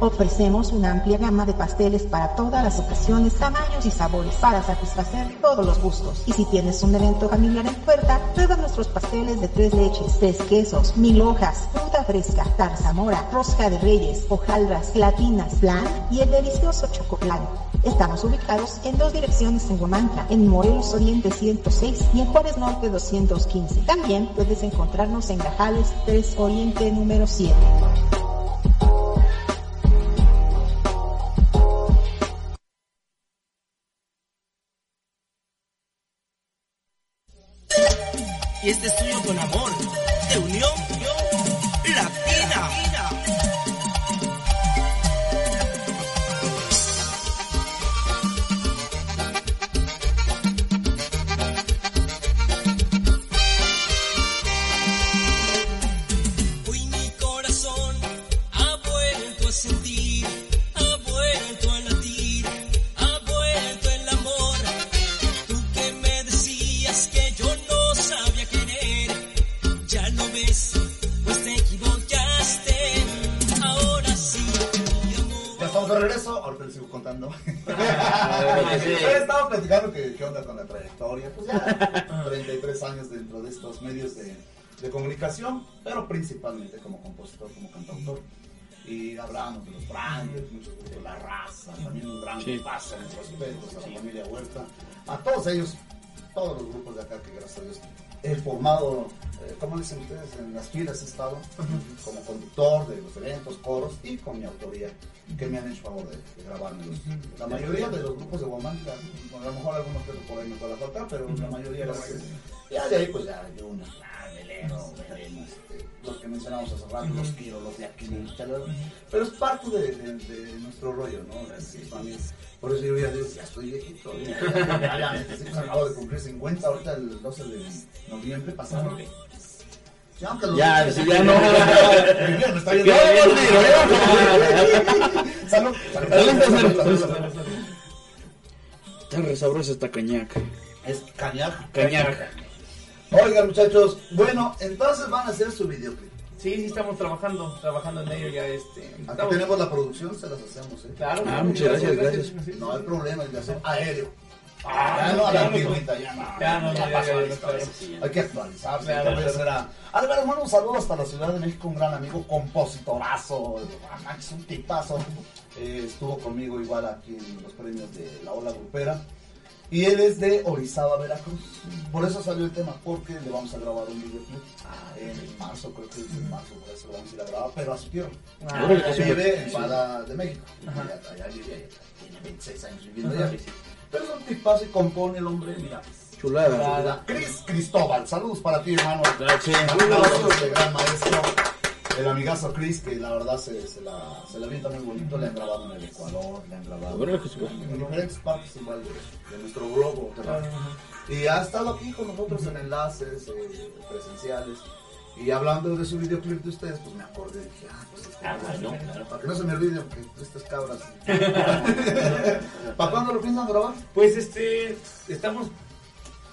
Ofrecemos una amplia gama de pasteles para todas las ocasiones, tamaños y sabores para satisfacer todos los gustos. Y si tienes un evento familiar en puerta, prueba nuestros pasteles de tres leches, tres quesos, mil hojas, fruta fresca, zarzamora, rosca de reyes, hojaldras, gelatinas, flan y el delicioso chocoplan. Estamos ubicados en dos direcciones en Huamantla, en Morelos Oriente 106 y en Juárez Norte 215. También puedes encontrarnos en Gajales 3 Oriente número 7. Y este es tuyo con amor, Sí. paso en respetos a la familia Huerta, a todos ellos, todos los grupos de acá que gracias a Dios he formado, eh, ¿cómo dicen ustedes? En las filas he estado como conductor de los eventos, coros y con mi autoría, que me han hecho favor de, de grabármelos. La mayoría de los grupos de Guamanta, bueno, a lo mejor algunos que por ahí me pueda faltar, pero la mayoría gracias. Ya de ahí pues ya hay una, Melero, Meleno, este, los que me mencionamos hace rato, los tiros, los de aquí, chalala. pero es parte de, de- de nuestro rollo, ¿no? Así, para mí es- por eso yo ya digo, ya estoy viejito. Ya, ya, ya, ya, ya, acabo de cumplir 50 ahorita el 12 de noviembre pasado. Ya, Ya, sí, ya no. Salud. Salud, salud, salud. Está re sabrosa esta cañaca. Es cañac. Cañaca. Oigan, muchachos, bueno, entonces van a hacer su videoclip. Sí, sí, estamos trabajando, trabajando en ello ya, este... Estamos- tenemos la producción, se las hacemos, ¿eh? Claro. Ah, muchas gracias, gracias. No hay problema, el de hacer aéreo. Ah, ya no a la ya no, antigüita, ya no. ya no, ya ya, pasó ya, la ya, historia. ya, ya. Hay que actualizarse. Álvaro, mando un saludo hasta la Ciudad de México, un gran amigo, compositorazo, ah, Max, un tipazo. Eh, estuvo conmigo igual aquí en los premios de la Ola Grupera. Y él es de Orizaba, Veracruz. Por eso salió el tema, porque le vamos a grabar un videoclip en marzo, creo que es en marzo, por eso lo vamos a ir a grabar, pero a su tierra. Ah, vive en Ciudad de México. Allá, allá vive, allá tiene 26 años viviendo allá. Pero es un tipazo y compone el hombre, mira. Chulada. Chulada. Cris Cristóbal, saludos para ti, hermano. Gracias. Saludos de gran maestro. El amigazo Chris, que la verdad se, se la, se la avienta muy bonito, le han grabado en el Ecuador, le han grabado súper. en diferentes partes igual de, de nuestro globo. Y ha estado aquí con nosotros en enlaces eh, presenciales. Y hablando de su videoclip de ustedes, pues me acordé, dije, ah, pues este, Ah, bueno, claro. para que no se me olvide, porque estas cabras. ¿Para cuándo lo piensan grabar? Pues este, estamos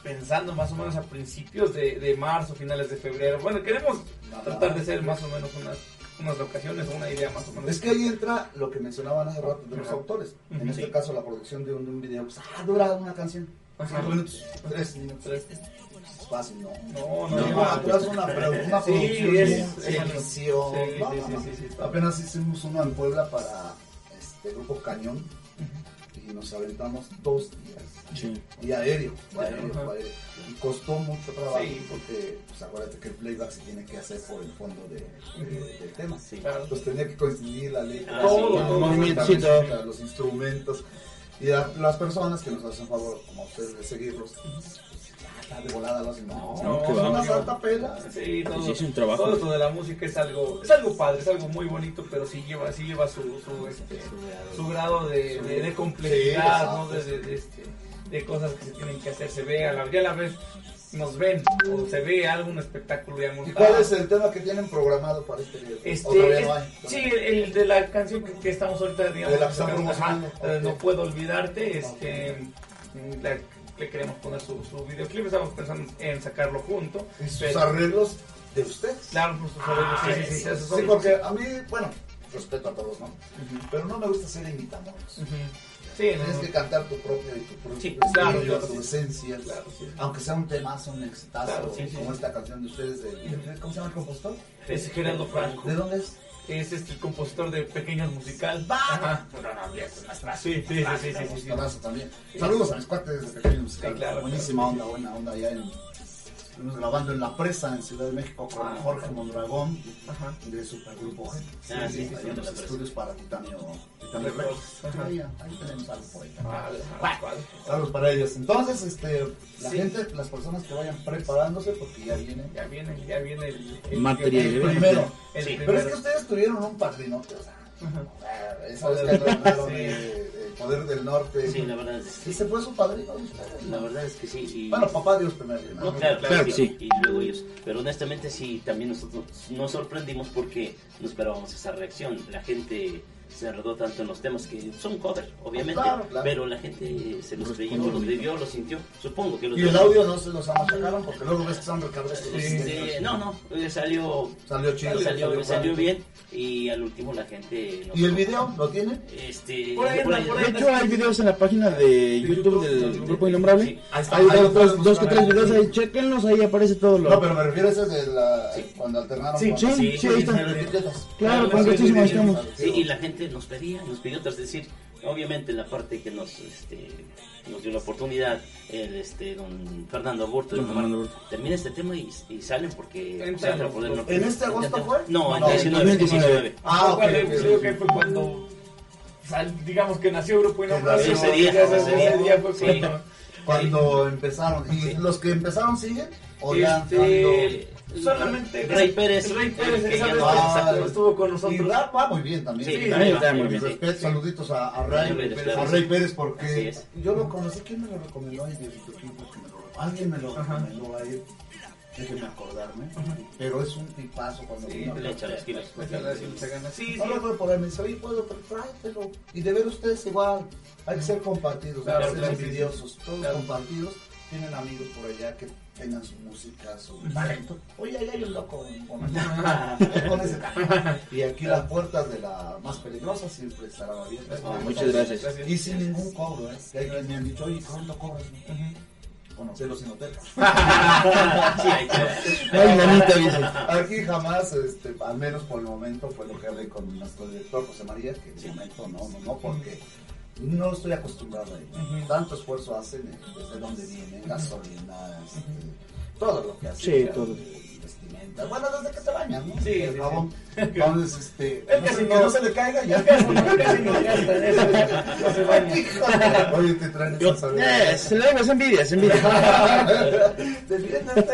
pensando más o menos a principios de, de marzo, finales de febrero. Bueno, queremos tratar de hacer más o menos unas, unas locaciones o una idea más o menos. Es que ahí entra lo que mencionaban hace rato de los autores. En este caso, la producción de un, de un video, pues, ah, dura una canción. Cinco minutos, tres minutos. Es fácil, ¿no? No, no, no. no. atrás una, pro- una Sí, producción, es- de edición. sí, No, no, no. Apenas hicimos uno en Puebla para este grupo Cañón. Y nos aventamos dos días. Sí. Y aéreo, fue Claro, aéreo, aéreo. Y costó mucho trabajo Sí. porque, pues acuérdate que el playback se tiene que hacer por el fondo de, de- del tema. Claro. Pues tenía que coincidir la letra, Ah, Todo, sí, los instrumentos. Y a las personas que nos hacen favor, como ustedes, de seguirlos, ah, de volada lo hacen. No, No, es una santa pela. Sí, todo, Sí, es un trabajo. todo esto de la música es algo, es algo padre, es algo muy bonito, pero sí lleva, sí lleva su, su, este, su grado de, de, de complejidad, Sí, ¿no? De, de, de, este, de cosas que se tienen que hacer, se ve, a la, ya a la vez nos ven, o se ve algún espectáculo ya ¿Y montado. cuál es el tema que tienen programado para este video? ¿O Este, es- no hay? sí, el, el de la canción que, que estamos ahorita, digamos, De la que están ajá, eh, no puedo olvidarte, este, mm, la- le queremos poner su, su videoclip, estamos pensando en sacarlo junto. Y sus pero- arreglos de ustedes. Claro, sus arreglos, sí, sí, sí, esos Sí, porque a mí, bueno, respeto a todos, ¿no? Pero no me gusta ser imitadores. Sí, Tienes no. que cantar tu propio y tu propio Sí, estilo, claro, claro, tu esencia. Claro, sí. Aunque sea un temazo, un exitazo, como esta canción de ustedes de... ¿Cómo se llama el compositor? Es Gerardo Franco. ¿De dónde es? Es este el compositor de Pequeños Musical. Ajá. Sí, sí, sí, sí, sí, sí, sí. Compositorazo también. Saludos a mis cuates de Pequeño Musical. Sí, claro, Buenísima onda, buena onda allá en... Estuvimos grabando en La Presa, en Ciudad de México, con Ah, Jorge Mondragón, Ajá. de Supergrupo G. Ah, sí, ahí sí, en sí, los Presa. estudios para Titanio, Titanio Records. Ahí, ahí tenemos algo por ahí. Ah, ah. Saludos para ellos. Entonces, este, la Sí. gente, las personas que vayan preparándose, porque ya vienen. Ya viene, ya viene el, el Material. El primero. El Sí. Pero es primero. que ustedes tuvieron un padrinote, o sea, Que el poder del norte. Sí, la verdad es que ¿Y se fue su padrino? La verdad es que sí. Y... Bueno, papá Dios primero. ¿no? No, claro, claro, Claro que sí. sí. Y luego ellos. Pero honestamente sí, también nosotros nos sorprendimos porque no esperábamos esa reacción. La gente se enredó tanto en los temas que son cover, obviamente. Claro, claro. Pero la gente se los creyó, los vivió, los sintió. Supongo que los Y el audio no se los amachacaron porque luego ves que están. Este, no, no, eh, salió, Salió chido. salió, salió bien y al último la gente ¿Y el video lo tiene? Este, Por ahí anda, por ahí De hecho, hay videos en la página de YouTube del Grupo Innombrable. Sí. Ahí está. Hay ahí dos, dos, que tres videos ahí, chequenlos, ahí aparece todo lo... No, pero me refiero a ese de la, cuando alternaron. Sí, con- sí, sí, sí, ahí está. Con etiquetas. Claro, con muchísimo estamos. Sí, y la gente nos pedía, nos pidió otras, es decir, obviamente la parte que nos, este, nos dio la oportunidad, el, este, don Fernando Aburto, Don Fernando Omar, termina este tema y, y salen porque... Entra los- por el los- norte. ¿En este agosto fue? No, en No, 19, 2019. 19. Ah, ok. Creo que fue cuando sal- digamos que nació Grupo nació, ese día, ese, día. fue Sí. cuando... Cuando empezaron. ¿Y los que empezaron siguen? ¿O ya han- han ido- Este, Solamente Rey Pérez. Rey Pérez, Que ya no estuvo- con nosotros. Y Rap va muy bien también. Sí, también está muy bien. Respeto, saluditos a, a Ray, Rey Pérez, claro. a Rey Pérez porque yo lo conocí. ¿Quién me lo recomendó? Ay, Diosito, ¿quién me lo- Alguien me lo recomendó a él. Déjeme acordarme. Pero es un tipazo cuando Sí, vino le echa los kilos. Sí, No lo puedo poner, me dice, oye, puedo, pero tráetelo. Y de ver ustedes igual, hay que ser compartidos, hay que ser envidiosos, todos compartidos. Tienen amigos por allá que tengan su música, su talento. Oye, ahí hay un loco con, ese. Y aquí las puertas de la más peligrosa siempre estarán abiertas. Ah, muchas gracias. Y sin ningún cobro, ¿eh? Que hay quienes me han dicho, oye, ¿cuánto cobras? Bueno, cero sin hotel. Aquí jamás, este, al menos por el momento, fue lo que hablé con nuestro director José María, que en el momento no, no, no, porque no estoy acostumbrado a ello. Tanto esfuerzo hacen, eh, desde dónde vienen, gasolina, este, todo lo que hacen. Sí, todo. vestimenta. Bueno, desde que se bañan, ¿no? Sí, el sí, jabón. Entonces, este, Es no que se- si que no- no se le caiga ya. No- no no se baña. Oye, te traen esa salida. eh, se le es envidia, es envidia. Defiéndete.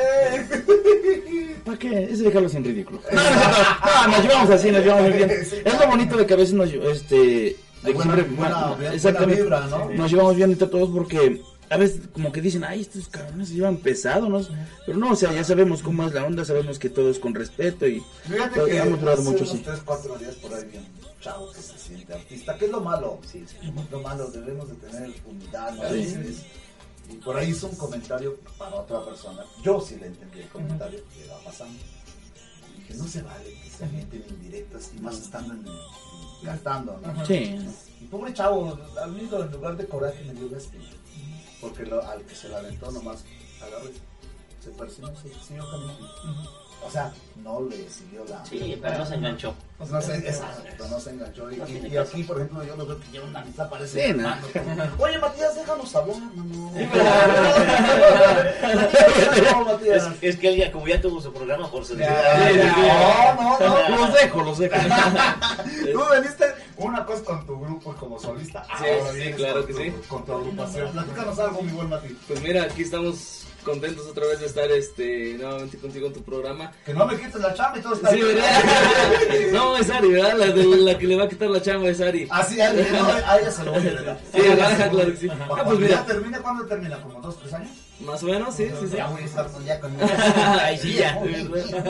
¿Para qué? Es dejarlos en ridículo. No, no, no, no, nos llevamos así, nos llevamos muy bien. Es lo bonito de que a veces nos, este, de que Buena- siempre, buena- bueno, buena exactamente, vibra, ¿no? nos llevamos bien entre todos porque a veces como que dicen, ay, estos cabrones se llevan pesado, ¿no? Pero no, o sea, ya sabemos cómo es la onda, sabemos que todo es con respeto y Fíjate todo- que hemos durado mucho así. 3, 4 días por ahí vi un chavo que se siente artista, que es lo malo, sí, lo malo, debemos de tener humildad, ¿no? Sí. Y por ahí hizo un comentario para otra persona, yo sí le entendí el comentario que iba pasando. Y dije, no se vale que se meten indirectas y más estando en, en- cantando, ¿no? Sí. Y pobre chavo, al mismo en lugar de coraje me dio lástima. Porque lo- al que se la aventó nomás agarró y se persinó, se siguió caminando. O sea, no le siguió la. Sí, pero no se enganchó. Pues no se, exacto, no se enganchó. Y, No aquí, por ejemplo, yo lo veo que lleva una mitad, parece. Sí, no. Oye, Matías, déjanos hablar, mano. Es, Matías. es que él ya, como ya tuvo su programa, por su No, no, no. Los dejo, los dejo. Tú veniste una cosa con tu grupo como solista. Sí, sí, claro que tu- sí. Con tu agrupación. Platícanos algo, mi buen Mati. Pues mira, aquí estamos contentos otra vez de estar este nuevamente contigo en tu programa. Que no me quites la chamba y todo está Sí, ¿verdad? No, es Ari, ¿verdad? La, de, la que le va a quitar la chamba es Ari. Ah, sí, a, no, a ella se lo voy a. Sí, ¿verdad? Claro que sí. Ah, Cuando pues mira, termine, ¿cuándo termina? ¿Como dos, tres años? Más o menos, sí, sí, sí. Ya voy a estar con- ya con Ay, sí, ya.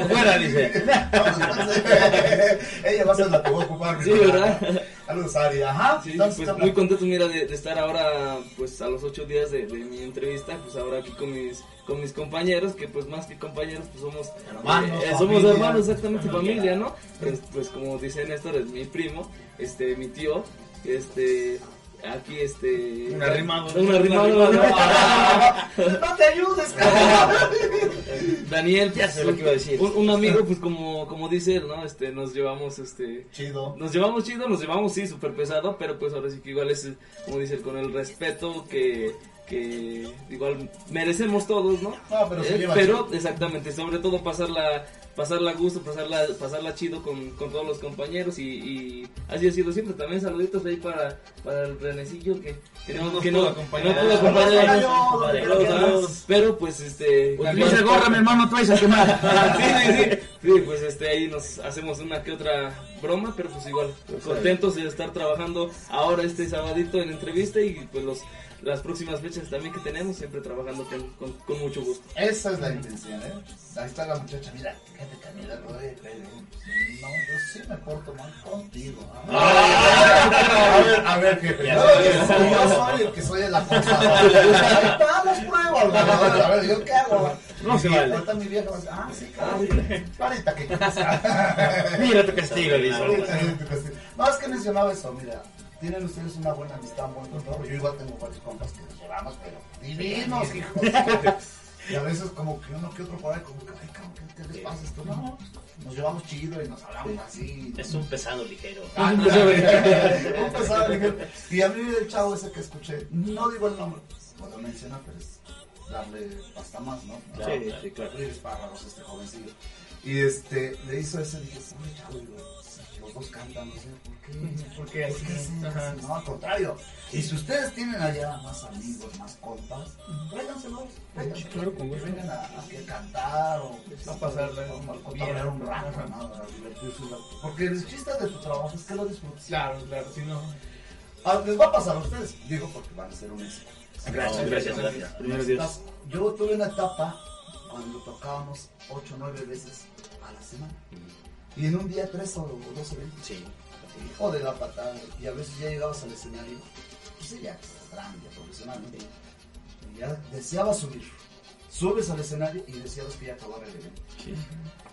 Fuera, dice. Ella va a ser la que voy a ocupar. Sí. ¿verdad? Saludos, Ari. Ajá. Sí, pues muy contento, mira, de, de estar ahora, pues a los ocho días de, de mi entrevista, pues ahora aquí con mis, con mis compañeros, que pues más que compañeros, pues somos Hermanos, eh, somos hermanos, exactamente, familia, ¿no? Pues, pues como dice Néstor, es mi primo, este, mi tío, este, aquí, este... Un arrimado. Un arrimado, ¿no? Te ayudes, cabrón. Daniel, Ya sé lo que iba a decir. Un, un amigo, pues como, como dice él, ¿no? Este, nos llevamos, este... Chido. Nos llevamos chido, nos llevamos, sí, súper pesado, pero pues ahora sí que igual es, como dice él, con el respeto que, que igual merecemos todos, ¿no? No, pero se Eh, lleva pero, chido. exactamente, sobre todo pasarla, pasarla a gusto, pasarla, pasarla chido con, con todos los compañeros y, y así ha sido siempre. También saluditos ahí para, para el Renecillo que, que no, que no, pudo que acompañar. pudo saludos. Pero pues este... Utiliza gorra, mi hermano, a quemar. sí, sí, sí. Sí, pues este, ahí nos hacemos una que otra broma, pero pues igual, contentos de estar trabajando ahora este sabadito en entrevista y pues los las próximas fechas también que tenemos, siempre trabajando con, con, con mucho gusto. Esa es la intención, ¿eh? Ahí está la muchacha, mira, fíjate Camila, oye, no, yo sí me porto mal contigo. A ver, a ver, jefe. No, yo soy el que soy el acosador. Ahí están las pruebas. A ver, ¿yo qué hago? No se vale. ahorita mi vieja ah, sí, cabrón. Ahorita que. Mira tu castigo, dice. Ahorita, mira tu castigo. No, es que mencionaba eso, mira. Tienen ustedes una buena amistad, un buen. Yo igual tengo varios compas que nos llevamos, pero divinos, hijos. Y a veces como que uno que otro por ahí, como que, ay, cabrón, ¿qué, qué les pasa esto? No, nos llevamos chido y nos hablamos así. Es un pesado ligero. Ah, no, un pesado ligero. Y a mí el chavo ese que escuché, no digo el nombre, puedo mencionar, pero es darle hasta más, ¿no? Claro, Sí, sí, claro. Abrir espárragos a este jovencillo. Y este, le hizo ese, dije, "Oye, chavo, digo, los dos cantan, no sé, ¿por qué? ¿Por qué así? sí, Ajá. No, al contrario. Y si ustedes tienen allá más amigos, más compas, tráiganselos. claro, con gusto. Vengan a, a que cantar o A pasarla o a cotorrear un rato. ¿no? A divertirse un rato. Porque el chiste de tu trabajo es que lo disfrutes. Claro, claro, si no. Ah, les va a pasar a ustedes, digo, porque van a ser un éxito. Gracias, gracias, gracias. Primero Dios. Yo tuve una etapa cuando tocábamos 8 o 9 veces a la semana. Y en un día 3 o 2 eventos. Sí. Hijo de la patada. Y a veces ya llegabas al escenario, pues ya grande, profesional. ¿no? Y ya deseaba subir. Subes al escenario y deseabas que ya acabara el evento.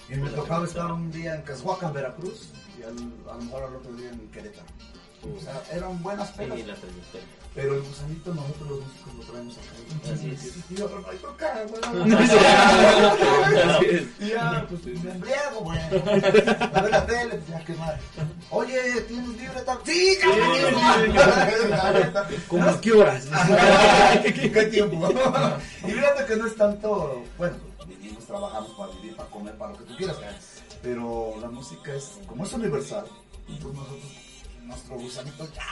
Y me tocaba estar un día en Cashuacan, Veracruz, y al- a lo mejor al otro día en Querétaro. O sea, eran buenas pelas. Sí, la trayectoria. Pero el gusanito nosotros los músicos lo traemos acá. Así es. Y yo, no hay tocar, Así güey. es. Y ya, pues me embriago, güey. A ver la tele, pues ya qué mal. Oye, ¿tienes libre tal? Sí, cabrón. ¿Cómo qué horas? ¿Qué tiempo? Y fíjate que no es tanto, bueno, vivimos, trabajamos para vivir, para comer, para lo que tú quieras. Pero la música es, como es universal, pues nosotros, nuestro gusanito, ya,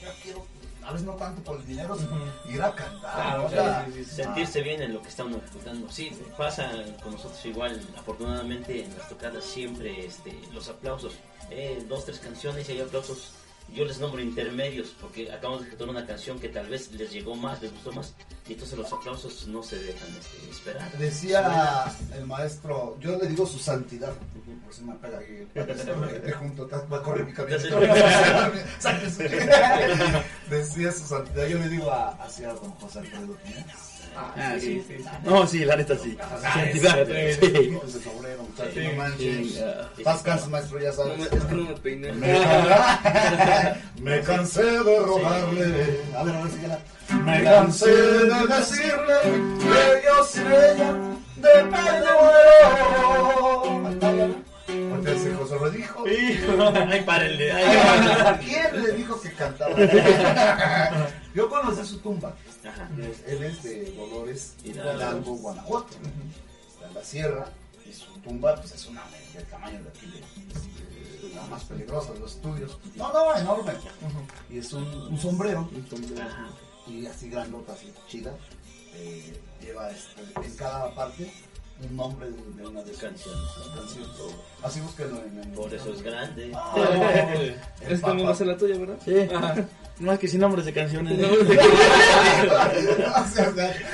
ya quiero, a veces no tanto por el dinero, sino ir a cantar. Claro, o sea, claro, sentirse bien en lo que está uno ejecutando. Sí, pasa con nosotros igual. Afortunadamente en las tocadas siempre este, los aplausos, eh, dos, tres canciones y hay aplausos. Yo les nombro intermedios porque acabamos de ejecutar una canción que tal vez les llegó más, les gustó más. Y entonces los aplausos no se dejan este, esperar. Decía el maestro, yo le digo su santidad, por si me pega ahí, te junto, te va a correr mi camino. Decía su santidad, yo le digo a, hacia don José Alfredo Jiménez. Ah, sí, sí. No, sí, la neta sí. Santidad. Sí. Sí. Sí, no manches. sí, ah. Cansa, maestro, ya sabes. Es que no me peiné. Me, cansé de rogarle. A ver, a ver, síguela. Me cansé de decirle que yo sin ella de me lo dijo. Ay, párenle. ay, ¿A quién le dijo que cantaba? Yo conocí su tumba. Él es de Dolores Hidalgo. Guanajuato. Está en la sierra. Y su tumba pues, es una del tamaño de aquí, de, la más peligrosa de los estudios. No, no, enorme. Y es un, un sombrero. Y así grandota, así chida. Eh, lleva este, en cada parte un nombre de, de una de Canciones. canciones. Así búsquenlo en, en Por eso es grande. El Es también va a ser la tuya, ¿verdad? Sí. No es que sin nombres de canciones.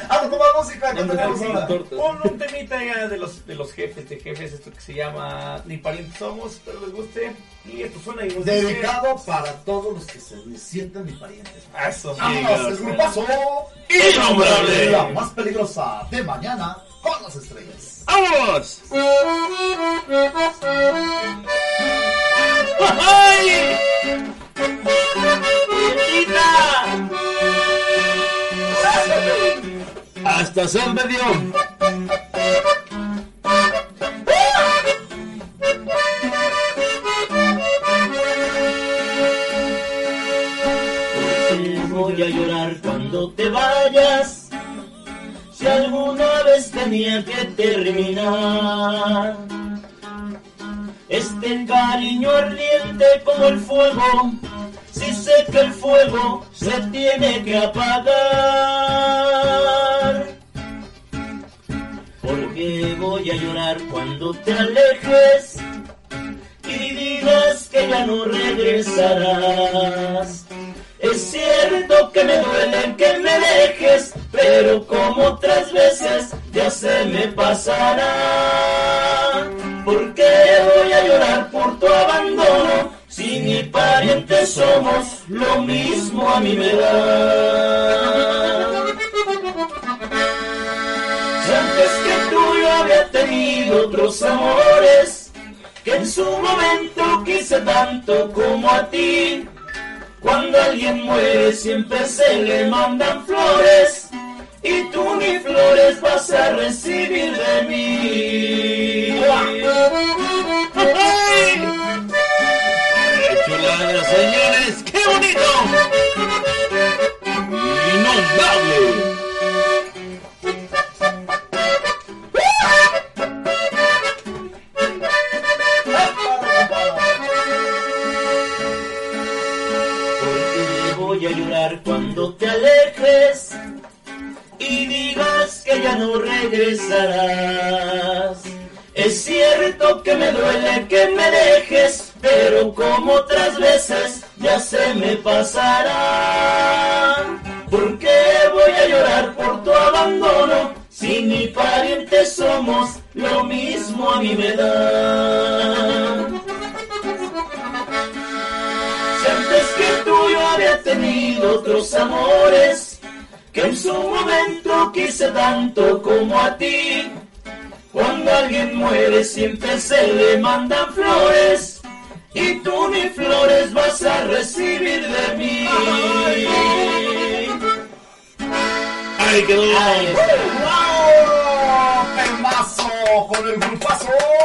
Ah, no, toma música, ¿qué tenemos ahora? Un, un temita ya de los, de los jefes, de jefes, esto que se llama Ni parientes somos, espero les guste. Y esto suena y nos dice- Dedicado para todos los que se sientan mis parientes. Eso. Vámonos, el grupazo Innombrable. La más peligrosa de mañana con las estrellas. ¡Vámonos! ¡Ay! Hasta San Medio. Te voy a llorar cuando te vayas. Tenía que terminar. Este cariño ardiente como el fuego. Si sé que el fuego se tiene que apagar. Porque voy a llorar cuando te alejes y digas que ya no regresarás. Es cierto que me duele que me dejes, pero como otras veces ya se me pasará. ¿Por qué voy a llorar por tu abandono? Si ni parientes somos, lo mismo a mí me da. Si antes que tú yo había tenido otros amores, que en su momento quise tanto como a ti. Cuando alguien muere siempre se le mandan flores y tú ni flores vas a recibir de mí. ¡Qué chulada, señores! ¡Qué bonito! ¡Innombrable! Porque voy a llorar cuando te alejes y digas que ya no regresarás. Es cierto que me duele que me dejes, pero como otras veces ya se me pasará. ¿Por qué voy a llorar por tu abandono? Si ni parientes somos, lo mismo a mí me da. Si antes que tú yo había tenido otros amores, que en su momento quise tanto como a ti. Cuando alguien muere siempre se le mandan flores y tú ni flores vas a recibir de mí. ¡Ay, quedó! ¡Wow! ¡Temazo con el grupazo!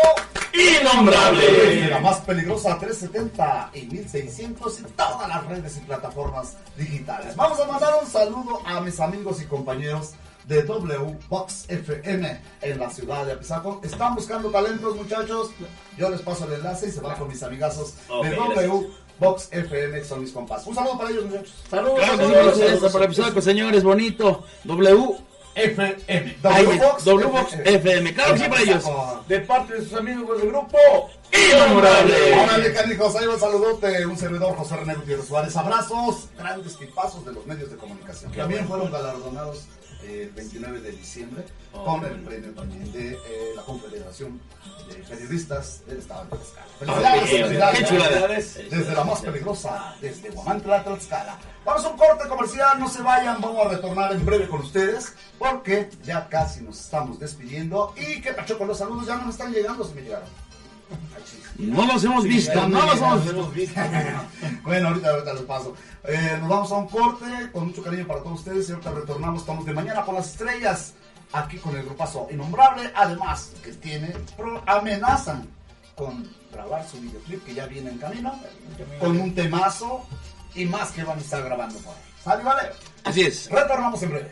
Innombrable. La más peligrosa 370 y 1600 en todas las redes y plataformas digitales. Vamos a mandar un saludo a mis amigos y compañeros de W Box FM en la ciudad de Apizaco. Están buscando talentos, muchachos. Yo les paso el enlace y se van con mis amigazos de gracias. W Box FM, que son mis compas. Un saludo para ellos, muchachos. Claro que sí, para ustedes, para señores, bonito. W FM. Ahí W es, Box W Box FM. Claro que sí, para ellos. De parte de sus amigos del grupo Innombrable. Órale, canijos, ahí un saludote, un servidor José René Gutiérrez Suárez. Abrazos, grandes tipazos de los medios de comunicación. Qué También bueno. fueron galardonados el 29 de diciembre Oh, con el premio también de eh, la Confederación de Periodistas del Estado de Tlaxcala. Felicidades, felicidades. qué chulada. Desde la más peligrosa, desde Guamantla, Tlaxcala. Vamos a un corte comercial, no se vayan, vamos a retornar en breve con ustedes, porque ya casi nos estamos despidiendo. Y que pacho con los saludos, ya no me están llegando, se me llegaron. No los hemos visto, no los hemos visto. bueno, ahorita, ahorita les paso. Eh, nos vamos a un corte con mucho cariño para todos ustedes y ahorita retornamos. Estamos de mañana con las estrellas aquí con el grupazo Innombrable. Además, que tiene, pro- amenazan con grabar su videoclip que ya viene en camino, con un temazo y más que van a estar grabando por ahí. ¿Sale, vale? Así es. Retornamos en breve.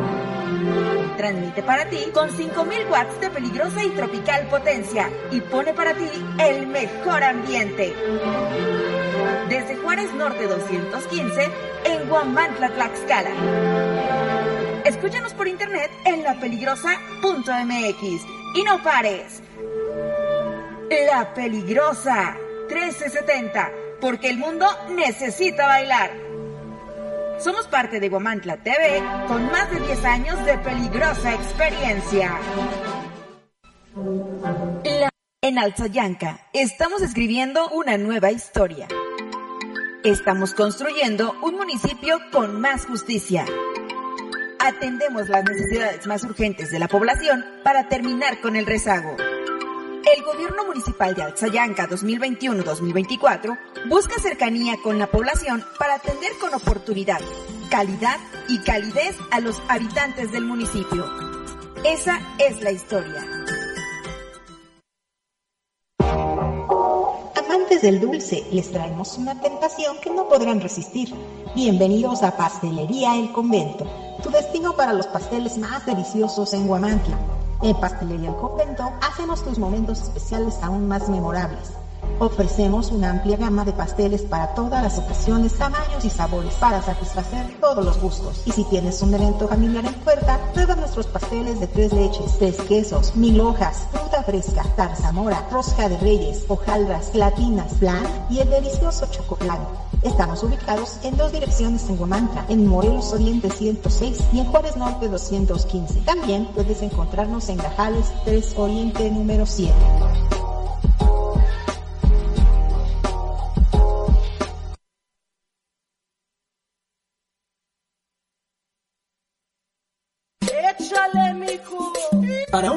Transmite para ti con 5000 watts de peligrosa y tropical potencia y pone para ti el mejor ambiente. Desde Juárez Norte 215 en Guamantla, Tlaxcala. Escúchanos por internet en lapeligrosa.mx y no pares. La Peligrosa 1370, porque el mundo necesita bailar. Somos parte de Guamantla TV con más de 10 años de peligrosa experiencia. La- En Alzayanca estamos escribiendo una nueva historia. Estamos construyendo un municipio con más justicia. Atendemos las necesidades más urgentes de la población para terminar con el rezago. El gobierno municipal de Alzayanca 2021-2024 busca cercanía con la población para atender con oportunidad, calidad y calidez a los habitantes del municipio. Esa es la historia. Amantes del dulce, les traemos una tentación que no podrán resistir. Bienvenidos a Pastelería El Convento, tu destino para los pasteles más deliciosos en Guamantla. En Pastelería El Convento hacemos tus momentos especiales aún más memorables. Ofrecemos una amplia gama de pasteles para todas las ocasiones, tamaños y sabores para satisfacer todos los gustos. Y si tienes un evento familiar en puerta, prueba nuestros pasteles de tres leches, tres quesos, mil hojas, fruta fresca, tarzamora, rosca de reyes, hojaldras, platinas, flan y el delicioso chocoplan. Estamos ubicados en dos direcciones en Guamantla, en Morelos Oriente 106 y en Juárez Norte 215. También puedes encontrarnos en Gajales 3 Oriente número 7.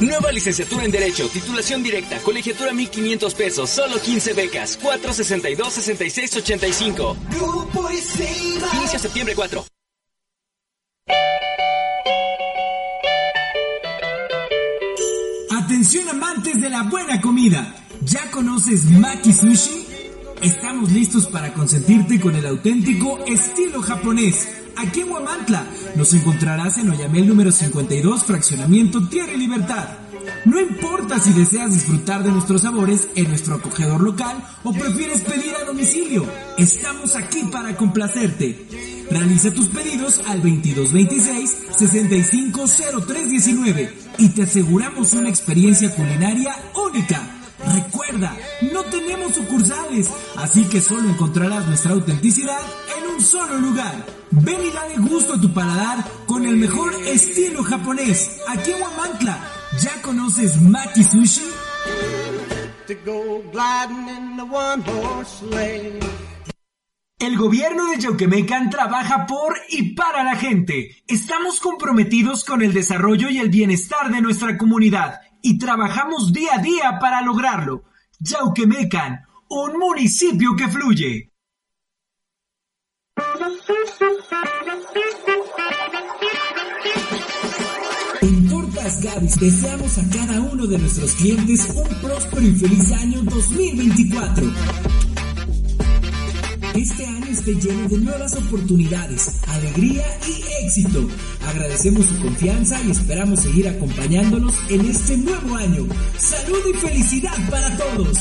Nueva licenciatura en Derecho, titulación directa, colegiatura 1500 pesos, solo 15 becas, 462-6685. Grupo Inicia septiembre 4. Atención amantes de la buena comida. ¿Ya conoces Maki Sushi? Estamos listos para consentirte con el auténtico estilo japonés. Aquí en Huamantla nos encontrarás en Oyamel número 52, fraccionamiento Tierra y Libertad. No importa si deseas disfrutar de nuestros sabores en nuestro acogedor local o prefieres pedir a domicilio, estamos aquí para complacerte. Realiza tus pedidos al 2226-650319 y te aseguramos una experiencia culinaria única. Recuerda, no tenemos sucursales, así que solo encontrarás nuestra autenticidad en un solo lugar. Ven y dale gusto a tu paladar con el mejor estilo japonés, aquí en Huamantla. ¿Ya conoces Maki Sushi? El gobierno de Yauquemecan trabaja por y para la gente. Estamos comprometidos con el desarrollo y el bienestar de nuestra comunidad y trabajamos día a día para lograrlo. Yauquemecan, un municipio que fluye. En Tortas Gavis deseamos a cada uno de nuestros clientes un próspero y feliz año 2024. Este año esté lleno de nuevas oportunidades, alegría y éxito. Agradecemos su confianza y esperamos seguir acompañándolos en este nuevo año. Salud y felicidad para todos.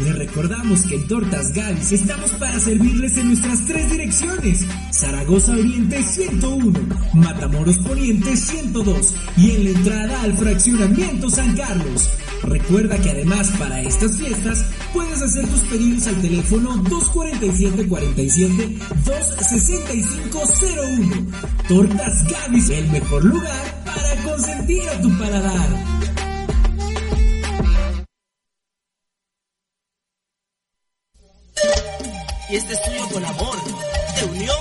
Les recordamos que en Tortas Gavis estamos para servirles en nuestras tres direcciones. Zaragoza Oriente 101, Matamoros Poniente 102 y en la entrada al fraccionamiento San Carlos. Recuerda que además para estas fiestas puedes hacer tus pedidos al teléfono 247-47 26501. Tortas Gavis, el mejor lugar para consentir a tu paladar. Y este es tuyo con amor, de unión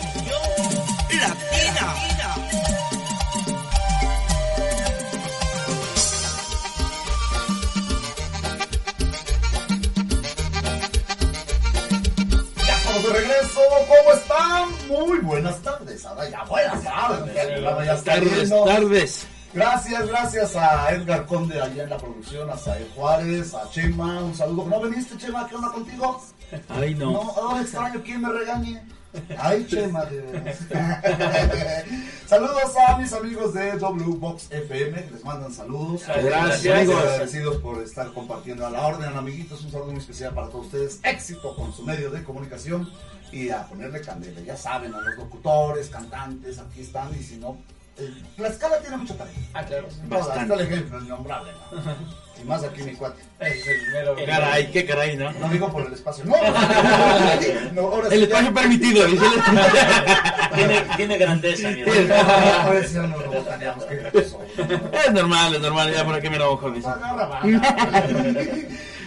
latina. Ya estamos de regreso, ¿cómo están? Muy buenas tardes, ahora ya buenas tardes. Está Tardes, tardes. Gracias, gracias a Edgar Conde allá en la producción, a Sael Juárez, a Chema, un saludo. ¿No viniste, Chema? ¿Qué onda contigo? Ay, no. No, ahora extraño quién me regañe. Ay, Chema. Saludos a mis amigos de W Box FM, les mandan saludos. Gracias, amigos. Agradecidos por estar compartiendo a la orden, amiguitos. Un saludo muy especial para todos ustedes. Éxito con su medio de comunicación y a ponerle candela. Ya saben, a los locutores, cantantes, aquí están. Y si no, eh, la escala tiene mucho talento. Ah, claro. Todas, está el ejemplo, el nombrable. ¿no? Y más aquí mi cuate. Es el mero. Caray, qué caray, ¿no? No digo por el espacio. No, no, ahora El espacio ya- permitido, dice Tiene, tiene grandeza, mi hermano. Ahora sí ya no lo botaneamos, ¿qué pasó? Es normal, es normal, ya por aquí me enojo, dice.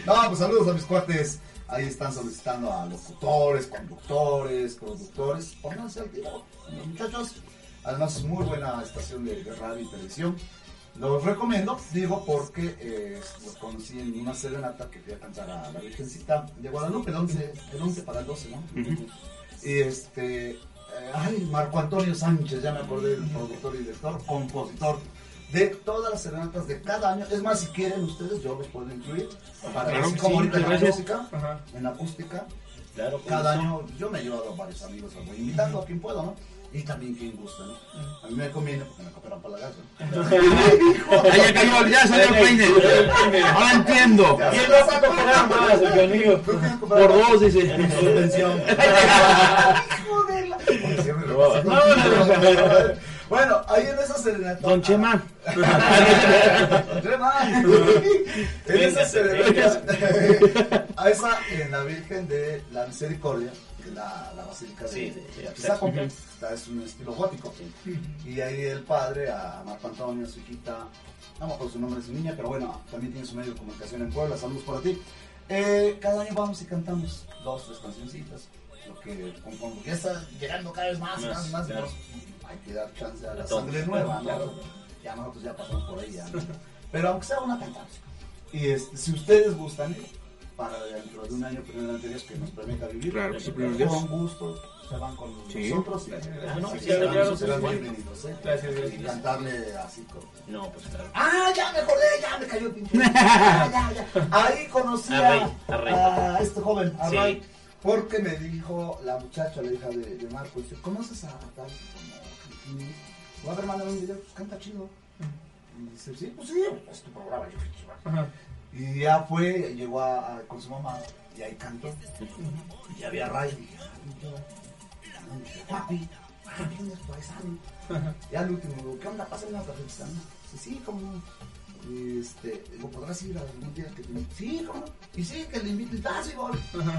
No, pues saludos a mis cuates. Ahí están solicitando a locutores, conductores, productores. Pónganse al tiro, los muchachos. Además, es muy buena estación de, de radio y televisión. Los recomiendo, digo, porque eh, los conocí en una serenata que fui a cantar a la Virgencita de Guadalupe, el 11, el 11 para el 12, ¿no? Y este, eh, ay, Marco Antonio Sánchez, ya me acordé del productor y director, compositor de todas las serenatas de cada año. Es más, si quieren ustedes, yo los puedo incluir. Para Claro como sí, en acústica, Ajá. en acústica, Claro, cada año yo me he llevado a varios amigos, voy invitando a quien puedo, ¿no? Y también quien gusta, ¿no? A mí me conviene porque me cooperan para la gasa. Ahí ya cayó, ya salió el peine. Ahora entiendo. ¿Quién vas a cooperar más, el conmigo? Por dos, dice. Subvención. Bueno, ahí en esa serenata. Don Chema. Don Chema. En esa serenata. A esa en la Virgen de la Misericordia, que es la, la Basílica de, Sí, de sí, sí. está- es un estilo gótico. Y ahí el padre, a Marco Antonio, su hijita, no me acuerdo su nombre de su niña, pero bueno, también tiene su medio de comunicación en Puebla. Saludos para ti. Eh, cada año vamos y cantamos dos, tres cancioncitas. Lo que, que ya está llegando cada vez más, más, Más, más. claro. hay que dar chance a la sangre nueva, ¿no? Claro. Ya nosotros ya pasamos por ahí, ya. ¿no? Pero aunque sea una cantamos. Y este, si ustedes gustan, para dentro de un año, primero ante Dios, que nos permita vivir, Claro que sí, con gusto, se van con Sí. nosotros y Ah, no, sí, sí, serán- claro, serán sí, sí. bienvenidos, ¿eh? Gracias, Y gracias. cantarle así con... No, pues claro. Ah, ya me acordé, ya me cayó el pinche. Ya, ya, ya. Ahí conocí A a, Rey, a Rey. a este joven, a Sí. Ray, porque me dijo la muchacha, la hija de, de Marco, dice, ¿conoces a tal? Como, a ver, mándame un video, pues canta chido. Y dice, sí, pues sí, es tu programa. Yo. Ajá. Y ya fue, llegó a, a- con su mamá y ahí cantó. Y había Ray. Y. Y dije, papi, papi, ¿quién es paisano? Y al último, digo, ¿qué onda? Pásame una tarjetita, ¿no? Sí, sí, como no. Y este, digo, ¿podrás ir a algún día que te? Sí, ¿cómo no? Y sí, que le invite. Ah, sí, voy.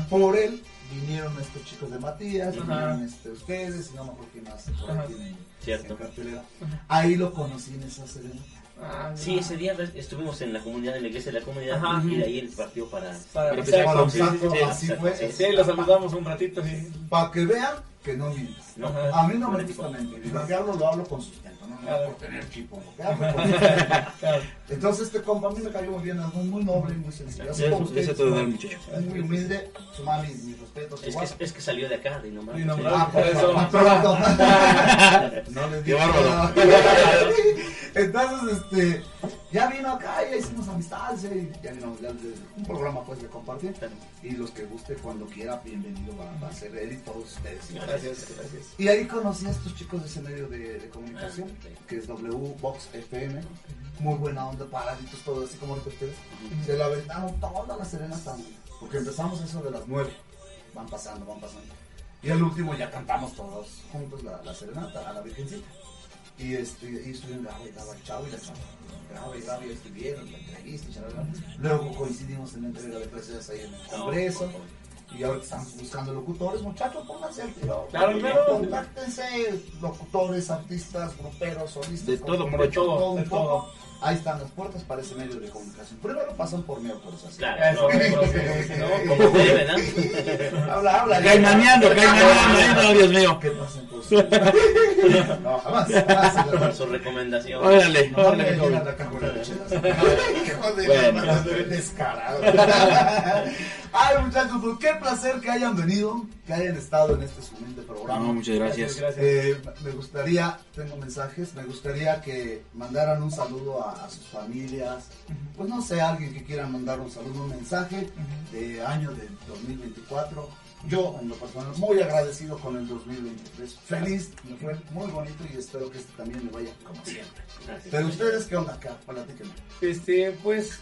Por él vinieron estos chicos de Matías, Ajá. vinieron este, ustedes, y no me acuerdo quién más por ahí tienen Cierto. en cartelera. Ahí lo conocí en esa serenata. Ah, Sí, ese día estuvimos en la comunidad, en la iglesia de la comunidad, Ajá. y de ahí él partió para... Para Para empezar con- con sí, sí, Santo, sí. así fue. Sí, Sí, lo saludamos un ratito, sí. Para que vean que no miento. No. A mí no me gusta mentir. Y lo hablo, lo hablo No, no Claro. por tener sustento. Claro. Entonces, este compa a mí me cayó muy bien. Es muy, muy noble, muy sencillo. Es muy humilde. Su mami, mis respetos. Es que, es que salió de acá, de Y innombrable. nombrado. Ah, por eso. pronto. No les Qué digo. Entonces, este, ya vino acá, ya hicimos amistades, eh, ya vino ya un programa pues de compartir. Y los que guste cuando quiera, bienvenido va, va a ser él y todos ustedes. Gracias, gracias. Y ahí conocí a estos chicos de ese medio de, de comunicación, que es W Box FM. Muy buena onda, paraditos, todo así como ustedes. Se la aventaron toda la serenata, porque empezamos eso de las nueve. Van pasando, van pasando. Y al último ya cantamos todos juntos la, la serenata a la Virgencita. Y, este, y estuvieron el chavo y la chava. Graba y estuvieron, la entrevista. Luego coincidimos en la entrega de presencias ahí en el Congreso. Y ahora estamos buscando locutores, muchachos, pónganse al tiro. Claro, claro. Contáctense, locutores, artistas, gruperos, solistas. De todo, con- morocho, todo de un poco. Ahí están las puertas para ese medio de comunicación. Primero pasan por mi autorización. Claro, sí, ¿no? Como debe, ¿no? habla, habla. Caimaneando, caimaneando, no, Dios mío. ¿Qué pasen por su- No, jamás. jamás. Su recomendación. Órale, No, órale, de Bueno. descarado. Ay, muchachos, pues qué placer que hayan venido, que hayan estado en este humilde programa. No, muchas gracias. Eh, me gustaría, tengo mensajes, me gustaría que mandaran un saludo a, a sus familias. Pues no sé, alguien que quiera mandar un saludo, un mensaje de año de 2024. Yo, en lo personal, muy agradecido con el 2023. Feliz, me fue muy bonito y espero que este también me vaya como siempre. Pero ustedes, ¿qué onda acá? Platíquenme. Este, pues,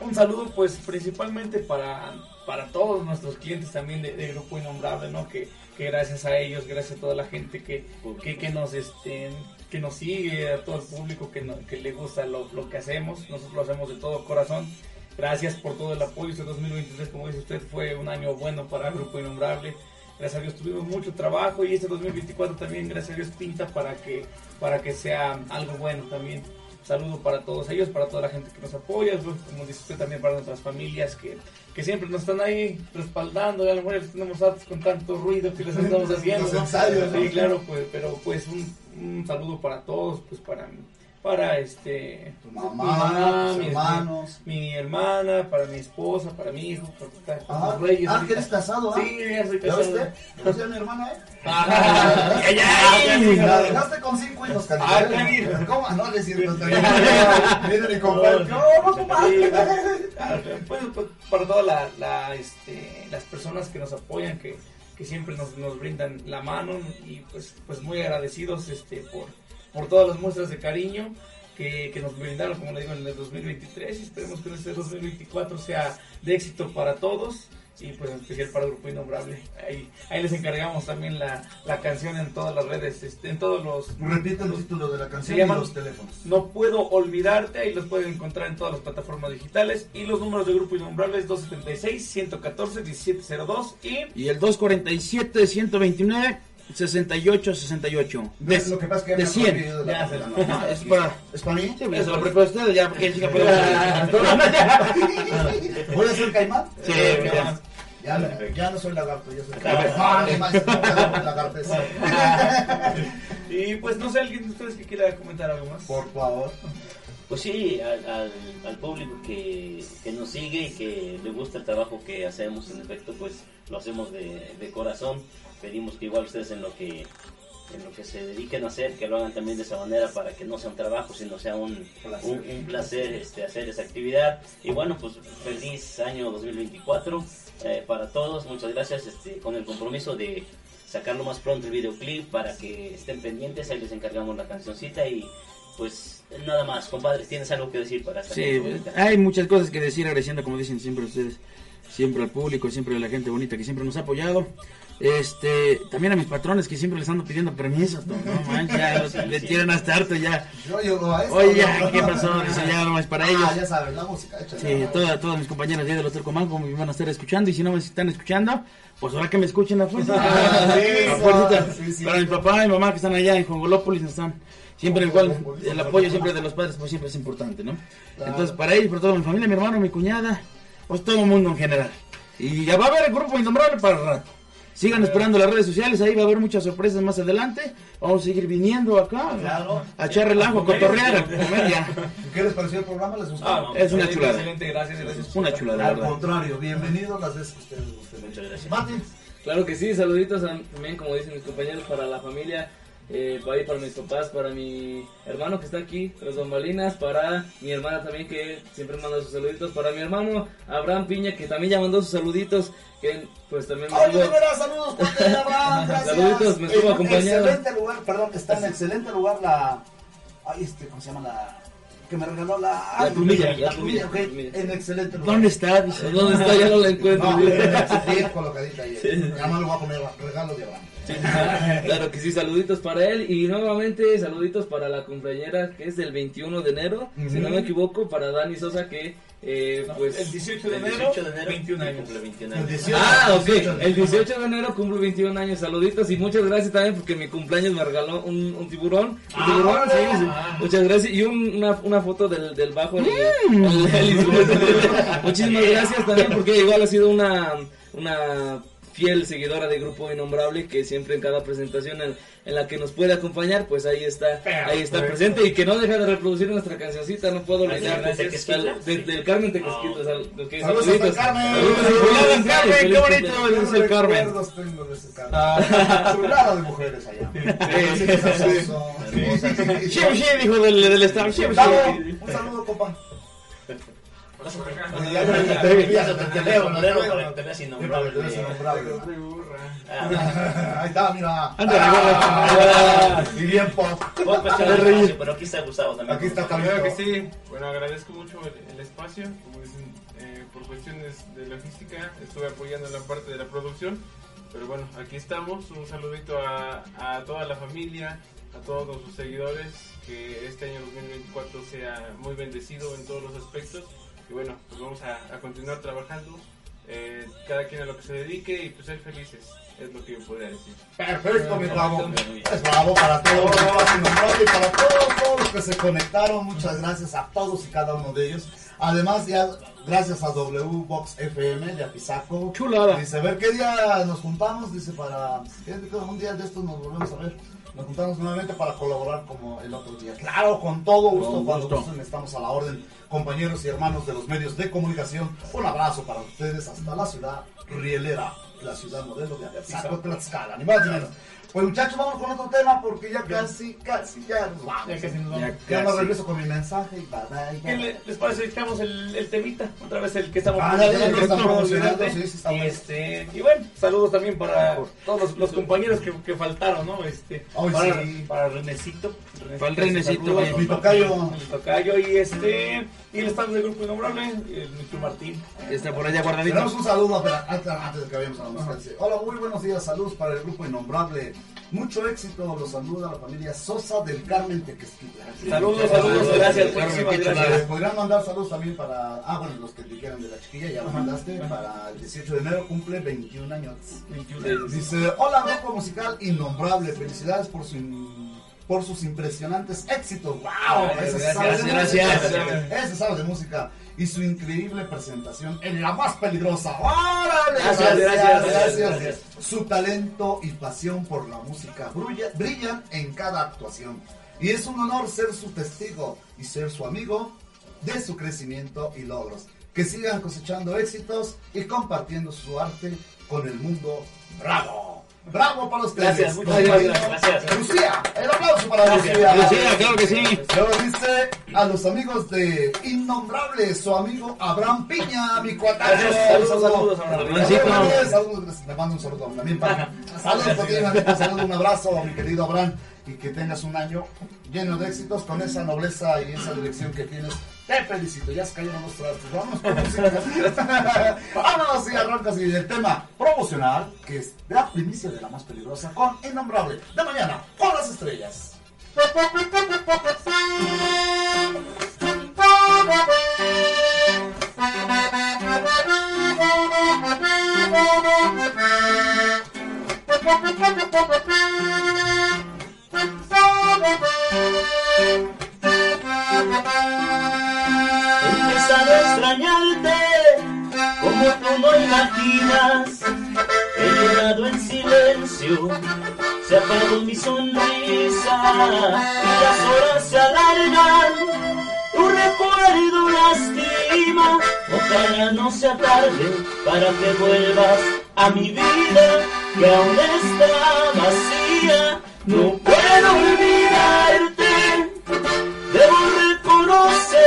un saludo, pues, principalmente para, para todos nuestros clientes también de, de Grupo Innombrable, ¿no? Que, que gracias a ellos, gracias a toda la gente que, que, que nos, este, que nos sigue, a todo el público que, no- que le gusta lo, lo que hacemos, nosotros lo hacemos de todo corazón. Gracias por todo el apoyo. Este 2023, como dice usted, fue un año bueno para Grupo Innombrable. Gracias a Dios tuvimos mucho trabajo y este 2024 también, gracias a Dios, pinta para que, para que sea algo bueno también. Saludo para todos ellos, para toda la gente que nos apoya, pues, como dice usted también para nuestras familias que, que siempre nos están ahí respaldando. Y a lo mejor les tenemos hartos con tanto ruido que les estamos haciendo. Los ¿no? ensayos, ¿no? Sí, claro, pues, pero pues un, un saludo para todos, pues para para este mamá, tus mi, hermanos. mi hermana, para mi esposa, para mi hijo, con Ah, los reyes. ah, que eres casado, ¿ah? Sí, ya soy ¿Ya casado. viste? ¿Conocí a mi hermana, eh? Ah, ya, ay, ya, La ya. dejaste con cinco hijos, Ah, canijo. canijo. ¿Cómo? No le sirve. Mira mi compadre. ¿Cómo, compadre? Ah, pues, pues, para todas la, la, este, las personas que nos apoyan, que, que siempre nos, nos brindan la mano y pues, pues muy agradecidos este, por, por todas las muestras de cariño que, que nos brindaron, como le digo, en el 2023 y esperemos que en este 2024 sea de éxito para todos y pues en especial para el Grupo Innombrable. Ahí, ahí les encargamos también la, la canción en todas las redes, este, en todos los... Repite el título de la canción y los teléfonos. No puedo olvidarte, ahí los pueden encontrar en todas las plataformas digitales. Y los números de Grupo Innombrable es 276-114-1702 y... Y el 247 129 68 68. De, Lo que pasa es que de me 100. acuerdo de la- Ya es para. ¿Es para mí? Sí, pues, se lo preparo a usted ya, porque chica puede. ¿Voy a ser caimán? Sí, ya. Ya, no- ya no soy lagarto, ya soy puedo lagartes. Y pues no sé, alguien de ustedes que quiera comentar algo más. Por favor. Pues sí, al, al, al público que, que nos sigue y que le gusta el trabajo que hacemos, en efecto, pues lo hacemos de, de corazón. Pedimos que igual ustedes en lo que en lo que se dediquen a hacer, que lo hagan también de esa manera para que no sea un trabajo, sino sea un placer, un, un placer este, hacer esa actividad. Y bueno, pues feliz año 2024 eh, para todos, muchas gracias, este, con el compromiso de sacarlo más pronto el videoclip para que estén pendientes, ahí les encargamos la cancioncita y pues nada más, compadres, ¿tienes algo que decir para esta Sí, hay muchas cosas que decir agradeciendo, como dicen siempre ustedes, siempre al público, siempre a la gente bonita que siempre nos ha apoyado. Este, también a mis patrones que siempre les ando pidiendo permiso, no, no manches, ya los- le tiran hasta harto ya. Oye, ya. ¿qué pasó? Dice, ya no es para Ah, ellos. ya sabes, la música, échale. Sí, toda- todos mis compañeros de ahí del Hotel Comanco me van a estar escuchando y si no me están escuchando, pues ahora que me escuchen a fuerza. Ah, sí, sí, sí. Para mi papá y mi mamá que están allá en Jongolópolis están siempre igual el apoyo siempre de los padres pues siempre es importante, ¿no? Claro. Entonces para ellos, para toda mi familia, mi hermano, mi cuñada, pues todo el mundo en general. Y ya va a haber el grupo innombrable para el rato. Sigan esperando las redes sociales, ahí va a haber muchas sorpresas más adelante. Vamos a seguir viniendo acá Claro. a echar relajo, a cotorrear, a comer ya. ¿Qué les pareció el programa? ¿Les gustó? Ah, no, Es una chulada. Excelente, gracias, gracias. Una chulada, Al contrario, bienvenidos las veces que ustedes gusten. Muchas gracias. Mati, Claro que sí, saluditos también, como dicen mis compañeros, para la familia eh, para, para mis papás, para mi hermano que está aquí, los bambalinas, para mi hermana también que siempre manda sus saluditos, para mi hermano Abraham Piña que también ya mandó sus saluditos, que pues también me Oye, estuvo- veras, saludos, de Abraham, gracias. Saluditos, me estuvo En acompañando. Excelente lugar, perdón, está en excelente lugar la. Ay, este, ¿cómo se llama la.? Que me regaló la. La ay, plumilla, la la plumilla, ok. En excelente lugar. ¿Dónde está? ¿dónde está? Ya no la encuentro. No, bien colocadita ahí. Además, le voy a poner regalo de Abraham. Claro que sí, saluditos para él y nuevamente saluditos para la compañera que es del 21 de enero, si no me equivoco, para Dani Sosa que eh, pues... el 18 de El enero, 18 de enero 21 años. cumple 21 El años. 18. Ah, ok, 18 de el 18 de enero cumple 21 años, saluditos y muchas gracias también porque mi cumpleaños me regaló un, un tiburón, un Ah, tiburón, órale. sí, sí. muchas gracias y un- una, una foto del, del bajo, el- el- muchísimas gracias también porque igual ha sido una, una fiel seguidora de Grupo Innombrable que siempre en cada presentación en, en la que nos puede acompañar, pues ahí está, ahí está presente y que no deja de reproducir nuestra cancioncita, no puedo olvidar Carmen de- de- del Carmen Saludos hasta Carmen. Saludos, Saludos, Carmen, qué bonito es el Carmen. recuerdos tengo de ese Carmen. Chulada de mujeres allá. Sí, Sí, dijo del, del staff, shim, Gabo, shim. un saludo, compa. Te- teléfono, te- Sí, innombrable. para que te veas innombrable. Ah, Ahí está, mira. Y bien pop. Pero aquí está Gustavo también. Aquí está Claro que sí. Bueno, agradezco mucho el, espacio. Como dicen, eh, por cuestiones de logística, estuve apoyando la parte de la producción. Pero bueno, aquí estamos. Un saludito a, a toda la familia, a todos sus seguidores. Que este año 2024 sea muy bendecido en todos los aspectos. Y bueno, pues vamos a, a continuar trabajando. eh, cada quien a lo que se dedique y pues ser felices. Es lo que yo podría decir. Perfecto, mi bravo. Es bravo para todos y para todos, todos los que se conectaron. Muchas gracias a todos y cada uno de ellos. Además, ya gracias a W Box FM de Apizaco. Chulada. Dice, a ver qué día nos juntamos. Dice, para. ¿qué? Un día de estos nos volvemos a ver. Nos juntamos nuevamente para colaborar como el otro día. Claro, con todo gusto, Con cuando gusto. gusten, estamos a la orden, compañeros y hermanos de los medios de comunicación. Un abrazo para ustedes hasta la ciudad rielera, la ciudad modelo de Apizaco, Tlaxcala, ni más ni menos. Pues muchachos, vamos con otro tema porque ya casi, casi, ya nos vamos. Ya casi nos vamos. Ya no regreso con mi mensaje y bye bye. ¿Qué le- les parece? Echamos el, el temita, otra vez el que estamos Ah, promocionando, sí, sí, está este, y bueno, saludos también para todos los, los compañeros que, que faltaron, ¿no? Este, para, sí. para Renecito. Para el Renecito. Mi tocayo. Mi tocayo y este, y el staff del grupo innombrable, el Mr. Martín. Está por allá guardadito. Tenemos un saludo antes, antes de que vayamos a la música. Hola, muy buenos días, saludos para el grupo Innombrable. Mucho éxito, los saluda la familia Sosa del Carmen Tequesquita. Saludos, saludos, gracias, gracias. Podrían mandar saludos también para. Ah, bueno, los que dijeron de la chiquilla, ya lo mandaste. Para el 18 de enero cumple 21 años. Dice: Hola, grupo musical Innombrable. Felicidades por su. Por sus impresionantes éxitos. ¡Wow! Ay, Ese gracias, sabe gracias. música. Ese sabe de música. Y su increíble presentación en la más peligrosa. ¡Órale! Gracias. Su talento y pasión por la música brilla- brillan en cada actuación. Y es un honor ser su testigo y ser su amigo de su crecimiento y logros. Que sigan cosechando éxitos y compartiendo su arte con el mundo. ¡Bravo! ¡Bravo para ustedes! Gracias, muchas gracias, gracias. Lucía, el aplauso para Gracias. Lucía. Lucía, claro que sí. Luego dice a los amigos de Innombrable, su amigo Abraham Piña, mi cuatazo. Saludos, saludos. Saludos, Saludos, saludos, le mando un saludo también para. Saludos, un abrazo, mi querido Abraham, y que tengas un año lleno de éxitos con esa nobleza y esa dirección que tienes. Te felicito, ya se cayeron los trastos. Vámonos con música. Vámonos y arrancas y el tema promocional, que es la primicia de la más peligrosa, con Innombrable, de mañana, con las estrellas. He empezado a extrañarte como tú no imaginas. He llorado en silencio, se apagó mi sonrisa y las horas se alargan. Tu recuerdo lastima, ojalá no sea tarde para que vuelvas a mi vida que aún está vacía. No puedo olvidarte, debo reconocer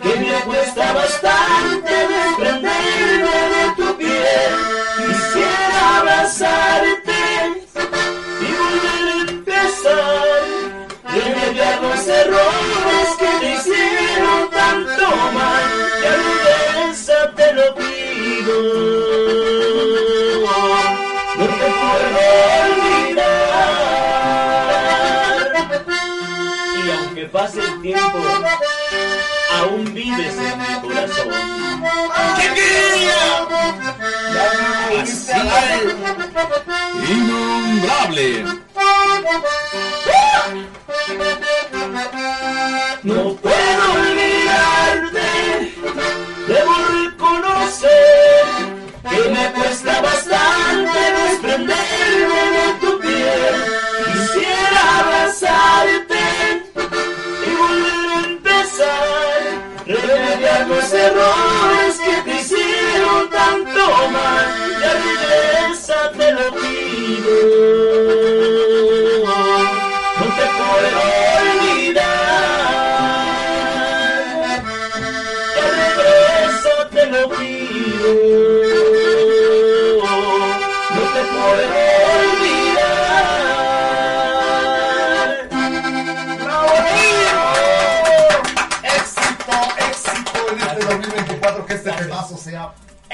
que me cuesta bastante desprenderme de tu piel. Quisiera abrazarte. Pase el tiempo, aún vives en mi corazón. Así es. Innombrable. No puedo olvidarte, debo reconocer que me cuesta bastante desprenderme de tu piel. Ya regresa, te lo pido.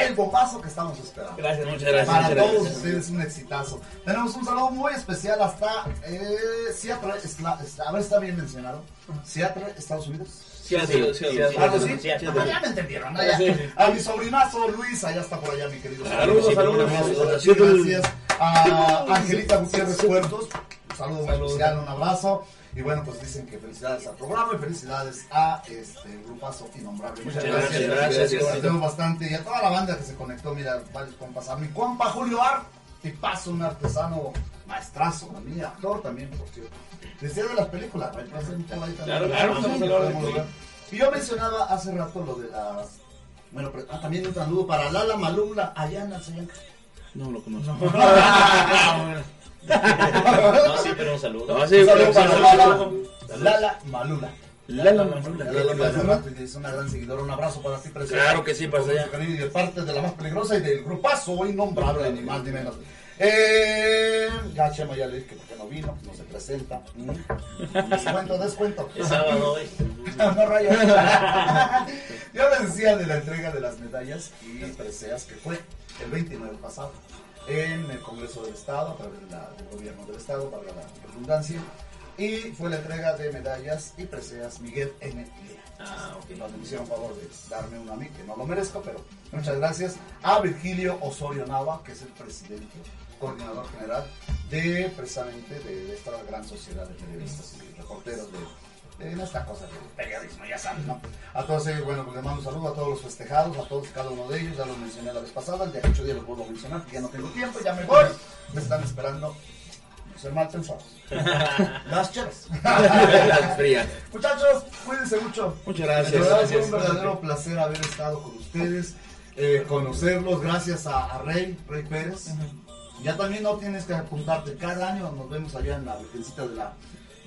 El bombazo que estamos esperando. Gracias, muchas gracias, Para muchas todos gracias. ustedes un exitazo. Tenemos un saludo muy especial hasta eh, Seattle, a ver, está bien mencionado. Seattle, Estados Unidos. Seattle, Seattle, ¿Algo Seattle, así? Seattle. Ah, ya me entendieron. Sí, sí. A mi sobrinazo Luis, allá está por allá mi querido. Saludos, saludos. Gracias. A Angelita Gutiérrez Puertos. Un saludo muy especial, un abrazo. Y bueno, pues dicen que felicidades al programa y felicidades a este grupazo innombrable. Muchas Muchas gracias. gracias, gracias. Agradecemos bastante. Y a toda la banda que se conectó, mira, varios compas. A mi compa Julio Ar, y paso un artesano maestrazo, también actor también, por cierto. Decía de las películas, ahí pasen por ahí también. Claro, claro, a. Y yo mencionaba hace rato lo de las. Bueno, pero- ah, también un saludo para Lala Malumla, allá en Alzayanca. No lo conozco. No, sí, pero un saludo. No, sí, Un saludo para Lala. Lala Malula. Lala Malula. Lala Malula, es una gran seguidora. Un abrazo para ti, preciosa. Claro que sí, para allá. Y de parte de la más peligrosa y del grupazo innombrable, ni más ni menos. Eh, ya Chema ya le dije que porque no vino, no se presenta. Mm. Descuento, descuento. Es sábado hoy. no rayos. Yo les decía de la entrega de las medallas y preseas que fue el 29 pasado en el Congreso del Estado, a través del gobierno del Estado, para la redundancia, y fue la entrega de medallas y preseas Miguel N. Lea. Ah, ok. Nos me hicieron favor de darme uno a mí, que no lo merezco, pero muchas gracias. A Virgilio Osorio Nava, que es el presidente, coordinador general de precisamente de, de esta gran sociedad de periodistas y reporteros de en esta cosa periodismo, ya saben, ¿no? A todos ellos, bueno, pues les mando un saludo a todos los festejados, a todos, cada uno de ellos, ya los mencioné la vez pasada, el día 8 días los vuelvo a mencionar, que ya no tengo tiempo, ya me voy, me están esperando, ser mal pensados. Las cheras. Las frías. Muchachos, cuídense mucho. Muchas gracias. De verdad, fue Gracias. un verdadero placer haber estado con ustedes, eh, conocerlos, gracias a, a Rey, Rey Pérez. Ya también no tienes que apuntarte, cada año nos vemos allá en la Virgencita de la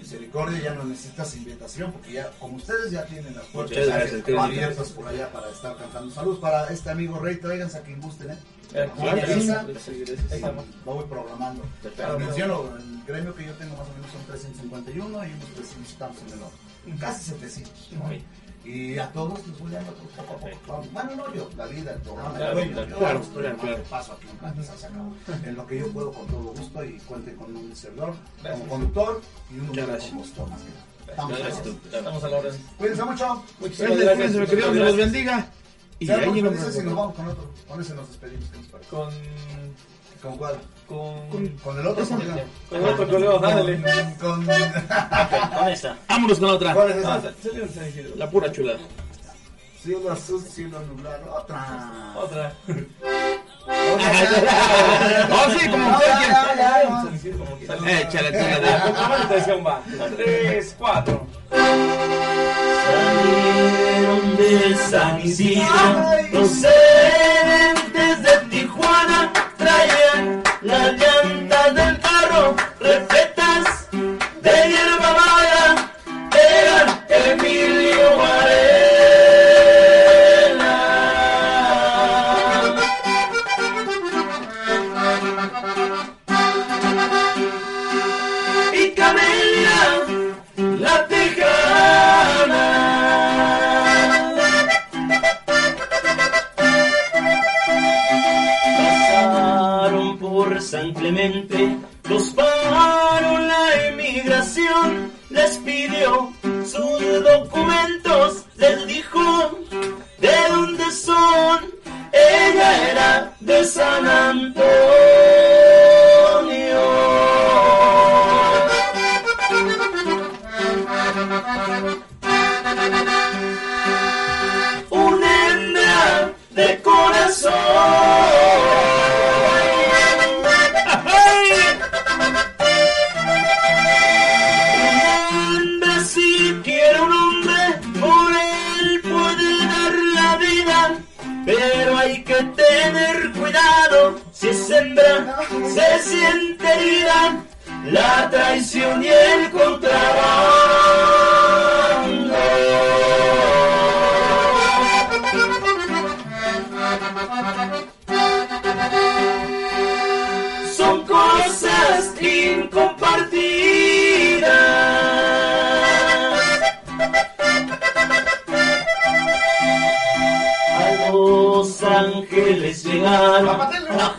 Misericordia, ya no necesitas invitación, porque ya, como ustedes ya tienen las puertas gracias, abiertas por allá para estar cantando. Saludos para este amigo Rey, tráiganse a quien gusten, ¿eh? Lo voy programando. Les menciono, el gremio que yo tengo más o menos son 351 y unos 300 estamos en el otro. Casi 700. ¿no? Y a todos les voy dando poco a poco. Bueno, no yo, la vida, el programa, Claro, el dueño, claro, yo claro, claro, paso aquí en lo que yo puedo con todo gusto y cuente con un servidor como conductor y un compositor más que nada. Estamos. Estamos a la orden. Cuídense mucho. Muchísimas gracias. Cuídense, Dios los bendiga. Y ahí nos vamos con otro. Con ese nos despedimos. ¿qué les parece? Con. ¿Con cuál? Con. Con el otro. Esa. ¿con qué? Con el otro correo, ándale. Con. Con esta. Vámonos con la otra. ¿Cuál es esa? Ah. La pura chulada. Cielo azul, cielo nublado. Otra. Otra. Oh, sí, como usted quiera. que- Échale, échale. con la. Tres, cuatro. Salieron de San Isidro procedentes de Tijuana traían las Los paró la emigración, les pidió sus documentos, les dijo de dónde son. Ella era de San Antonio. Una hembra de corazón. Es hembra, se siente herida. La traición y el contrabando. Son cosas incompartidas. Los Ángeles llegaron, a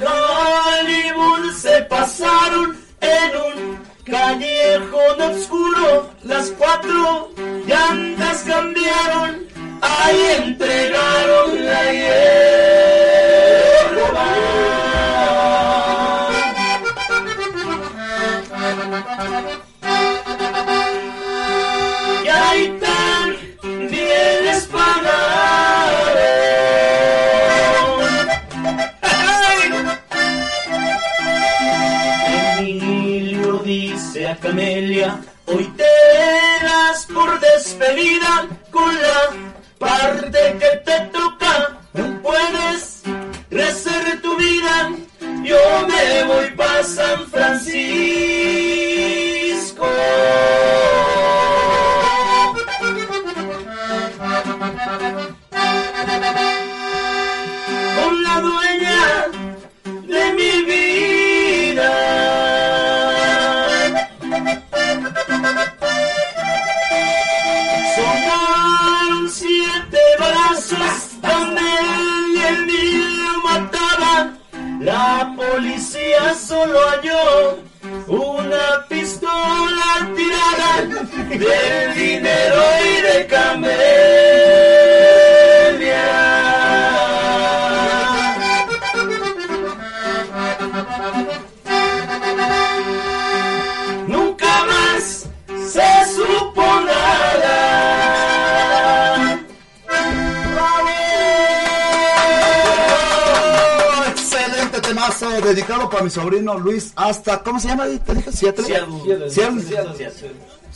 Hollywood se pasaron en un callejón oscuro. Las cuatro llantas cambiaron, ahí entregaron la hierba. Luis hasta ¿cómo se llama? ¿Te dije? ¿Seattle? Seattle. Seattle. Seattle.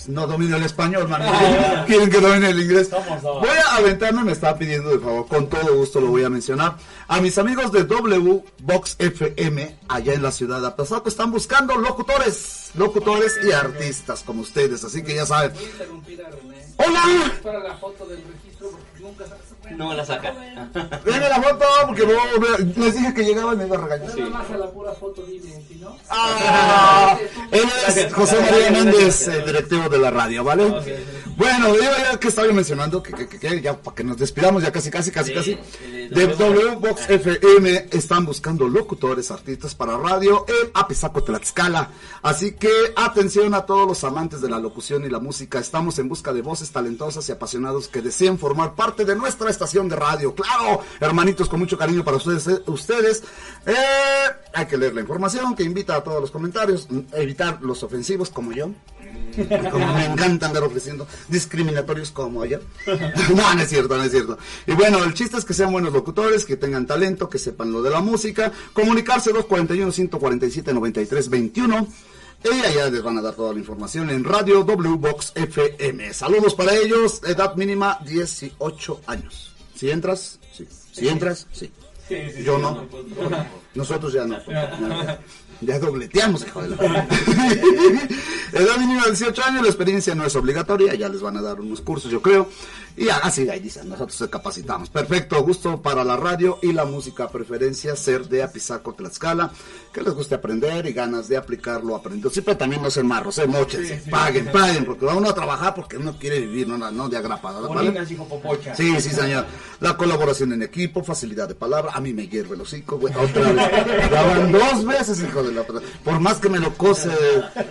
No domino el español, man. Ah. Quieren que domine el inglés. Voy a aventarme, me está pidiendo de favor, con todo gusto lo voy a mencionar. A mis amigos de W Box FM, allá en la ciudad de Apazaco, están buscando locutores, locutores y artistas como ustedes, así que ya saben. ¡Hola! Para la foto del registro porque nunca No la saca. Luego les dije que llegaba y me iba a regañar. Nada más a la pura foto dime, si no. Ah, él es José María directivo de la radio, ¿vale? Bueno, yo ya que estaba mencionando, que, que, que- que ya para que nos despidamos, ya casi, casi, casi, casi, de W Box FM están buscando locutores, artistas para radio en Apizaco, Tlaxcala. Así que atención a todos los amantes de la locución y la música. Estamos en busca de voces talentosas y apasionados que deseen formar parte de nuestra estación de radio. Claro, hermanitos, con mucho cariño para ustedes. eh, ustedes. Eh, hay que leer la información que invita a todos los comentarios, mm, evitar los ofensivos como yo. Como me encanta andar ofreciendo discriminatorios como yo. no, no es cierto, no es cierto. Y bueno, el chiste es que sean buenos locutores, que tengan talento, que sepan lo de la música. Comunicarse 241-147-9321. Y allá les van a dar toda la información en Radio W Box FM. Saludos para ellos, edad mínima 18 años. Si entras, sí. Si entras, sí. Sí, sí, Yo sí, no. no, Nosotros ya no. Ya, dobleteamos, hijo de la... Edad mínima de 18 años, la experiencia no es obligatoria, ya les van a dar unos cursos, yo creo. Y así, ahí dicen, nosotros se capacitamos. Perfecto, gusto para la radio y la música, preferencia ser de Apizaco, Tlaxcala, que les guste aprender y ganas de aplicarlo aprendido. Siempre también no sean marros, eh, mochense, Sí, sí. paguen, paguen, porque va uno a trabajar porque uno quiere vivir, no, no de agrapado. ¿vale? Boninas, hijo popocha. Sí, sí, señor. La colaboración en equipo, facilidad de palabra. A mí me hierve el hocico, güey. Otra vez. Ya van dos veces, hijo de la... Por más que me lo cose,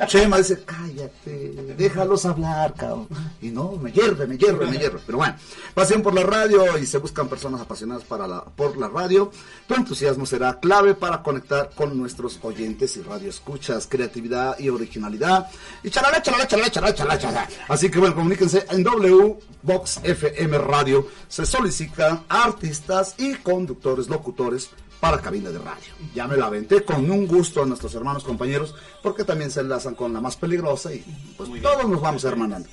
Chema dice, cállate, déjalos hablar, cabrón. Y no, me hierve, me hierve, me hierve. Pero bueno, pasión por la radio y se buscan personas apasionadas para por la radio. Tu entusiasmo será clave para conectar con nuestros oyentes y radio escuchas, creatividad y originalidad. Y charala, charala, charala, charala, charala. Así que bueno, comuníquense en W Box FM Radio. Se solicitan artistas y conductores, locutores para cabina de radio. Ya me la aventé con un gusto a nuestros hermanos compañeros, porque también se enlazan con la más peligrosa y pues todos nos vamos hermanando.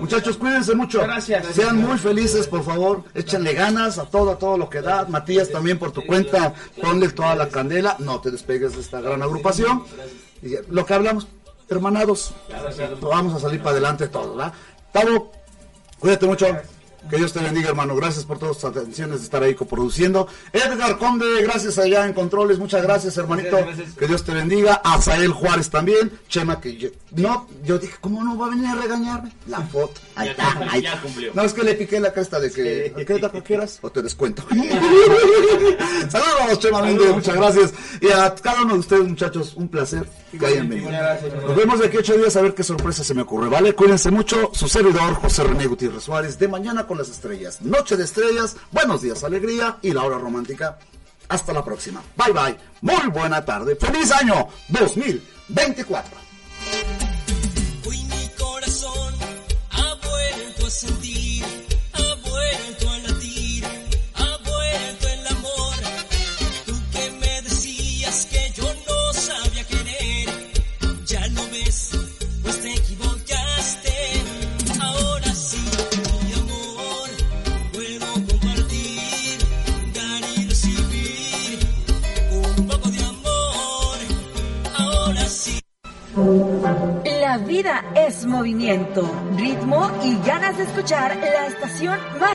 Muchachos, cuídense mucho. Gracias. Sean muy felices, por favor. Échenle ganas a todo, a todo lo que da. Matías, también por tu cuenta, ponle toda la candela. No te despegues de esta gran agrupación. Y lo que hablamos, hermanados, vamos a salir para adelante todos, ¿verdad? Tavo, cuídate mucho. Que Dios te bendiga, hermano. Gracias por todas tus atenciones de estar ahí coproduciendo. Edgar Conde, gracias allá en Controles. Muchas gracias, hermanito. Gracias, gracias. Que Dios te bendiga. Azael Juárez también. Chema, que yo, no, yo dije, ¿cómo no va a venir a regañarme? La foto. Ahí está, ahí ya está. cumplió. No, es que le piqué la cresta de que, ¿qué taco quieras? O te descuento. Saludos, Chema Méndez, muchas gracias. Y a cada uno de ustedes, muchachos, un placer que hayan venido. Nos vemos de aquí ocho días a ver qué sorpresa se me ocurre, ¿vale? Cuídense mucho. Su servidor, José René Gutiérrez Suárez, de Mañana con las Estrellas. Noche de Estrellas, buenos días, alegría y la hora romántica. Hasta la próxima. Bye bye. Muy buena tarde. Feliz año 2024. La vida es movimiento, ritmo y ganas de escuchar la estación más